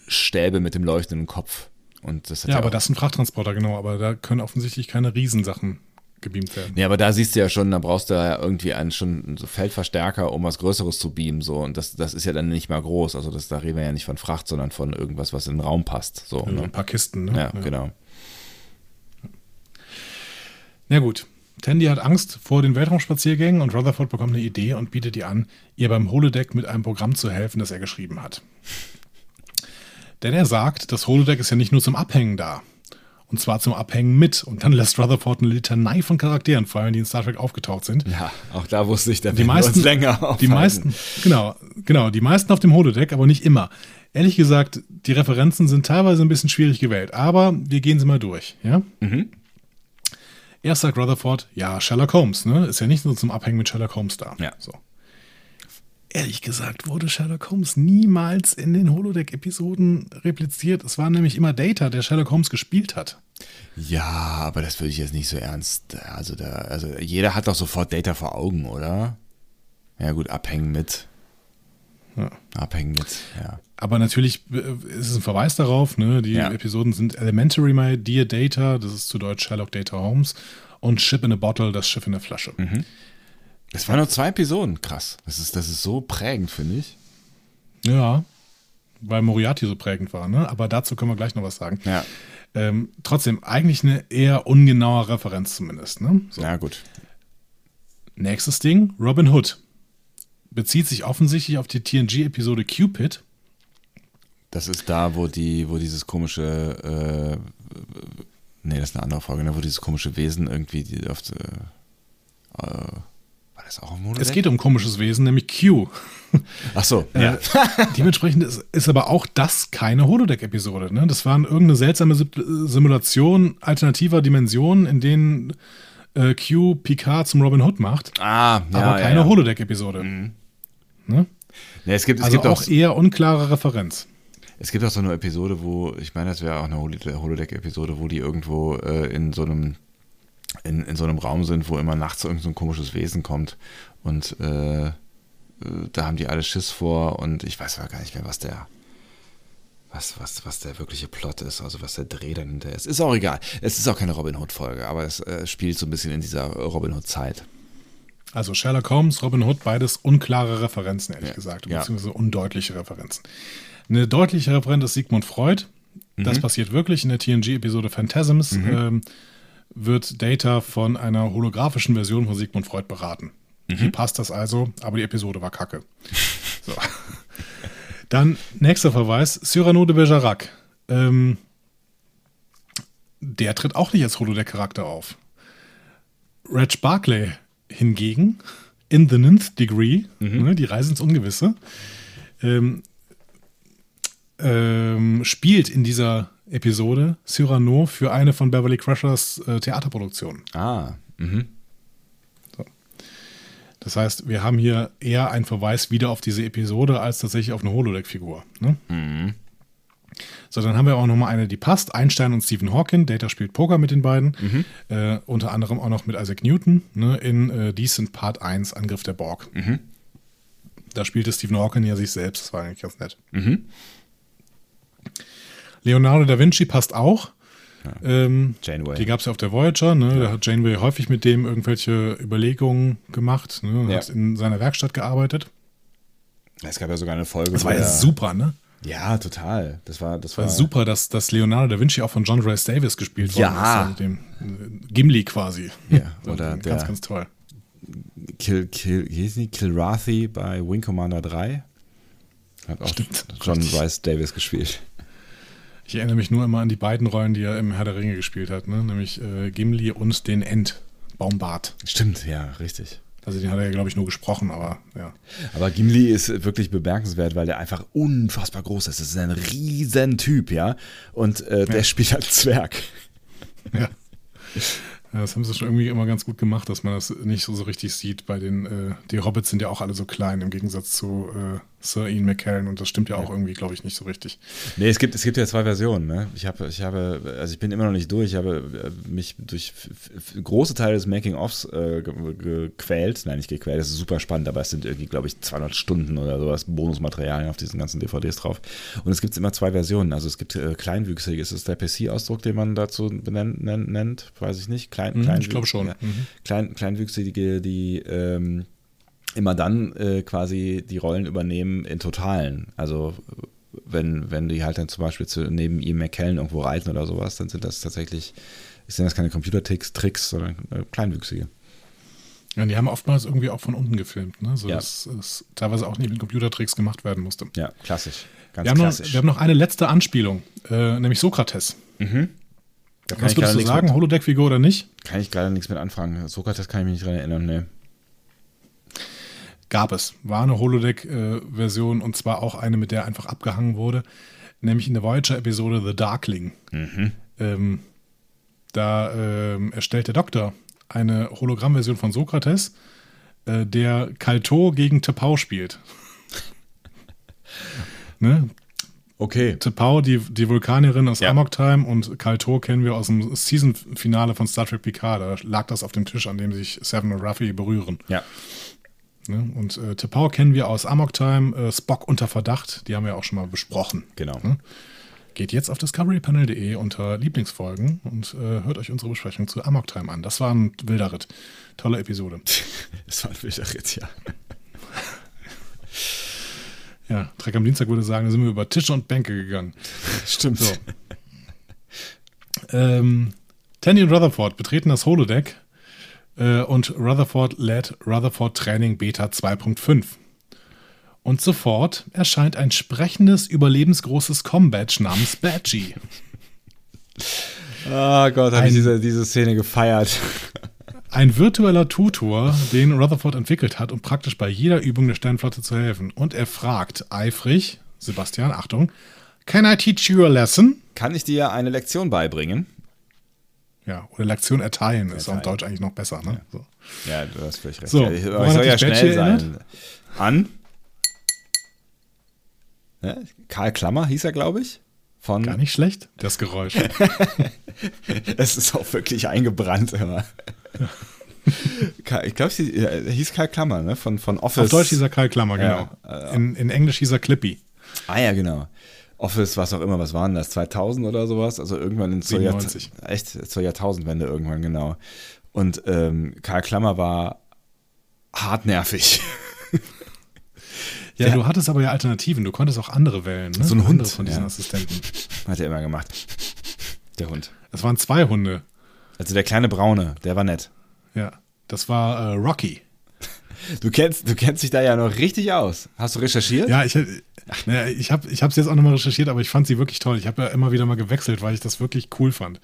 Stäbe mit dem leuchtenden Kopf. Und das ja, ja aber das ist ein Frachttransporter, genau. Aber da können offensichtlich keine Riesensachen gebeamt werden. Ja, aber da siehst du ja schon, da brauchst du ja irgendwie einen schon so Feldverstärker, um was Größeres zu beamen. So. Und das, das ist ja dann nicht mal groß. Also das, da reden wir ja nicht von Fracht, sondern von irgendwas, was in den Raum passt. So, ja, ne? Ein paar Kisten, ne? Ja, ja, genau. Na gut. Tandy hat Angst vor den Weltraumspaziergängen und Rutherford bekommt eine Idee und bietet ihr an, ihr beim Holodeck mit einem Programm zu helfen, das er geschrieben hat. Denn er sagt, das Holodeck ist ja nicht nur zum Abhängen da. Und zwar zum Abhängen mit. Und dann lässt Rutherford eine Litanei von Charakteren fallen, die in Star Trek aufgetaucht sind. Ja, auch da wusste ich, der die meisten, länger aufhalten. Die meisten, genau, genau, die meisten auf dem Holodeck, aber nicht immer. Ehrlich gesagt, die Referenzen sind teilweise ein bisschen schwierig gewählt, aber wir gehen sie mal durch, ja? Mhm. Erst sagt Rutherford, ja, Sherlock Holmes, ne? Ist ja nicht nur zum Abhängen mit Sherlock Holmes da. Ja. So. Ehrlich gesagt wurde Sherlock Holmes niemals in den Holodeck-Episoden repliziert. Es war nämlich immer Data, der Sherlock Holmes gespielt hat. Ja, aber das würde ich jetzt nicht so ernst. Also, da, also jeder hat doch sofort Data vor Augen, oder? Ja, gut, abhängen mit. Ja. Abhängen mit, ja. Aber natürlich äh, ist es ein Verweis darauf, ne? Die ja. Episoden sind Elementary My Dear Data, das ist zu Deutsch Sherlock Data Holmes, und Ship in a Bottle, das Schiff in der Flasche. Mhm. Das waren nur zwei Episoden, krass. Das ist, das ist so prägend, finde ich. Ja, weil Moriarty so prägend war, ne? Aber dazu können wir gleich noch was sagen. Ja. Ähm, trotzdem, eigentlich eine eher ungenaue Referenz zumindest, ne? So. Ja, gut. Nächstes Ding, Robin Hood. Bezieht sich offensichtlich auf die TNG-Episode Cupid. Das ist da, wo die, wo dieses komische, äh, nee, das ist eine andere Folge, ne, wo dieses komische Wesen irgendwie die auf, äh, das auch Holodeck? Es geht um komisches Wesen, nämlich Q. [laughs] Ach so, Äh, ja. [laughs] dementsprechend ist, ist aber auch das keine Holodeck-Episode. Ne? Das war irgendeine seltsame Sim- Simulation alternativer Dimensionen, in denen äh, Q Picard zum Robin Hood macht, Ah, ja, aber ja, keine ja. Holodeck-Episode. Ne? Nee, es gibt, es Also gibt auch auch, eher unklare Referenz. es gibt auch so eine Episode, wo, ich meine, das wäre auch eine Holo- Holodeck-Episode, wo die irgendwo äh, in so einem in, in so einem Raum sind, wo immer nachts irgend so ein komisches Wesen kommt und äh, äh, da haben die alle Schiss vor und ich weiß aber gar nicht mehr, was der was, was, was der wirkliche Plot ist, also was der Dreh dahinter ist. Ist auch egal. Es ist auch keine Robin Hood-Folge, aber es äh, spielt so ein bisschen in dieser Robin Hood-Zeit. Also Sherlock Holmes, Robin Hood, beides unklare Referenzen, ehrlich Ja. gesagt, Ja. beziehungsweise undeutliche Referenzen. Eine deutliche Referenz ist Sigmund Freud. Das Mhm. passiert wirklich in der TNG-Episode Phantasms. Ähm, wird Data von einer holographischen Version von Sigmund Freud beraten. Mhm. Hier passt das also, aber die Episode war kacke. [laughs] So. Dann nächster Verweis: Cyrano de Bergerac. Ähm, der tritt auch nicht als Holodeck-Charakter auf. Reg Barclay hingegen, in the ninth degree, ne, die Reise ins Ungewisse, ähm, ähm, spielt in dieser Episode Cyrano für eine von Beverly Crushers äh, Theaterproduktionen. Ah, mhm. Das heißt, wir haben hier eher einen Verweis wieder auf diese Episode als tatsächlich auf eine Holodeck-Figur. Ne? So, dann haben wir auch noch mal eine, die passt. Einstein und Stephen Hawking. Data spielt Poker mit den beiden. Äh, unter anderem auch noch mit Isaac Newton ne, in äh, Decent Part 1, Angriff der Borg. Da spielte Stephen Hawking ja sich selbst. Das war eigentlich ganz nett. Leonardo da Vinci passt auch. Ähm, Janeway. die gab es ja auf der Voyager. Ne? Da hat Janeway häufig mit dem irgendwelche Überlegungen gemacht. Ne? Ja. Hat in seiner Werkstatt gearbeitet. Es gab ja sogar eine Folge. Das war ja super, ne? Ja, total. Das war, das War war super, dass, dass Leonardo da Vinci auch von John Rhys Davis gespielt worden Ja. ist. Dem äh, Gimli quasi. Ja, [laughs] oder ganz, der- ganz toll. Kill, Kill? Kilrathi bei Wing Commander 3. Hat auch Stimmt. John. Rice Davis gespielt. Ich erinnere mich nur immer an die beiden Rollen, die er im Herr der Ringe gespielt hat, ne? nämlich äh, Gimli und den End, Baumbart. Stimmt, ja, richtig. Also den hat er ja, glaube ich, nur gesprochen, aber ja. Aber Gimli ist wirklich bemerkenswert, weil der einfach unfassbar groß ist. Das ist ein riesen Typ, ja. Und äh, der spielt als Zwerg. [laughs] ja. Ja, Das haben sie schon irgendwie immer ganz gut gemacht, dass man das nicht so, so richtig sieht. Bei den, äh, die Hobbits sind ja auch alle so klein im Gegensatz zu äh, Sir Ian McKellen und das stimmt ja auch irgendwie, glaube ich, nicht so richtig. Nee, es gibt, es gibt ja zwei Versionen. Ne? Ich, habe, ich habe, also ich bin immer noch nicht durch. Ich habe äh, mich durch große Teile des Making-ofs äh, ge- gequält. Nein, nicht gequält, das ist super spannend, aber es sind irgendwie, glaube ich, 200 Stunden oder sowas Bonusmaterialien auf diesen ganzen DVDs drauf. Und es gibt immer zwei Versionen. Also es gibt äh, kleinwüchsig, ist es der PC-Ausdruck, den man dazu benennt, nennt, nennt? Weiß ich nicht. Klein, Mhm, ich glaube schon. Ja. Mhm. Klein, kleinwüchsige, die ähm, immer dann äh, quasi die Rollen übernehmen in Totalen. Also wenn, wenn die halt dann zum Beispiel zu, neben Ian McKellen irgendwo reiten oder sowas, dann sind das tatsächlich, sind das keine Computertricks, Tricks, sondern äh, kleinwüchsige. Ja, die haben oftmals irgendwie auch von unten gefilmt, ne? so Ja. dass es teilweise auch nicht mit Computertricks gemacht werden musste. Ja, klassisch. Ganz Wir haben, noch, klassisch. wir haben noch eine letzte Anspielung, äh, nämlich Sokrates. kann Was ich würdest du sagen, Holodeck-Figur oder nicht? kann ich gerade nichts mit anfangen. Sokrates kann ich mich nicht dran erinnern, ne. Gab es. War eine Holodeck-Version und zwar auch eine, mit der einfach abgehangen wurde, nämlich in der Voyager-Episode The Darkling. Ähm, da ähm, erstellt der Doktor eine Hologrammversion von Sokrates, äh, der Kalto gegen Tepau spielt. [laughs] ne? Okay. Tepau, die, die Vulkanierin aus Ja. Amok Time und Kalto kennen wir aus dem Season-Finale von Star Trek Picard. Da lag das auf dem Tisch, an dem sich Seven und Ruffy berühren. Ja. Ne? Und äh, Tepau kennen wir aus Amok Time, äh, Spock unter Verdacht, die haben wir auch schon mal besprochen. Genau. Ne? Geht jetzt auf discoverypanel.de unter Lieblingsfolgen und äh, hört euch unsere Besprechung zu Amok Time an. Das war ein wilder Ritt. Tolle Episode. [laughs] Das war ein wilder Ritt, ja. Ja, Trek am Dienstag würde sagen, da sind wir über Tische und Bänke gegangen. [laughs] Stimmt. So. Ähm, Tandy und Rutherford betreten das Holodeck Äh, und Rutherford lädt Rutherford Training Beta 2.5. Und sofort erscheint ein sprechendes, überlebensgroßes Combatch namens Badgie. Oh [laughs] Gott, habe ich diese, diese Szene gefeiert. [laughs] Ein virtueller Tutor, den Rutherford entwickelt hat, um praktisch bei jeder Übung der Sternflotte zu helfen. Und er fragt eifrig, Sebastian, Achtung, Can I teach you a lesson? Kann ich dir eine Lektion beibringen? Ja, oder Lektion erteilen ist auf Erteilen. Deutsch eigentlich noch besser. Ne? So. Ja, du hast völlig recht. So, ja, ich, woran ich soll ja schnell erinnert? sein. An? Ja, Karl Klammer hieß er, glaube ich. Von Gar nicht schlecht, das Geräusch. [laughs] Es ist auch wirklich eingebrannt immer. [laughs] Ich glaube, er hieß Karl Klammer, ne? Von, von Office. Auf Deutsch hieß er Karl Klammer, genau. Ja, äh, in, in Englisch hieß er Clippy. Ah ja, genau. Office, was auch immer, was waren das? 2000 oder sowas? Also irgendwann in zur, Jahr, 97. echt, zur Jahrtausendwende irgendwann, genau. Und ähm, Karl Klammer war hartnervig. [laughs] Ja, Ja. du hattest aber ja Alternativen. Du konntest auch andere wählen. Ne? So ein Hund, von diesen ja. Assistenten. Hat er immer gemacht. Der Hund. Das waren zwei Hunde. Also der kleine Braune, der war nett. Ja, das war äh, Rocky. Du kennst, du kennst dich da ja noch richtig aus. Hast du recherchiert? Ja, ich, naja, ich habe es jetzt auch nochmal recherchiert, aber ich fand sie wirklich toll. Ich habe ja immer wieder mal gewechselt, weil ich das wirklich cool fand.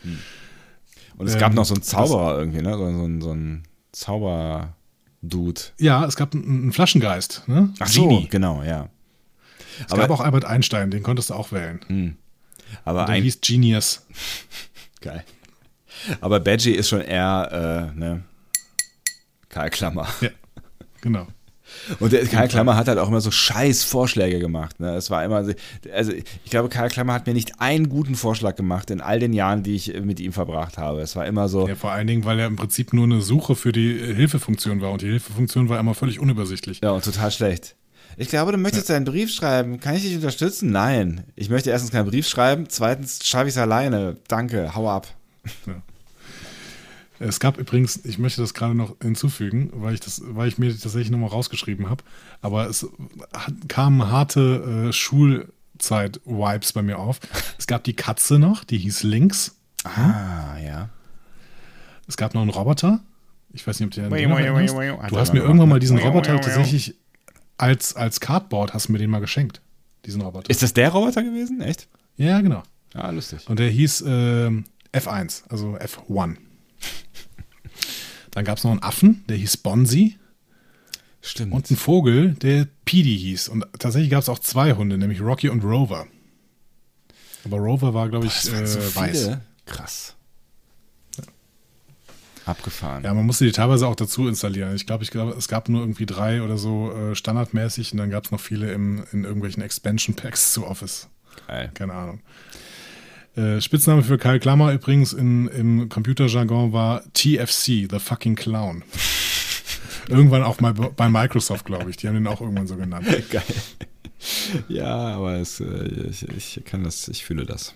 Und es gab Ähm, noch so einen Zauberer irgendwie, ne? So, so, so ein Zauber-Dude. Ja, es gab einen, einen Flaschengeist. Ne? Ach so, Genie. genau, ja. Es aber- gab auch Albert Einstein, den konntest du auch wählen. Aber Der ein, hieß Genius. [laughs] Geil. Aber Badgie ist schon eher, äh, ne? Karl Klammer. Ja, genau. Und der Karl Klammer hat halt auch immer so scheiß Vorschläge gemacht. Ne? Es war immer, so- also ich glaube, Karl Klammer hat mir nicht einen guten Vorschlag gemacht in all den Jahren, die ich mit ihm verbracht habe. Es war immer so, Ja, vor allen Dingen, weil er im Prinzip nur eine Suche für die äh, Hilfefunktion war und die Hilfefunktion war immer völlig unübersichtlich. ja, und total schlecht. Ich glaube, du möchtest einen Brief schreiben. Kann ich dich unterstützen? Nein. Ich möchte erstens keinen Brief schreiben. Zweitens schreibe ich es alleine. Danke, hau ab. Es gab übrigens, ich möchte das gerade noch hinzufügen, weil ich das, weil ich mir tatsächlich nochmal rausgeschrieben habe, aber es hat- kamen harte äh, Schulzeit-Vibes bei mir auf. Es gab die Katze noch, die hieß Lynx. Ah, ja. Es gab noch einen Roboter. Ich weiß nicht, ob du dich an den Hat noch erinnerst. er Du hast mir irgendwann mal diesen Roboter tatsächlich als, als Cardboard hast du mir den mal geschenkt. Diesen Roboter. Ist das der Roboter gewesen? Echt? ja, genau. Ah, lustig. Und der hieß ähm, F1, also F1. Dann gab es noch einen Affen, der hieß Bonzi. Stimmt. Und einen Vogel, der Pidi hieß. Und tatsächlich gab es auch zwei Hunde, nämlich Rocky und Rover. Aber Rover war, glaube ich, Das waren äh, so weiß. Krass. Abgefahren. Ja, man musste die teilweise auch dazu installieren. Ich glaube, ich glaube, es gab nur irgendwie drei oder so äh, standardmäßig und dann gab es noch viele im, in irgendwelchen Expansion Packs zu Office. Geil. Keine Ahnung. Äh, Spitzname für Karl Klammer übrigens in, im Computerjargon war TFC, The Fucking Clown. [laughs] irgendwann auch mal bei Microsoft, glaube ich. Die haben den auch irgendwann so genannt. [laughs] Geil. Ja, aber es, äh, ich, ich kann das, ich fühle das.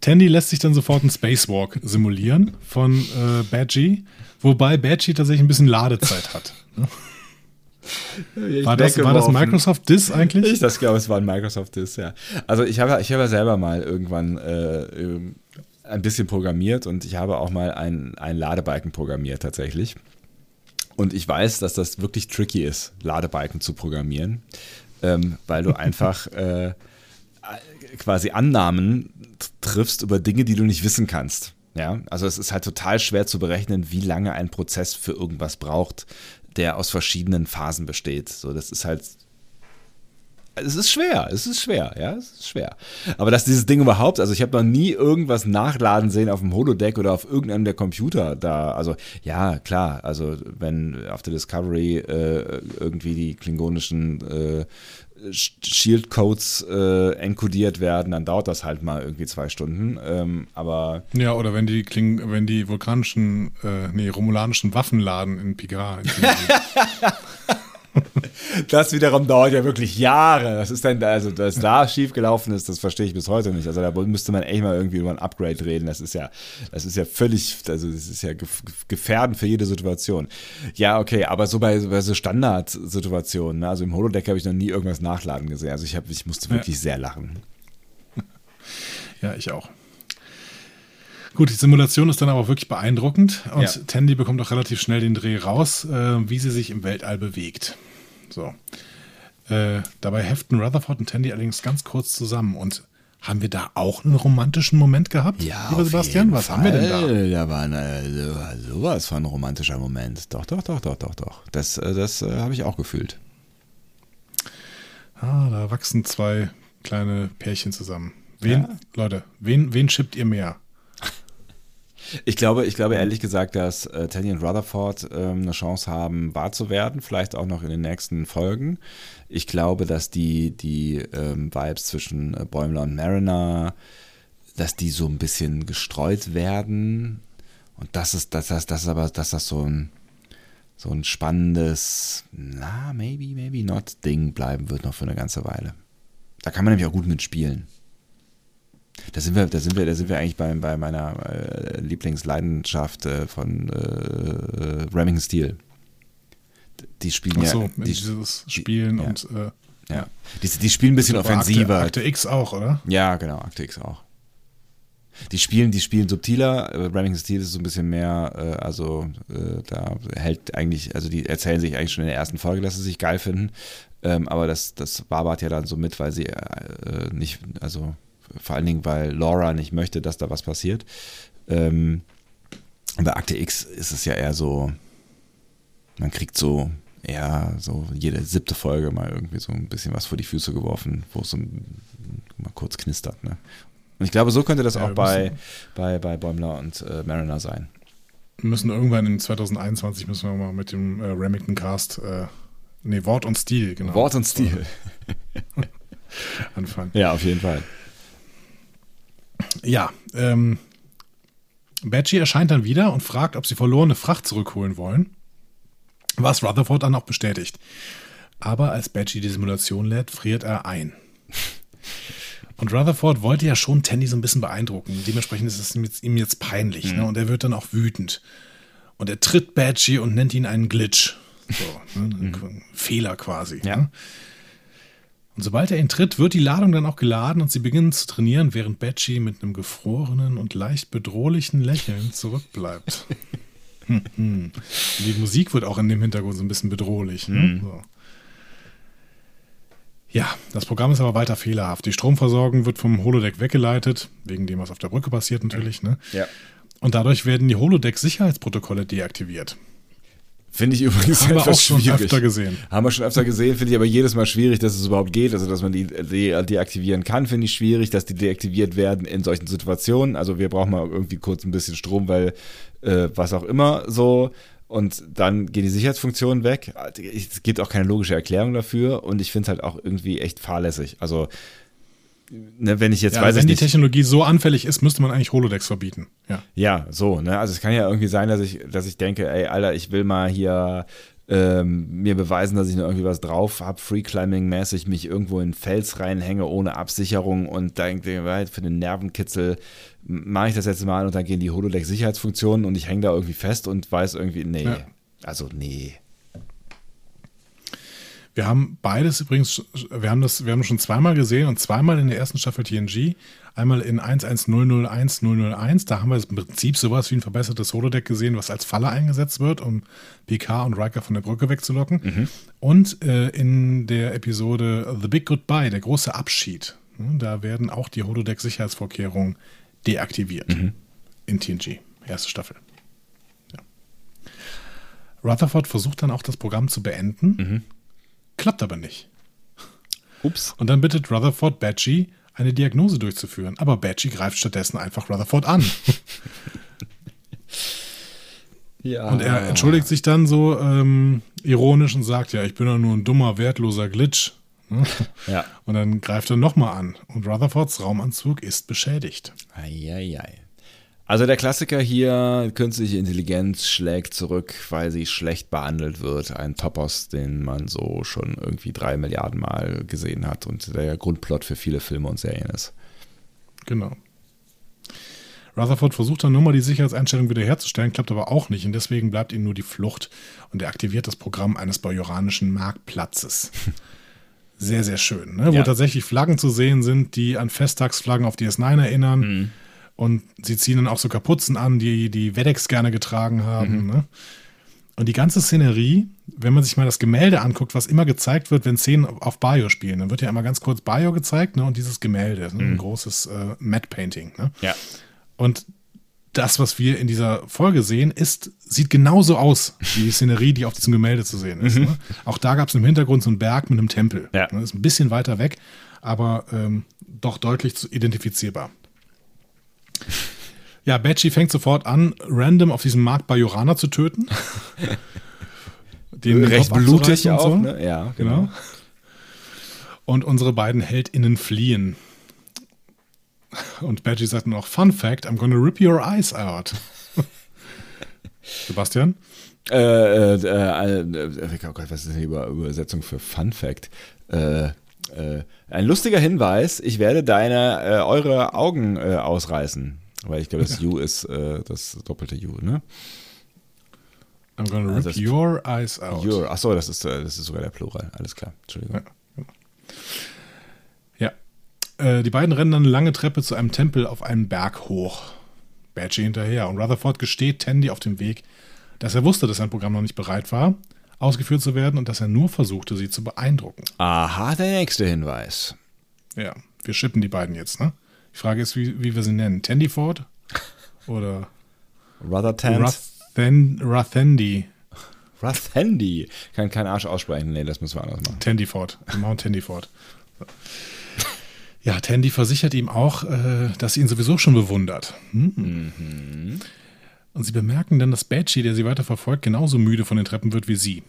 Tandy lässt sich dann sofort einen Spacewalk simulieren von äh, Badgie, wobei Badgie tatsächlich ein bisschen Ladezeit hat. [laughs] War das, war das Microsoft Dis eigentlich? Ich das glaube, es war ein Microsoft Disk, ja. Also ich habe, ich habe ja selber mal irgendwann äh, ähm, ein bisschen programmiert und ich habe auch mal ein, ein Ladebalken programmiert tatsächlich. Und ich weiß, dass das wirklich tricky ist, Ladebalken zu programmieren, ähm, weil du [laughs] einfach äh, quasi Annahmen triffst über Dinge, die du nicht wissen kannst. Ja, also es ist halt total schwer zu berechnen, wie lange ein Prozess für irgendwas braucht, der aus verschiedenen Phasen besteht. So, das ist halt es ist schwer, es ist schwer, ja, es ist schwer. Aber dass dieses Ding überhaupt, also ich habe noch nie irgendwas nachladen sehen auf dem Holodeck oder auf irgendeinem der Computer da. Also ja, klar, also wenn auf der Discovery äh, irgendwie die klingonischen äh, Shield Codes äh, enkodiert werden, dann dauert das halt mal irgendwie zwei Stunden. Ähm, aber Ja, oder wenn die Kling, wenn die vulkanischen, äh, nee, romulanischen Waffen laden in Picard. [laughs] Das wiederum dauert ja wirklich Jahre. Das ist dann, also, dass da schief gelaufen ist, das verstehe ich bis heute nicht. Also, da müsste man echt mal irgendwie über ein Upgrade reden. Das ist ja, das ist ja völlig, also, das ist ja gef- gefährdend für jede Situation. Ja, okay, aber so bei, bei so Standardsituationen, ne? also im Holodeck habe ich noch nie irgendwas nachladen gesehen. Also, ich, hab, ich musste wirklich sehr lachen. [laughs] ja, ich auch. Gut, die Simulation ist dann aber wirklich beeindruckend und Ja. Tandy bekommt auch relativ schnell den Dreh raus, äh, wie sie sich im Weltall bewegt. So. Äh, dabei heften Rutherford und Tandy allerdings ganz kurz zusammen und haben wir da auch einen romantischen Moment gehabt, lieber auf Sebastian? Was haben wir denn da? Fall. Da war eine, so- sowas von ein romantischer Moment. Doch, doch, doch, doch, doch, doch. Das, äh, das äh, habe ich auch gefühlt. Ah, da wachsen zwei kleine Pärchen zusammen. Wen, Ja. Leute, wen, wen schippt ihr mehr? Ich glaube, ich glaube ehrlich gesagt, dass äh, Tandy und Rutherford ähm, eine Chance haben, wahr zu werden, vielleicht auch noch in den nächsten Folgen. Ich glaube, dass die, die ähm, Vibes zwischen äh, Bäumler und Mariner, dass die so ein bisschen gestreut werden. Und das ist, dass das, das ist aber, dass das so ein, so ein spannendes, na, maybe, maybe not Ding bleiben wird noch für eine ganze Weile. Da kann man nämlich auch gut mitspielen. Da sind wir, da sind wir, da sind wir eigentlich bei, bei meiner äh, Lieblingsleidenschaft äh, von äh, Remington Steel. Die spielen Ach so, ja, die, dieses Spielen ja. und äh, ja. Die, die spielen ein bisschen aber Akte, offensiver. Akte X auch, oder? Ja, genau, Akte X auch. Die spielen, die spielen subtiler. Äh, Remington Steel ist so ein bisschen mehr, äh, also da hält eigentlich, also die erzählen sich eigentlich schon in der ersten Folge, dass sie sich geil finden. Ähm, aber das, das wabert ja dann so mit, weil sie nicht, also vor allen Dingen, weil Laura nicht möchte, dass da was passiert. Ähm, bei Akte X ist es ja eher so, man kriegt so eher so jede siebte Folge mal irgendwie so ein bisschen was vor die Füße geworfen, wo es so mal kurz knistert. Ne? Und ich glaube, so könnte das Ja, auch bei, bei, bei Bäumler und äh, Mariner sein. Wir müssen irgendwann in 2021 müssen wir mal mit dem äh, Remington Cast, äh, nee, Wort und Stil, genau. Wort und Stil. [laughs] Anfangen. Ja, auf jeden Fall. Ja, ähm, Badgie erscheint dann wieder und fragt, ob sie verlorene Fracht zurückholen wollen, was Rutherford dann auch bestätigt. Aber als Badgie die Simulation lädt, friert er ein. Und Rutherford wollte ja schon Tandy so ein bisschen beeindrucken. Dementsprechend ist es ihm jetzt, ihm jetzt peinlich. Ne? Und er wird dann auch wütend. Und er tritt Badgie und nennt ihn einen Glitch. So, ne? [laughs] Ein Fehler quasi. Ja. Ne? Und sobald er ihn tritt, wird die Ladung dann auch geladen und sie beginnen zu trainieren, während Badgie mit einem gefrorenen und leicht bedrohlichen Lächeln zurückbleibt. [laughs] Hm, hm. Die Musik wird auch in dem Hintergrund so ein bisschen bedrohlich. Ne? So. Ja, das Programm ist aber weiter fehlerhaft. Die Stromversorgung wird vom Holodeck weggeleitet, wegen dem, was auf der Brücke passiert natürlich. Ne? Ja. Und dadurch werden die Holodeck-Sicherheitsprotokolle deaktiviert. Finde ich übrigens Haben wir etwas auch schon schwierig. öfter gesehen. Haben wir schon öfter gesehen, finde ich aber jedes Mal schwierig, dass es überhaupt geht. Also, dass man die, die deaktivieren kann, finde ich schwierig. Dass die deaktiviert werden in solchen Situationen. Also, wir brauchen mal irgendwie kurz ein bisschen Strom, weil äh, was auch immer so. Und dann geht die Sicherheitsfunktion weg. Es gibt auch keine logische Erklärung dafür. Und ich finde es halt auch irgendwie echt fahrlässig. Also, ne, wenn ich jetzt Ja, weiß, wenn ich die nicht. Technologie so anfällig ist, müsste man eigentlich Holodecks verbieten. Ja. Ja, so, ne? Also es kann ja irgendwie sein, dass ich, dass ich denke, ey, Alter, ich will mal hier ähm, mir beweisen, dass ich noch irgendwie was drauf habe, Free-Climbing-mäßig, mich irgendwo in den Fels reinhänge ohne Absicherung und denke, für den Nervenkitzel mache ich das jetzt mal und dann gehen die Holodeck-Sicherheitsfunktionen und ich hänge da irgendwie fest und weiß irgendwie, nee, Ja. also nee. Wir haben beides übrigens, wir haben das, wir haben schon zweimal gesehen und zweimal in der ersten Staffel TNG. Einmal in 11001 da haben wir im Prinzip sowas wie ein verbessertes Holodeck gesehen, was als Falle eingesetzt wird, um Picard und Riker von der Brücke wegzulocken. Und äh, in der Episode The Big Goodbye, der große Abschied, ne, da werden auch die Holodeck-Sicherheitsvorkehrungen deaktiviert. In TNG, erste Staffel. Ja. Rutherford versucht dann auch das Programm zu beenden. Klappt aber nicht. Ups. Und dann bittet Rutherford Badgie, eine Diagnose durchzuführen. Aber Badgie greift stattdessen einfach Rutherford an. [laughs] Ja. Und er entschuldigt sich dann so ähm, ironisch und sagt, ja, ich bin doch nur ein dummer, wertloser Glitch. Ne? [laughs] Ja. Und dann greift er nochmal an. Und Rutherfords Raumanzug ist beschädigt. Eieiei. Also der Klassiker hier, künstliche Intelligenz schlägt zurück, weil sie schlecht behandelt wird. Ein Topos, den man so schon irgendwie drei Milliarden Mal gesehen hat und der Grundplot für viele Filme und Serien ist. Genau. Rutherford versucht dann nur mal die Sicherheitseinstellung wiederherzustellen, klappt aber auch nicht und deswegen bleibt ihm nur die Flucht und er aktiviert das Programm eines bajoranischen Marktplatzes. [laughs] Sehr, sehr schön, ne? wo Ja. tatsächlich Flaggen zu sehen sind, die an Festtagsflaggen auf DS9 erinnern. Mhm. Und sie ziehen dann auch so Kapuzen an, die die Wedex gerne getragen haben. Ne? Und die ganze Szenerie, wenn man sich mal das Gemälde anguckt, was immer gezeigt wird, wenn Szenen auf Bayo spielen, dann wird ja immer ganz kurz Bayo gezeigt ne? und dieses Gemälde, ne? ein großes äh, Matte Painting. Ne? Ja. Und das, was wir in dieser Folge sehen, ist, sieht genauso aus wie die Szenerie, die auf diesem Gemälde zu sehen ist. Ne? Auch da gab es im Hintergrund so einen Berg mit einem Tempel. Ja. Ne? Ist ein bisschen weiter weg, aber ähm, doch deutlich identifizierbar. Ja, Betsy fängt sofort an, random auf diesem Markt Bajorana zu töten. [laughs] Den Recht blutig auch, so. ne? Ja, Genau. Und unsere beiden HeldInnen fliehen. Und Badgie sagt noch, Fun Fact, I'm gonna rip your eyes out. [laughs] Sebastian? Äh, äh, äh, äh, oh Gott, was ist denn die Über Übersetzung für Fun Fact? Äh, äh, ein lustiger Hinweis, ich werde deine, äh, eure Augen äh, ausreißen. Weil ich glaube, das U ist äh, das doppelte U, ne? I'm gonna rip Also your eyes out. Your, achso, das ist, äh, das ist sogar der Plural. Alles klar, Entschuldigung. Ja. Äh, die beiden rennen dann eine lange Treppe zu einem Tempel auf einen Berg hoch. Badgie hinterher. Und Rutherford gesteht Tandy auf dem Weg, dass er wusste, dass sein Programm noch nicht bereit war, ausgeführt zu werden und dass er nur versuchte, sie zu beeindrucken. Aha, der nächste Hinweis. Ja, wir schippen die beiden jetzt, ne? Die Frage ist, wie, wie wir sie nennen. Tandyford oder Rutherland. Ruthen, Ruthendi? Ruthandy. Kann kein Arsch aussprechen. Nee, das müssen wir anders machen. Tandyford. Wir machen Tandyford. Ja, Tandy versichert ihm auch, äh, dass sie ihn sowieso schon bewundert. Hm. Und sie bemerken dann, dass Badgie, der sie weiter verfolgt, genauso müde von den Treppen wird wie sie.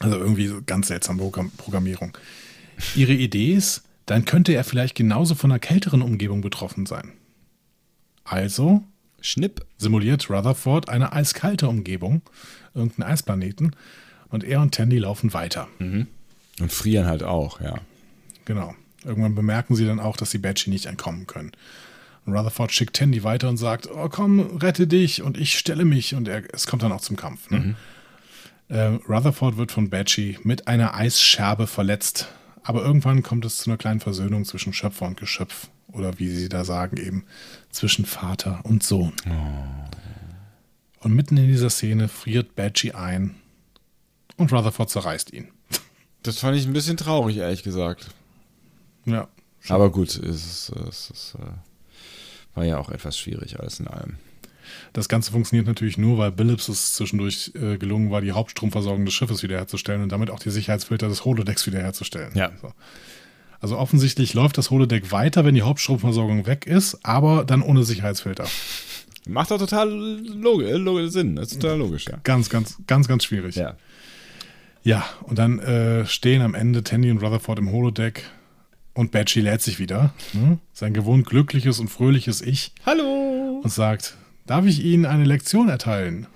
Also irgendwie so ganz seltsame Programm Programmierung. Ihre Idee ist, dann könnte er vielleicht genauso von einer kälteren Umgebung betroffen sein. Also Schnipp. simuliert Rutherford eine eiskalte Umgebung, irgendeinen Eisplaneten, und er und Tandy laufen weiter. Und frieren halt auch, ja. Genau. Irgendwann bemerken sie dann auch, dass sie Badgie nicht entkommen können. Und Rutherford schickt Tandy weiter und sagt, oh komm, rette dich und ich stelle mich. Und er, es kommt dann auch zum Kampf. Ne? Äh, Rutherford wird von Badgie mit einer Eisscherbe verletzt. Aber irgendwann kommt es zu einer kleinen Versöhnung zwischen Schöpfer und Geschöpf. Oder wie sie da sagen, eben zwischen Vater und Sohn. Und mitten in dieser Szene friert Badgie ein und Rutherford zerreißt ihn. Das fand ich ein bisschen traurig, ehrlich gesagt. Ja. Aber gut, es, ist, es ist, äh, war ja auch etwas schwierig alles in allem. Das Ganze funktioniert natürlich nur, weil Billups es zwischendurch äh, gelungen war, die Hauptstromversorgung des Schiffes wiederherzustellen und damit auch die Sicherheitsfilter des Holodecks wiederherzustellen. Ja. So. Also offensichtlich läuft das Holodeck weiter, wenn die Hauptstromversorgung weg ist, aber dann ohne Sicherheitsfilter. Macht doch total log log Sinn. Das ist total logisch, ja. Ganz, ganz, ganz, ganz schwierig. Ja. Ja, und dann äh, stehen am Ende Tandy und Rutherford im Holodeck und Badgie lädt sich wieder. Ne? Sein gewohnt glückliches und fröhliches Ich Hallo! und sagt, darf ich Ihnen eine Lektion erteilen?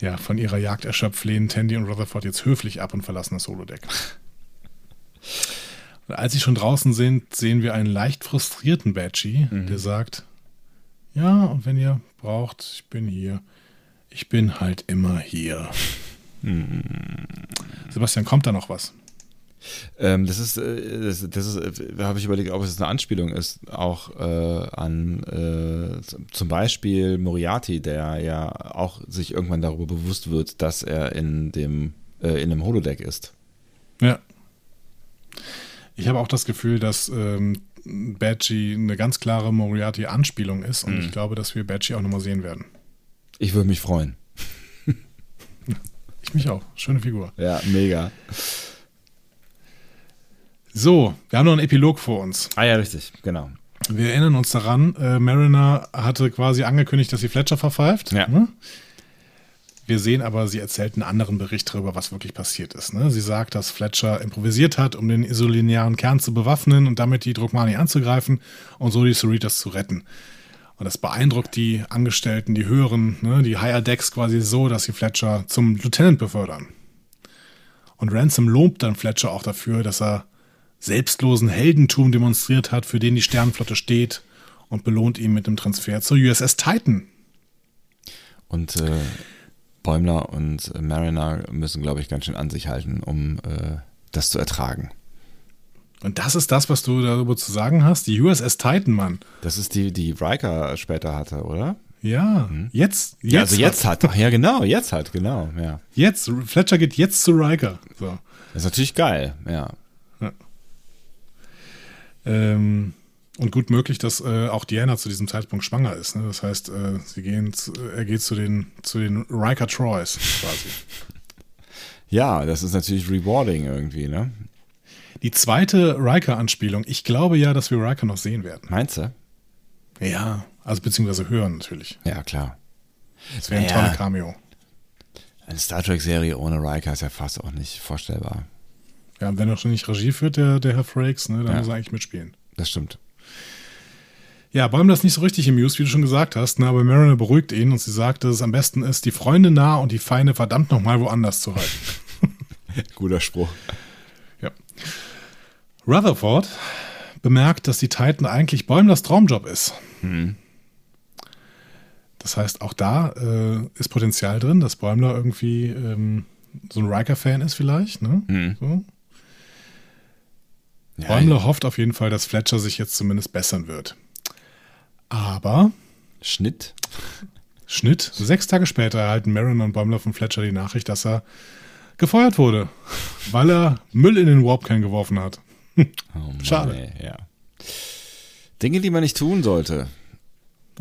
Ja, von ihrer Jagd erschöpft lehnen Tandy und Rutherford jetzt höflich ab und verlassen das Holodeck. Und als sie schon draußen sind, sehen wir einen leicht frustrierten Badgie, der sagt, ja, und wenn ihr braucht, ich bin hier. Ich bin halt immer hier. Sebastian, kommt da noch was? Ähm, das ist, äh, das, das ist, äh, da habe ich überlegt, ob es eine Anspielung ist, auch äh, an äh, zum Beispiel Moriarty, der ja auch sich irgendwann darüber bewusst wird, dass er in dem äh, in einem Holodeck ist. Ja. Ich habe auch das Gefühl, dass ähm, Badgie eine ganz klare Moriarty-Anspielung ist und ich glaube, dass wir Badgie auch nochmal sehen werden. Ich würde mich freuen. [laughs] Ich mich auch. Schöne Figur. Ja, mega. So, wir haben noch einen Epilog vor uns. Ah ja, richtig, genau. Wir erinnern uns daran, äh, Mariner hatte quasi angekündigt, dass sie Fletcher verpfeift. Ja. Ne? Wir sehen aber, sie erzählt einen anderen Bericht darüber, was wirklich passiert ist. Ne? Sie sagt, dass Fletcher improvisiert hat, um den isolinearen Kern zu bewaffnen und damit die Drogmani anzugreifen und so die Cerritos zu retten. Und das beeindruckt die Angestellten, die höheren, ne, die Higher Decks quasi so, dass sie Fletcher zum Lieutenant befördern. Und Ransom lobt dann Fletcher auch dafür, dass er selbstlosen Heldentum demonstriert hat, für den die Sternenflotte steht und belohnt ihn mit dem Transfer zur USS Titan. Und äh, Bäumler und Mariner müssen, glaube ich, ganz schön an sich halten, um äh, das zu ertragen. Und das ist das, was du darüber zu sagen hast? Die USS Titan, Mann. Das ist die, die Riker später hatte, oder? Ja, jetzt, jetzt. Ja, also jetzt hat. Ja, genau, jetzt hat, genau, ja. Jetzt, Fletcher geht jetzt zu Riker. So. Das ist natürlich geil, ja. Ähm, und gut möglich, dass äh, auch Diana zu diesem Zeitpunkt schwanger ist. Ne? Das heißt, äh, sie gehen, zu, er geht zu den, zu den Riker Troys quasi. [laughs] Ja, das ist natürlich rewarding irgendwie, ne? Die zweite Riker-Anspielung, ich glaube ja, dass wir Riker noch sehen werden. Meinst du? Ja, also beziehungsweise hören natürlich. Ja, klar. Das wäre ein Ja. toller Cameo. Eine Star Trek-Serie ohne Riker ist ja fast auch nicht vorstellbar. Ja, wenn er schon nicht Regie führt, der, der Herr Frakes, ne, dann Ja. muss er eigentlich mitspielen. Das stimmt. Ja, Bäumler ist nicht so richtig amused, wie du schon gesagt hast, ne, aber Mariner beruhigt ihn und sie sagt, dass es am besten ist, die Freunde nah und die Feinde verdammt nochmal woanders zu halten. [laughs] Guter Spruch. Ja. Rutherford bemerkt, dass die Titan eigentlich Bäumlers Traumjob ist. Das heißt, auch da äh, ist Potenzial drin, dass Bäumler irgendwie ähm, so ein Riker-Fan ist vielleicht. Ne? So. Ja, Bäumler hofft auf jeden Fall, dass Fletcher sich jetzt zumindest bessern wird. Aber Schnitt. Schnitt, sechs Tage später erhalten Mariner und Bäumler von Fletcher die Nachricht, dass er gefeuert wurde, weil er Müll in den Warpkern geworfen hat. Oh Mann, Schade. Ey, ja. Dinge, die man nicht tun sollte.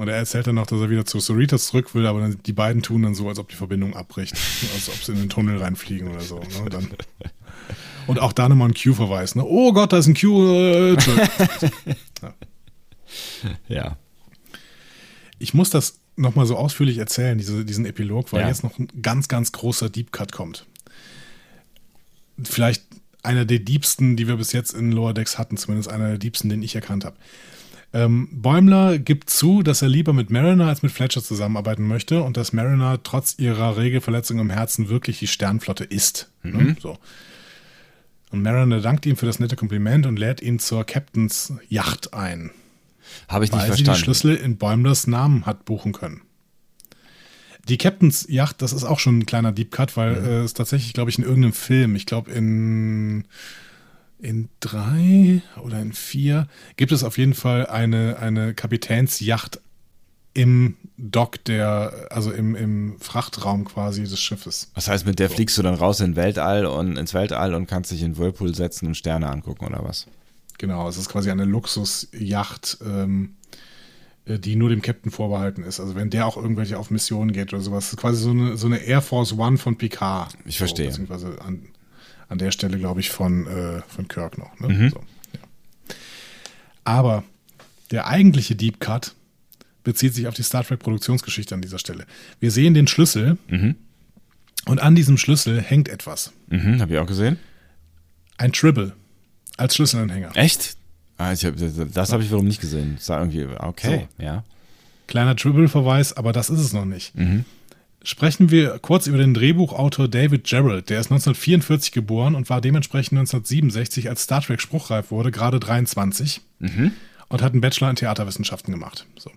Und er erzählt dann noch, dass er wieder zu Soritas zurück will, aber dann, die beiden tun dann so, als ob die Verbindung abbricht. [laughs] als ob sie in den Tunnel reinfliegen oder so. Ne? Dann, und auch da nochmal ein Q-Verweis. Ne? Oh Gott, da ist ein Q. Äh, [laughs] Ja. ich muss das nochmal so ausführlich erzählen, diese, diesen Epilog, weil Ja. jetzt noch ein ganz, ganz großer Deep Cut kommt. Vielleicht einer der diebsten, die wir bis jetzt in Lower Decks hatten, zumindest einer der diebsten, den ich erkannt habe. Ähm, Bäumler gibt zu, dass er lieber mit Mariner als mit Fletcher zusammenarbeiten möchte und dass Mariner trotz ihrer Regelverletzung im Herzen wirklich die Sternflotte ist. Ne? So. Und Mariner dankt ihm für das nette Kompliment und lädt ihn zur Captains Yacht ein Habe ich nicht weil sie die verstanden. Schlüssel in Bäumlers Namen hat buchen können. Die Captains Yacht, das ist auch schon ein kleiner Deep Cut, weil Mhm. äh, es tatsächlich, glaube ich, in irgendeinem Film, ich glaube in, in drei oder in vier, gibt es auf jeden Fall eine, eine Kapitänsjacht im Dock der, also im, im Frachtraum quasi des Schiffes. Was heißt, mit der fliegst du dann raus in Weltall und ins Weltall und kannst dich in Whirlpool setzen und Sterne angucken oder was? Genau, es ist quasi eine Luxusjacht, ähm, äh, die nur dem Captain vorbehalten ist. Also wenn der auch irgendwelche auf Missionen geht oder sowas. Das ist quasi so eine, so eine Air Force One von Picard. Ich verstehe. So, beziehungsweise an, an der Stelle, glaube ich, von, äh, von Kirk noch. Ne? So, ja. Aber der eigentliche Deep Cut bezieht sich auf die Star Trek Produktionsgeschichte an dieser Stelle. Wir sehen den Schlüssel und an diesem Schlüssel hängt etwas. Mhm, habe ich auch gesehen. Ein Tribble als Schlüsselanhänger. Echt? Ah, ich hab, das habe ich wiederum nicht gesehen. Das war irgendwie, okay, ja. Kleiner Tribble-Verweis, aber das ist es noch nicht. Sprechen wir kurz über den Drehbuchautor David Gerald. Der ist 1944 geboren und war dementsprechend 1967, als Star Trek spruchreif wurde, gerade 23 und hat einen Bachelor in Theaterwissenschaften gemacht. So.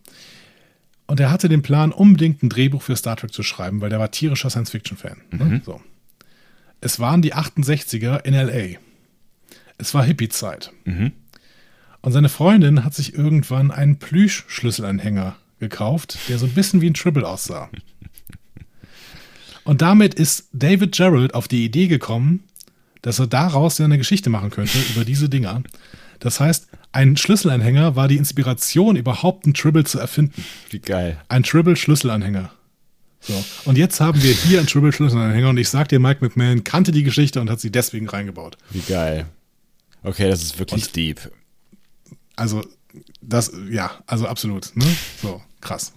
Und er hatte den Plan, unbedingt ein Drehbuch für Star Trek zu schreiben, weil der war tierischer Science-Fiction-Fan. Ne? So. Es waren die 68er in L.A. Es war Hippie-Zeit. Und seine Freundin hat sich irgendwann einen Plüsch-Schlüsselanhänger gekauft, der so ein bisschen wie ein Tribble aussah. [laughs] Und damit ist David Gerald auf die Idee gekommen, dass er daraus ja eine Geschichte machen könnte über diese Dinger. Das heißt, ein Schlüsselanhänger war die Inspiration, überhaupt einen Tribble zu erfinden. Wie geil. Ein Tribble-Schlüsselanhänger. So. Und jetzt haben wir hier einen Tribble-Schlüsselanhänger und ich sag dir, Mike McMahon kannte die Geschichte und hat sie deswegen reingebaut. Wie geil. Okay, das ist wirklich Und- deep. Also, das, ja, also absolut. Ne? So, krass.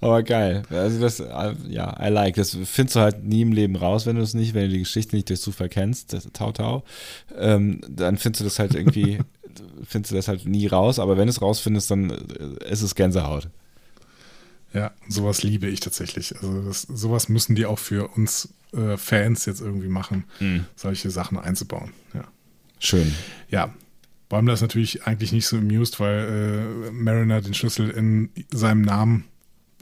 Aber geil. Also das, äh, ja, I like. Das findest du halt nie im Leben raus, wenn du es nicht, wenn du die Geschichte nicht durch Zufall kennst, das Tau Tau. Ähm, dann findest du das halt irgendwie, [laughs] findest du das halt nie raus. Aber wenn du es rausfindest, dann äh, ist es Gänsehaut. Ja, sowas liebe ich tatsächlich. Also das, sowas müssen die auch für uns äh, Fans jetzt irgendwie machen, solche Sachen einzubauen. Ja. Schön. ja. Bäumler ist natürlich eigentlich nicht so amused, weil äh, Mariner den Schlüssel in seinem Namen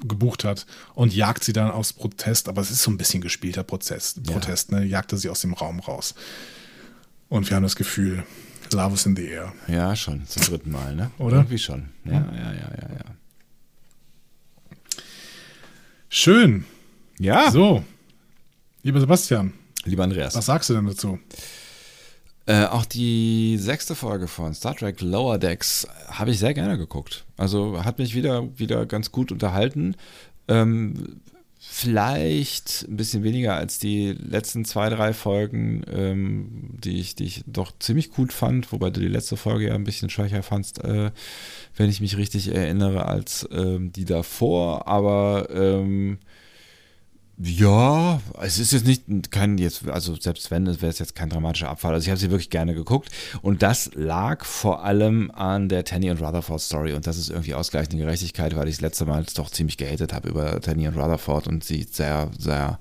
gebucht hat und jagt sie dann aus Protest, aber es ist so ein bisschen gespielter Prozess, Protest, ne? Jagt er sie aus dem Raum raus. Und wir haben das Gefühl, Love is in the air. Ja, schon, zum dritten Mal, ne? Oder? Irgendwie schon. Ja, ja, ja, ja, ja. Schön. Ja, So, lieber Sebastian, lieber Andreas. was sagst du denn dazu? Äh, auch die sechste Folge von Star Trek Lower Decks habe ich sehr gerne geguckt. Also hat mich wieder, wieder ganz gut unterhalten. Ähm, vielleicht ein bisschen weniger als die letzten zwei, drei Folgen, ähm, die, ich, die ich doch ziemlich gut fand, wobei du die letzte Folge ja ein bisschen schwächer fandst, äh, wenn ich mich richtig erinnere, als ähm, die davor. Aber ähm, ja, es ist jetzt nicht kein jetzt, also selbst wenn, es wäre es jetzt kein dramatischer Abfall. Also ich habe sie wirklich gerne geguckt. Und das lag vor allem an der Tanny und Rutherford Story. Und das ist irgendwie ausgleichende Gerechtigkeit, weil ich das letzte Mal doch ziemlich gehatet habe über Tanny und Rutherford. Und sie sehr, sehr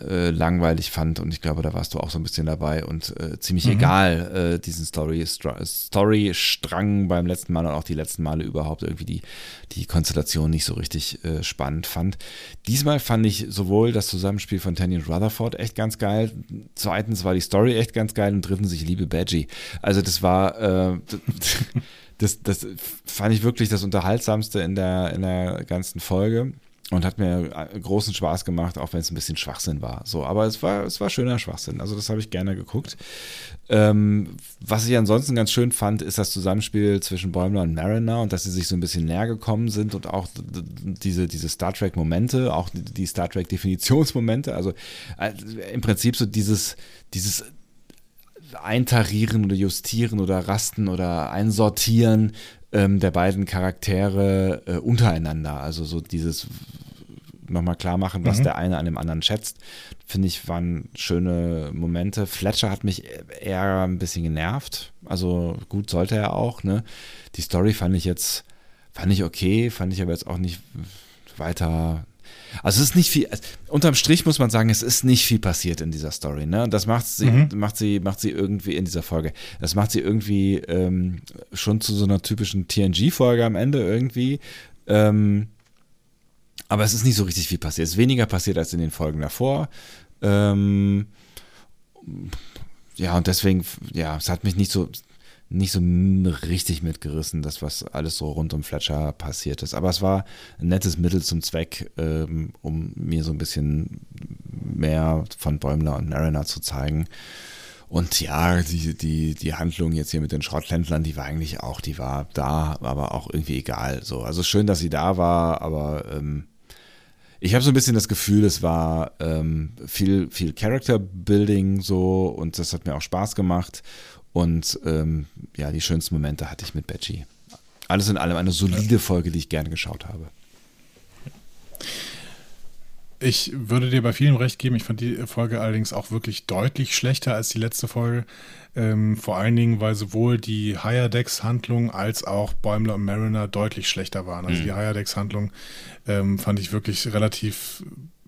äh, langweilig fand. Und ich glaube, da warst du auch so ein bisschen dabei. Und äh, ziemlich egal äh, diesen Story Story-Strang beim letzten Mal und auch die letzten Male überhaupt irgendwie die, die Konstellation nicht so richtig äh, spannend fand. Diesmal fand ich sowohl das Zusammenspiel von Tanny und Rutherford echt ganz geil, zweitens war die Story echt ganz geil und drittens ich liebe Badgie. Also das war äh, [laughs] das, das fand ich wirklich das Unterhaltsamste in der, in der ganzen Folge und hat mir äh, großen Spaß gemacht, auch wenn es ein bisschen Schwachsinn war. So, aber es war, es war schöner Schwachsinn. Also das habe ich gerne geguckt. Ähm, was ich ansonsten ganz schön fand, ist das Zusammenspiel zwischen Bäumler und Mariner und dass sie sich so ein bisschen näher gekommen sind und auch diese, diese Star Trek-Momente, auch die- die Star Trek-Definitionsmomente. Also äh, im Prinzip so dieses, dieses Eintarieren oder Justieren oder Rasten oder Einsortieren ähm, der beiden Charaktere äh, untereinander. Also so dieses nochmal klar machen, was der eine an dem anderen schätzt, finde ich, waren schöne Momente. Fletcher hat mich eher ein bisschen genervt. Also gut sollte er auch, ne? Die Story fand ich jetzt, fand ich okay, fand ich aber jetzt auch nicht weiter also es ist nicht viel, also unterm Strich muss man sagen, es ist nicht viel passiert in dieser Story, ne? Und das macht sie, macht sie, macht sie irgendwie in dieser Folge. Das macht sie irgendwie ähm, schon zu so einer typischen TNG-Folge am Ende irgendwie. Ähm, aber es ist nicht so richtig viel passiert. Es ist weniger passiert als in den Folgen davor. Ähm, ja, und deswegen, ja, es hat mich nicht so, nicht so richtig mitgerissen, das, was alles so rund um Fletcher passiert ist. Aber es war ein nettes Mittel zum Zweck, ähm, um mir so ein bisschen mehr von Bäumler und Mariner zu zeigen. Und ja, die, die, die Handlung jetzt hier mit den Schrotthändlern, die war eigentlich auch, die war da, aber auch irgendwie egal. So, also schön, dass sie da war, aber ähm, ich habe so ein bisschen das Gefühl, es war ähm, viel, viel Character Building so und das hat mir auch Spaß gemacht. Und ähm, ja, die schönsten Momente hatte ich mit Badgie. Alles in allem eine solide Folge, die ich gerne geschaut habe. Ich würde dir bei vielen recht geben. Ich fand die Folge allerdings auch wirklich deutlich schlechter als die letzte Folge. Ähm, vor allen Dingen, weil sowohl die Higher Decks Handlung als auch Bäumler und Mariner deutlich schlechter waren. Also die Higher Decks Handlung ähm, fand ich wirklich relativ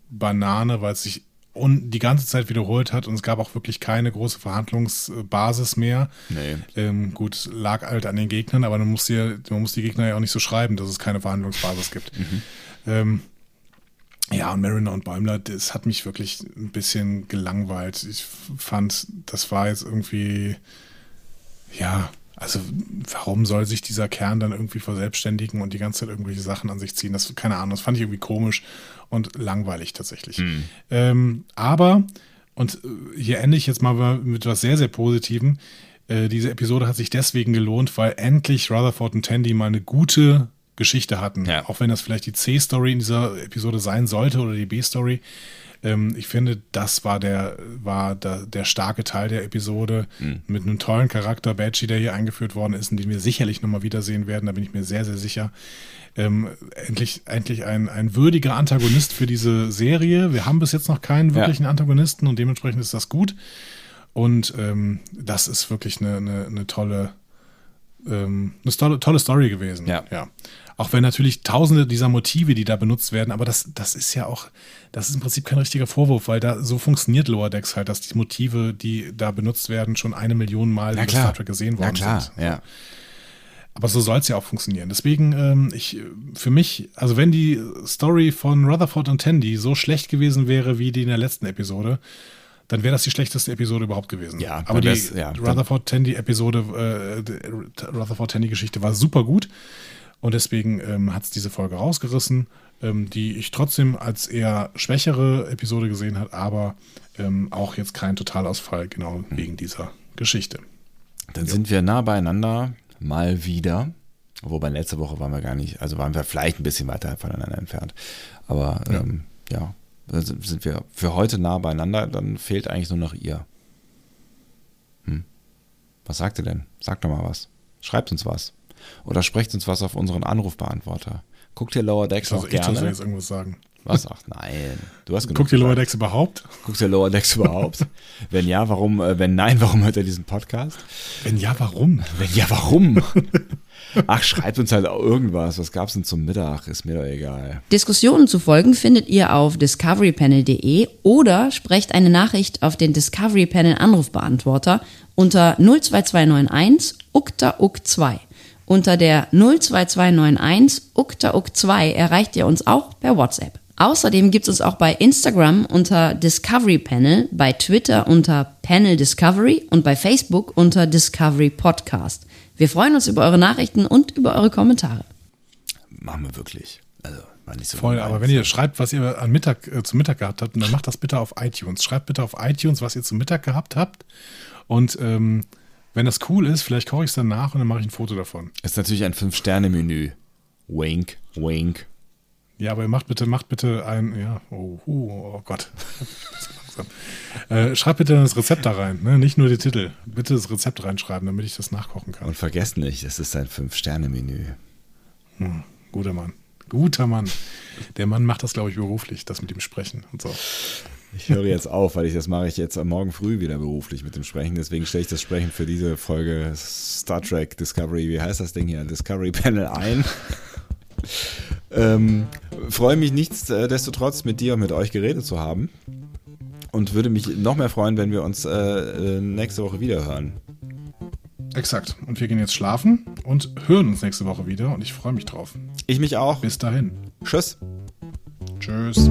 Banane, weil es sich un die ganze Zeit wiederholt hat und es gab auch wirklich keine große Verhandlungsbasis mehr. Nee. Ähm, gut, lag halt an den Gegnern, aber man muss, die, man muss die Gegner ja auch nicht so schreiben, dass es keine Verhandlungsbasis gibt. Ähm, ja, und Mariner und Bäumler, das hat mich wirklich ein bisschen gelangweilt. Ich fand, das war jetzt irgendwie, ja, also warum soll sich dieser Kern dann irgendwie verselbstständigen und die ganze Zeit irgendwelche Sachen an sich ziehen? Das, keine Ahnung, das fand ich irgendwie komisch und langweilig tatsächlich. Ähm, aber, und äh, hier ende ich jetzt mal mit was sehr, sehr Positivem. Äh, diese Episode hat sich deswegen gelohnt, weil endlich Rutherford und Tandy mal eine gute Geschichte hatten. Ja. Auch wenn das vielleicht die C-Story in dieser Episode sein sollte oder die B-Story. Ähm, ich finde, das war der, war der, der starke Teil der Episode mit einem tollen Charakter, Badgie, der hier eingeführt worden ist und den wir sicherlich nochmal wiedersehen werden, da bin ich mir sehr, sehr sicher. Ähm, endlich endlich ein, ein würdiger Antagonist für diese Serie. Wir haben bis jetzt noch keinen wirklichen Antagonisten und dementsprechend ist das gut. Und ähm, das ist wirklich eine, eine, eine tolle, ähm, eine tolle, tolle Story gewesen. Ja. ja. Auch wenn natürlich tausende dieser Motive, die da benutzt werden, aber das, das ist ja auch, das ist im Prinzip kein richtiger Vorwurf, weil da so funktioniert Lower Decks halt, dass die Motive, die da benutzt werden, schon eine Million Mal klar. Star Trek gesehen worden Na klar, sind. ja. Aber so soll es ja auch funktionieren. Deswegen, ähm, ich, für mich, also wenn die Story von Rutherford und Tandy so schlecht gewesen wäre wie die in der letzten Episode, dann wäre das die schlechteste Episode überhaupt gewesen. Ja, aber die ja, Rutherford Tandy Episode, äh, die Rutherford Tandy Geschichte war super gut und deswegen ähm, hat es diese Folge rausgerissen, ähm, die ich trotzdem als eher schwächere Episode gesehen hat, aber ähm, auch jetzt kein Totalausfall genau Hm. wegen dieser Geschichte. Dann sind wir nah beieinander, mal wieder. Wobei letzte Woche waren wir gar nicht, also waren wir vielleicht ein bisschen weiter voneinander entfernt. Aber ja, ähm, ja sind wir für heute nah beieinander, dann fehlt eigentlich nur noch ihr. Hm. Was sagt ihr denn? Sagt doch mal was. Schreibt uns was. Oder sprecht uns was auf unseren Anrufbeantworter. Guckt ihr Lower Decks Also auch ich gerne? jetzt irgendwas sagen. Was? Ach nein. Du hast genug Guckt ihr. Lower Decks überhaupt? Guckt ihr Lower Decks überhaupt? [laughs] wenn ja, warum? Äh, wenn nein, warum hört ihr diesen Podcast? Wenn ja, warum? Wenn ja, warum? Ach, schreibt uns halt auch irgendwas. Was gab's denn zum Mittag? Ist mir doch egal. Diskussionen zu folgen findet ihr auf discoverypanel.de oder sprecht eine Nachricht auf den Discovery Panel Anrufbeantworter unter 02291 ukta uk 2. Unter der 02291 ukta uk 2 erreicht ihr uns auch per WhatsApp. Außerdem gibt es uns auch bei Instagram unter Discovery Panel, bei Twitter unter Panel Discovery und bei Facebook unter Discovery Podcast. Wir freuen uns über eure Nachrichten und über eure Kommentare. Machen wir wirklich. Also, war nicht so Voll, aber wenn ihr schreibt, was ihr an Mittag, äh, zum Mittag gehabt habt, dann macht das bitte auf iTunes. Schreibt bitte auf iTunes, was ihr zum Mittag gehabt habt. Und ähm, wenn das cool ist, vielleicht koche ich es dann nach und dann mache ich ein Foto davon. Ist natürlich ein Fünf-Sterne-Menü. Wink, wink. Ja, aber macht bitte, macht bitte ein, ja, oh, oh, oh Gott. [laughs] Äh, schreibt bitte das Rezept da rein, ne? nicht nur die Titel. Bitte das Rezept reinschreiben, damit ich das nachkochen kann. Und vergesst nicht, es ist ein Fünf-Sterne-Menü. Hm, guter Mann. Guter Mann. Der Mann macht das, glaube ich, beruflich, das mit ihm sprechen und so. Ich höre jetzt auf, weil ich das mache ich jetzt am Morgen früh wieder beruflich mit dem Sprechen. Deswegen stelle ich das Sprechen für diese Folge Star Trek Discovery, wie heißt das Ding hier? Discovery Panel ein. ähm, freue mich nichtsdestotrotz mit dir und mit euch geredet zu haben. Und würde mich noch mehr freuen, wenn wir uns äh, äh, nächste Woche wieder hören. Exakt. Und wir gehen jetzt schlafen und hören uns nächste Woche wieder und ich freue mich drauf. Ich mich auch. Bis dahin. Tschüss. Tschüss.